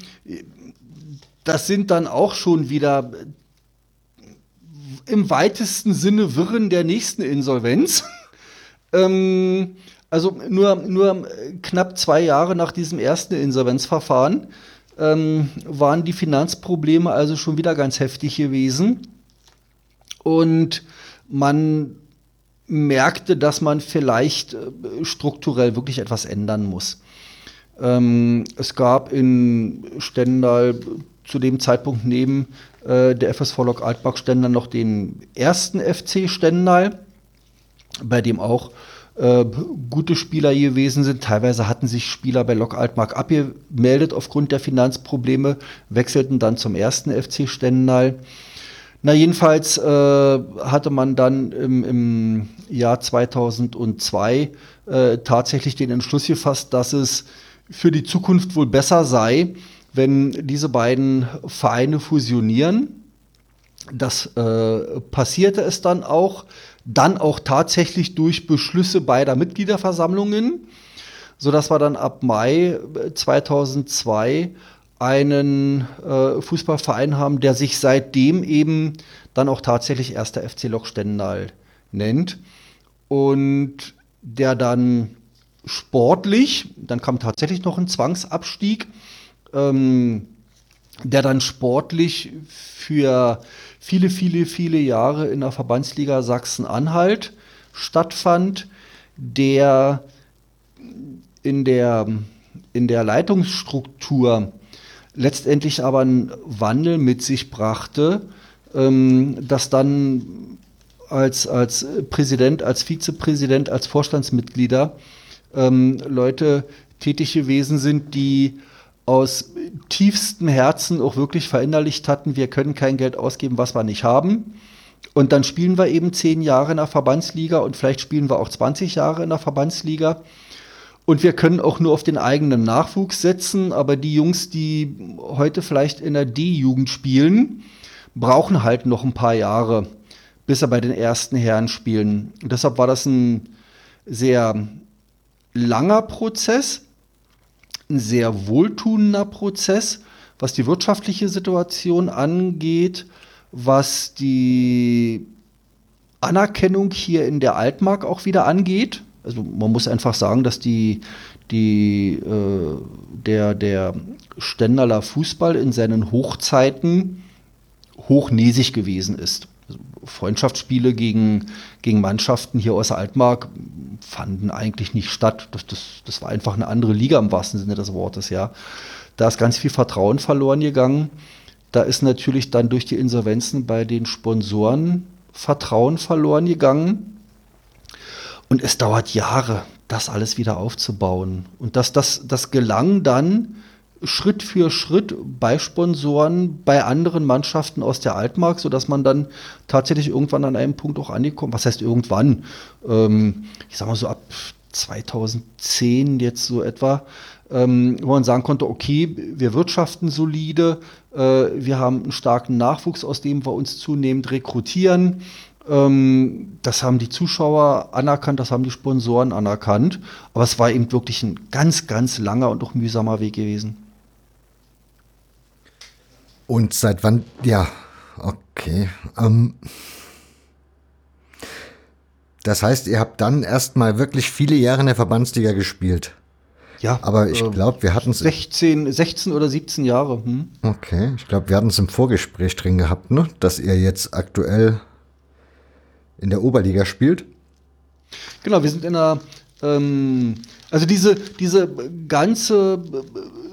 das sind dann auch schon wieder im weitesten Sinne Wirren der nächsten Insolvenz. ähm, also nur, nur knapp zwei Jahre nach diesem ersten Insolvenzverfahren ähm, waren die Finanzprobleme also schon wieder ganz heftig gewesen. Und man merkte, dass man vielleicht äh, strukturell wirklich etwas ändern muss. Ähm, es gab in Stendal zu dem Zeitpunkt neben äh, der FSV Lok Altmark Stendal noch den ersten FC Stendal, bei dem auch äh, gute Spieler gewesen sind. Teilweise hatten sich Spieler bei Lok Altmark abgemeldet aufgrund der Finanzprobleme, wechselten dann zum ersten FC Stendal. Na, jedenfalls äh, hatte man dann im, im Jahr 2002 äh, tatsächlich den Entschluss gefasst, dass es für die Zukunft wohl besser sei, wenn diese beiden Vereine fusionieren. Das äh, passierte es dann auch, dann auch tatsächlich durch Beschlüsse beider Mitgliederversammlungen, sodass wir dann ab Mai 2002 einen äh, Fußballverein haben, der sich seitdem eben dann auch tatsächlich erster FC Lok Stendal nennt und der dann sportlich, dann kam tatsächlich noch ein Zwangsabstieg, ähm, der dann sportlich für viele, viele, viele Jahre in der Verbandsliga Sachsen-Anhalt stattfand, der in der, in der Leitungsstruktur letztendlich aber einen Wandel mit sich brachte, ähm, dass dann als, als Präsident, als Vizepräsident, als Vorstandsmitglieder ähm, Leute tätig gewesen sind, die aus tiefstem Herzen auch wirklich verinnerlicht hatten, wir können kein Geld ausgeben, was wir nicht haben. Und dann spielen wir eben zehn Jahre in der Verbandsliga und vielleicht spielen wir auch 20 Jahre in der Verbandsliga. Und wir können auch nur auf den eigenen Nachwuchs setzen, aber die Jungs, die heute vielleicht in der D-Jugend spielen, brauchen halt noch ein paar Jahre, bis sie bei den ersten Herren spielen. Und deshalb war das ein sehr langer Prozess, ein sehr wohltuender Prozess, was die wirtschaftliche Situation angeht, was die Anerkennung hier in der Altmark auch wieder angeht. Also man muss einfach sagen, dass die, die, äh, der, der Stendaler Fußball in seinen Hochzeiten hochnäsig gewesen ist. Freundschaftsspiele gegen, gegen Mannschaften hier aus der Altmark fanden eigentlich nicht statt. Das, das, das war einfach eine andere Liga im wahrsten Sinne des Wortes, ja. Da ist ganz viel Vertrauen verloren gegangen. Da ist natürlich dann durch die Insolvenzen bei den Sponsoren Vertrauen verloren gegangen. Und es dauert Jahre, das alles wieder aufzubauen. Und das, das, das gelang dann Schritt für Schritt bei Sponsoren, bei anderen Mannschaften aus der Altmark, sodass man dann tatsächlich irgendwann an einem Punkt auch angekommen, was heißt irgendwann, ähm, ich sag mal so ab 2010 jetzt so etwa, ähm, wo man sagen konnte, okay, wir wirtschaften solide, äh, wir haben einen starken Nachwuchs, aus dem wir uns zunehmend rekrutieren. Ähm, das haben die Zuschauer anerkannt, das haben die Sponsoren anerkannt. Aber es war eben wirklich ein ganz, ganz langer und auch mühsamer Weg gewesen. Und seit wann? Ja, okay. Ähm, das heißt, ihr habt dann erstmal wirklich viele Jahre in der Verbandsliga gespielt. Ja. Aber ich glaube, wir hatten es. 16, 16 oder 17 Jahre. Hm? Okay, ich glaube, wir hatten es im Vorgespräch drin gehabt, ne? dass ihr jetzt aktuell in der Oberliga spielt. Genau, wir sind in der. Ähm, also diese, diese ganze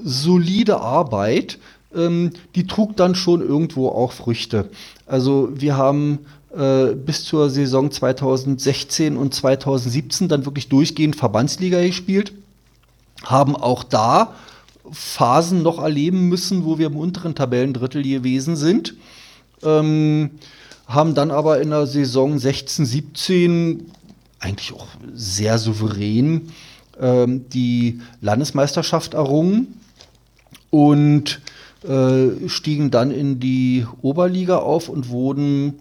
solide Arbeit, ähm, die trug dann schon irgendwo auch Früchte. Also wir haben äh, bis zur Saison 2016 und 2017 dann wirklich durchgehend Verbandsliga gespielt, haben auch da Phasen noch erleben müssen, wo wir im unteren Tabellendrittel gewesen sind. Ähm, haben dann aber in der Saison 16, 17 eigentlich auch sehr souverän ähm, die Landesmeisterschaft errungen und äh, stiegen dann in die Oberliga auf und wurden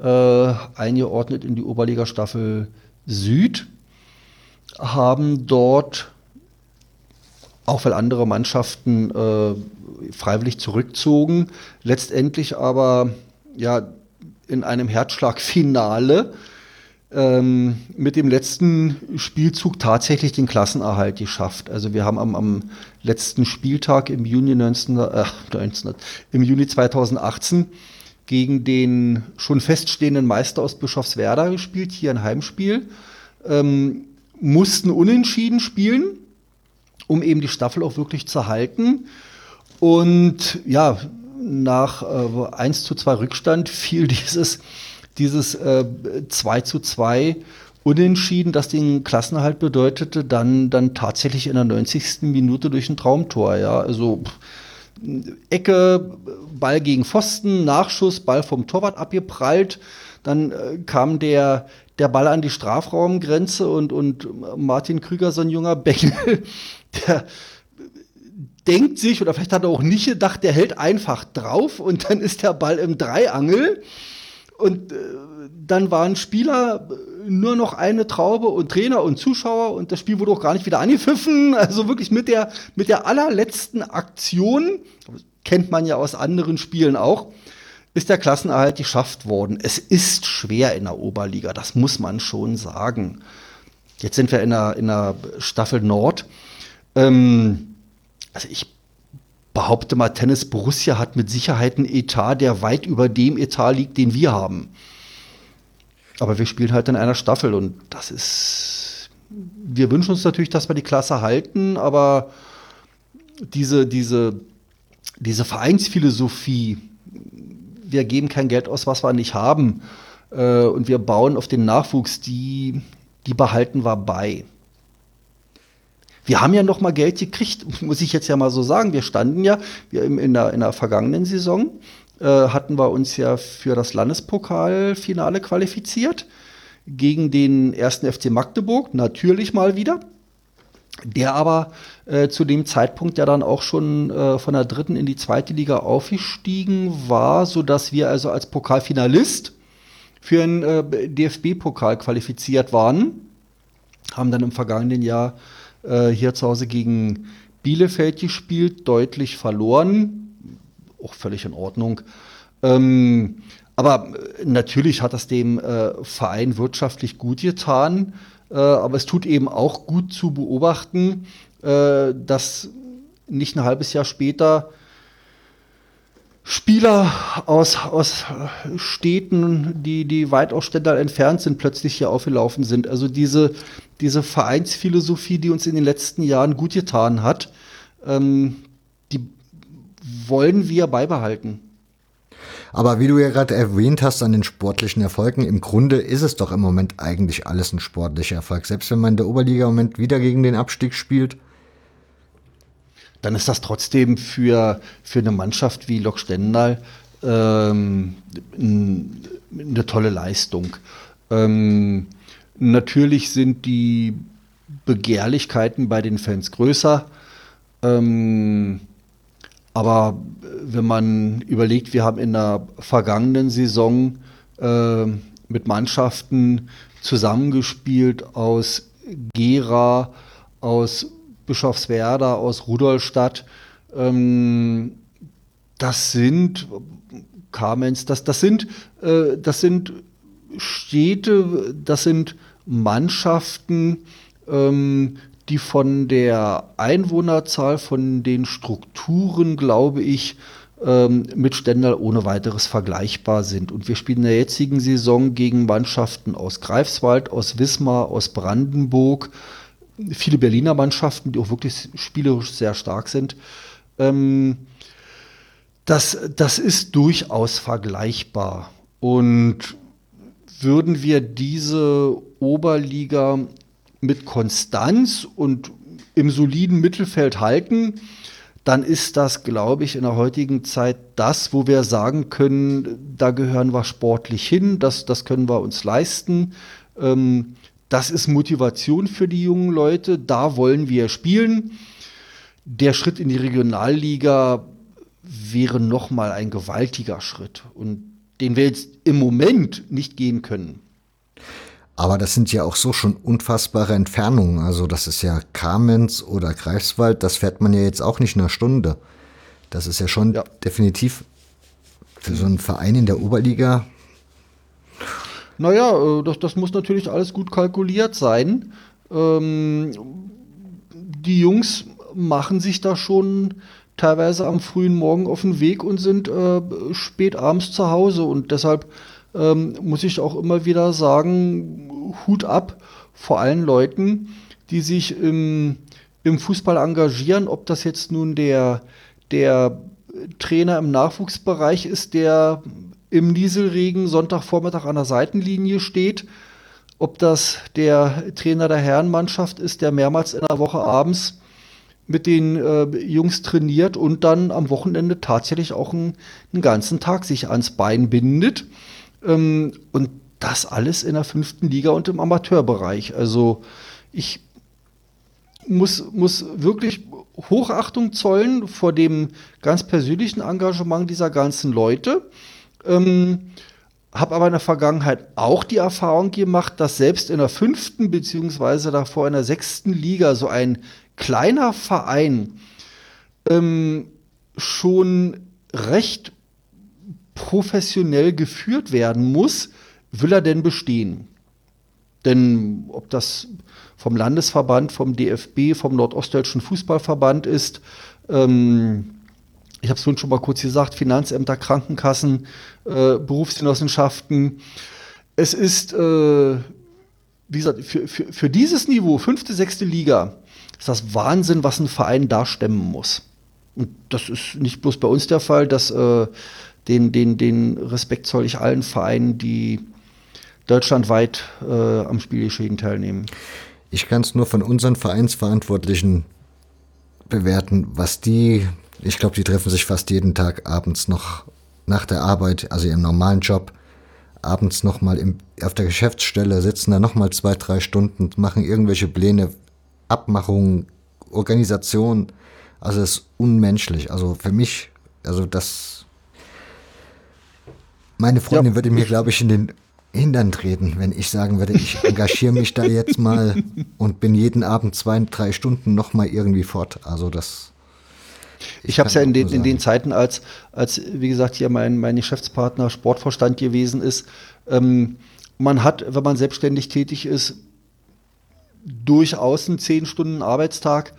äh, eingeordnet in die Oberliga Staffel Süd, haben dort, auch weil andere Mannschaften äh, freiwillig zurückzogen, letztendlich aber ja in einem Herzschlagfinale ähm, mit dem letzten Spielzug tatsächlich den Klassenerhalt geschafft. Also wir haben am, am letzten Spieltag im Juni 19, äh, 19, im Juni 2018 gegen den schon feststehenden Meister aus Bischofswerda gespielt, hier ein Heimspiel, ähm, mussten unentschieden spielen, um eben die Staffel auch wirklich zu halten. Und ja, nach äh, 1 zu 2 Rückstand fiel dieses dieses äh, 2 zu 2 Unentschieden, das den Klassenerhalt bedeutete, dann, dann tatsächlich in der 90. Minute durch ein Traumtor. Ja, also Ecke, Ball gegen Pfosten, Nachschuss, Ball vom Torwart abgeprallt. Dann äh, kam der, der Ball an die Strafraumgrenze und, und Martin Krüger, so ein junger Bengel, der denkt sich, oder vielleicht hat er auch nicht gedacht, der hält einfach drauf und dann ist der Ball im Dreiangel. Und äh, dann waren Spieler nur noch eine Traube und Trainer und Zuschauer und das Spiel wurde auch gar nicht wieder angepfiffen. Also wirklich mit der, mit der allerletzten Aktion, kennt man ja aus anderen Spielen auch, ist der Klassenerhalt geschafft worden. Es ist schwer in der Oberliga, das muss man schon sagen. Jetzt sind wir in der, in der Staffel Nord. Ähm, also ich behaupte mal, Tennis Borussia hat mit Sicherheit einen Etat, der weit über dem Etat liegt, den wir haben. Aber wir spielen halt in einer Staffel und das ist. Wir wünschen uns natürlich, dass wir die Klasse halten, aber diese, diese, diese Vereinsphilosophie, wir geben kein Geld aus, was wir nicht haben, äh, und wir bauen auf den Nachwuchs, die, die behalten wir bei. Wir haben ja noch mal Geld gekriegt, muss ich jetzt ja mal so sagen. Wir standen ja wir in, der, in der vergangenen Saison, äh, hatten wir uns ja für das Landespokalfinale qualifiziert gegen den ersten FC Magdeburg, natürlich mal wieder. Der aber äh, zu dem Zeitpunkt ja dann auch schon äh, von der dritten in die zweite Liga aufgestiegen war, sodass wir also als Pokalfinalist für einen äh, DFB-Pokal qualifiziert waren. Haben dann im vergangenen Jahr äh, hier zu Hause gegen Bielefeld gespielt, deutlich verloren. Auch völlig in Ordnung. Ähm, aber äh, natürlich hat das dem äh, Verein wirtschaftlich gut getan. Äh, aber es tut eben auch gut zu beobachten, äh, dass nicht ein halbes Jahr später Spieler aus, aus Städten, die, die weit aus Stendal entfernt sind, plötzlich hier aufgelaufen sind. Also diese, diese Vereinsphilosophie, die uns in den letzten Jahren gut getan hat, ähm, die wollen wir beibehalten. Aber wie du ja gerade erwähnt hast an den sportlichen Erfolgen, im Grunde ist es doch im Moment eigentlich alles ein sportlicher Erfolg. Selbst wenn man in der Oberliga im Moment wieder gegen den Abstieg spielt, dann ist das trotzdem für, für eine Mannschaft wie Lok Stendal ähm, eine tolle Leistung. Ähm, natürlich sind die Begehrlichkeiten bei den Fans größer. Ähm, aber wenn man überlegt, wir haben in der vergangenen Saison äh, mit Mannschaften zusammengespielt aus Gera, aus Bischofswerda, aus Rudolstadt. Ähm, das sind Kamenz, das, das sind, äh, das sind Städte, das sind Mannschaften, ähm, die von der Einwohnerzahl, von den Strukturen, glaube ich, ähm, mit Stendal ohne weiteres vergleichbar sind. Und wir spielen in der jetzigen Saison gegen Mannschaften aus Greifswald, aus Wismar, aus Brandenburg, viele Berliner Mannschaften, die auch wirklich spielerisch sehr stark sind. Ähm, das, das ist durchaus vergleichbar. Und würden wir diese Oberliga mit Konstanz und im soliden Mittelfeld halten, dann ist das, glaube ich, in der heutigen Zeit das, wo wir sagen können, da gehören wir sportlich hin, das, das können wir uns leisten. Ähm, das ist Motivation für die jungen Leute. Da wollen wir spielen. Der Schritt in die Regionalliga wäre nochmal ein gewaltiger Schritt und den wir jetzt im Moment nicht gehen können. Aber das sind ja auch so schon unfassbare Entfernungen. Also das ist ja Kamenz oder Greifswald, das fährt man ja jetzt auch nicht in einer Stunde. Das ist ja schon ja. definitiv für so einen Verein in der Oberliga Naja, äh, das, das muss natürlich alles gut kalkuliert sein. Ähm, die Jungs machen sich da schon teilweise am frühen Morgen auf den Weg und sind äh, spät abends zu Hause. Und deshalb ähm, muss ich auch immer wieder sagen, Hut ab vor allen Leuten, die sich im, im Fußball engagieren, ob das jetzt nun der, der Trainer im Nachwuchsbereich ist, der im Nieselregen Sonntagvormittag an der Seitenlinie steht, ob das der Trainer der Herrenmannschaft ist, der mehrmals in der Woche abends mit den äh, Jungs trainiert und dann am Wochenende tatsächlich auch einen, einen ganzen Tag sich ans Bein bindet. Ähm, und das alles in der fünften Liga und im Amateurbereich. Also ich muss, muss wirklich Hochachtung zollen vor dem ganz persönlichen Engagement dieser ganzen Leute. Ähm, habe aber in der Vergangenheit auch die Erfahrung gemacht, dass selbst in der fünften beziehungsweise davor in der sechsten Liga so ein kleiner Verein ähm, schon recht professionell geführt werden muss, will er denn bestehen? Denn ob das vom Landesverband, vom DFB, vom Nordostdeutschen Fußballverband ist, ähm, ich habe es schon mal kurz gesagt, Finanzämter, Krankenkassen, äh, Berufsgenossenschaften. Es ist, äh, wie gesagt, für, für, für dieses Niveau, fünfte, sechste Liga, ist das Wahnsinn, was ein Verein da stemmen muss. Und das ist nicht bloß bei uns der Fall, dass äh, den, den, den Respekt zoll ich allen Vereinen, die deutschlandweit äh, am Spielgeschehen teilnehmen. Ich kann es nur von unseren Vereinsverantwortlichen bewerten, was die, ich glaube, die treffen sich fast jeden Tag abends noch nach der Arbeit, also ihrem normalen Job, abends nochmal auf der Geschäftsstelle, sitzen da nochmal zwei, drei Stunden, machen irgendwelche Pläne, Abmachungen, Organisation. Also es ist unmenschlich. Also für mich, also das, meine Freundin ja, würde mir, glaube ich, in den Hintern treten, wenn ich sagen würde, ich engagiere mich da jetzt mal und bin jeden Abend zwei, drei Stunden noch mal irgendwie fort. Also das. Ich, ich habe es ja in den, in den Zeiten, als, als, wie gesagt, hier mein, mein Geschäftspartner Sportvorstand gewesen ist, ähm, man hat, wenn man selbstständig tätig ist, durchaus einen 10 Stunden Arbeitstag.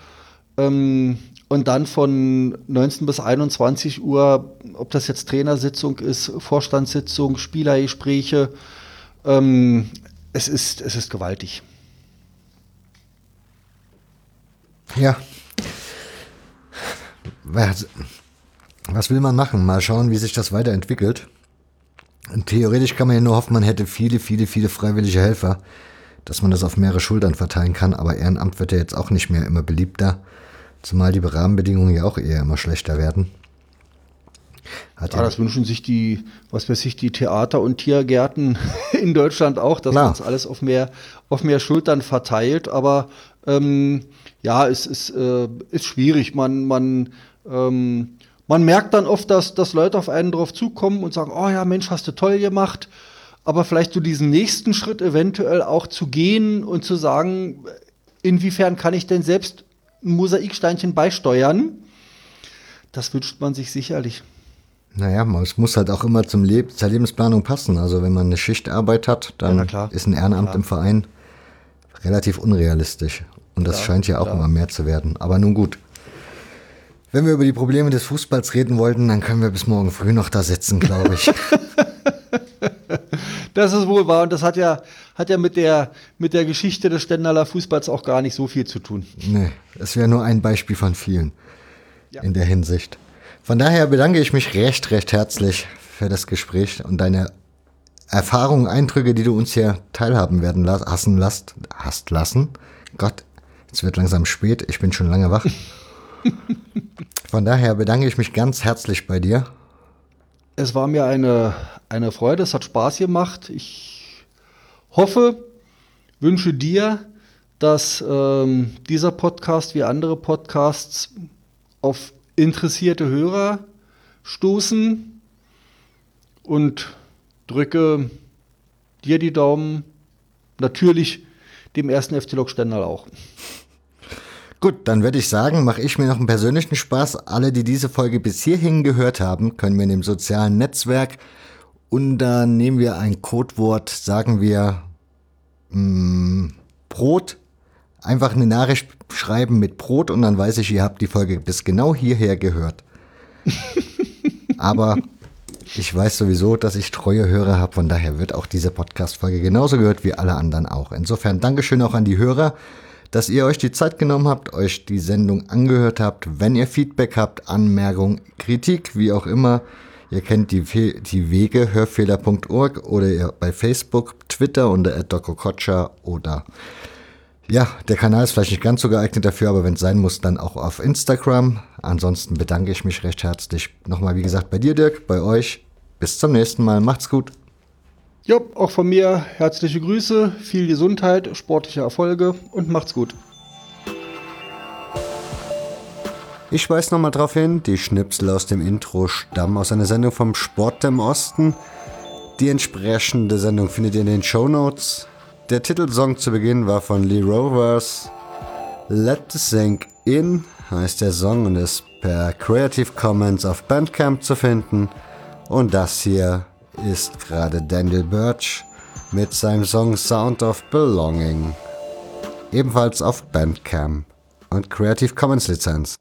Ähm, und dann von 19 bis 21 Uhr, ob das jetzt Trainersitzung ist, Vorstandssitzung, Spielergespräche, ähm, es, ist, es ist gewaltig. Ja. Was, was will man machen? Mal schauen, wie sich das weiterentwickelt. Und theoretisch kann man ja nur hoffen, man hätte viele, viele, viele freiwillige Helfer, dass man das auf mehrere Schultern verteilen kann. Aber Ehrenamt wird ja jetzt auch nicht mehr immer beliebter, zumal die Rahmenbedingungen ja auch eher immer schlechter werden. Hat ja, das wünschen sich die, was weiß ich, die Theater- und Tiergärten in Deutschland auch, dass man das alles auf mehr, auf mehr Schultern verteilt. Aber ähm, ja, es ist, äh, ist schwierig. Man, man, ähm, man merkt dann oft, dass, dass Leute auf einen drauf zukommen und sagen, oh ja, Mensch, hast du toll gemacht. Aber vielleicht so diesen nächsten Schritt eventuell auch zu gehen und zu sagen, inwiefern kann ich denn selbst ein Mosaiksteinchen beisteuern? Das wünscht man sich sicherlich. Naja, es muss halt auch immer zum Leb zur Lebensplanung passen. Also wenn man eine Schichtarbeit hat, dann ja, ist ein Ehrenamt klar. im Verein relativ unrealistisch. Und das klar, scheint ja auch klar. immer mehr zu werden. Aber nun gut. Wenn wir über die Probleme des Fußballs reden wollten, dann können wir bis morgen früh noch da sitzen, glaube ich. das ist wohl wahr und das hat ja, hat ja mit, der, mit der Geschichte des Stendaler Fußballs auch gar nicht so viel zu tun. Nee, es wäre nur ein Beispiel von vielen ja. in der Hinsicht. Von daher bedanke ich mich recht, recht herzlich für das Gespräch und deine Erfahrungen, Eindrücke, die du uns hier teilhaben werden lassen, hast lassen. Gott, es wird langsam spät, ich bin schon lange wach. Von daher bedanke ich mich ganz herzlich bei dir. Es war mir eine, eine Freude, es hat Spaß gemacht. Ich hoffe, wünsche dir, dass ähm, dieser Podcast wie andere Podcasts auf interessierte Hörer stoßen und drücke dir die Daumen. Natürlich dem ersten FC Lok Stendal auch. Gut, dann würde ich sagen, mache ich mir noch einen persönlichen Spaß. Alle, die diese Folge bis hierhin gehört haben, können mir in dem sozialen Netzwerk Und da nehmen wir ein Codewort, sagen wir mh, mm, Brot. Einfach eine Nachricht schreiben mit Brot und dann weiß ich, ihr habt die Folge bis genau hierher gehört. Aber ich weiß sowieso, dass ich treue Hörer habe, von daher wird auch diese Podcast-Folge genauso gehört wie alle anderen auch. Insofern Dankeschön auch an die Hörer, dass ihr euch die Zeit genommen habt, euch die Sendung angehört habt. Wenn ihr Feedback habt, Anmerkung, Kritik, wie auch immer, ihr kennt die, die Wege, hörfehler.org oder ihr bei Facebook, Twitter unter @dokokocha oder ja, der Kanal ist vielleicht nicht ganz so geeignet dafür, aber wenn es sein muss, dann auch auf Instagram. Ansonsten bedanke ich mich recht herzlich nochmal, wie gesagt, bei dir, Dirk, bei euch. Bis zum nächsten Mal. Macht's gut. Ja, auch von mir herzliche Grüße, viel Gesundheit, sportliche Erfolge und macht's gut. Ich weise nochmal darauf hin, die Schnipsel aus dem Intro stammen aus einer Sendung vom Sport im Osten. Die entsprechende Sendung findet ihr in den Show Notes. Der Titelsong zu Beginn war von Lee Rovers. Let the Sink In heißt der Song und ist per Creative Commons auf Bandcamp zu finden. Und das hier ist gerade Daniel Birch mit seinem Song Sound of Belonging. Ebenfalls auf Bandcamp und Creative Commons Lizenz.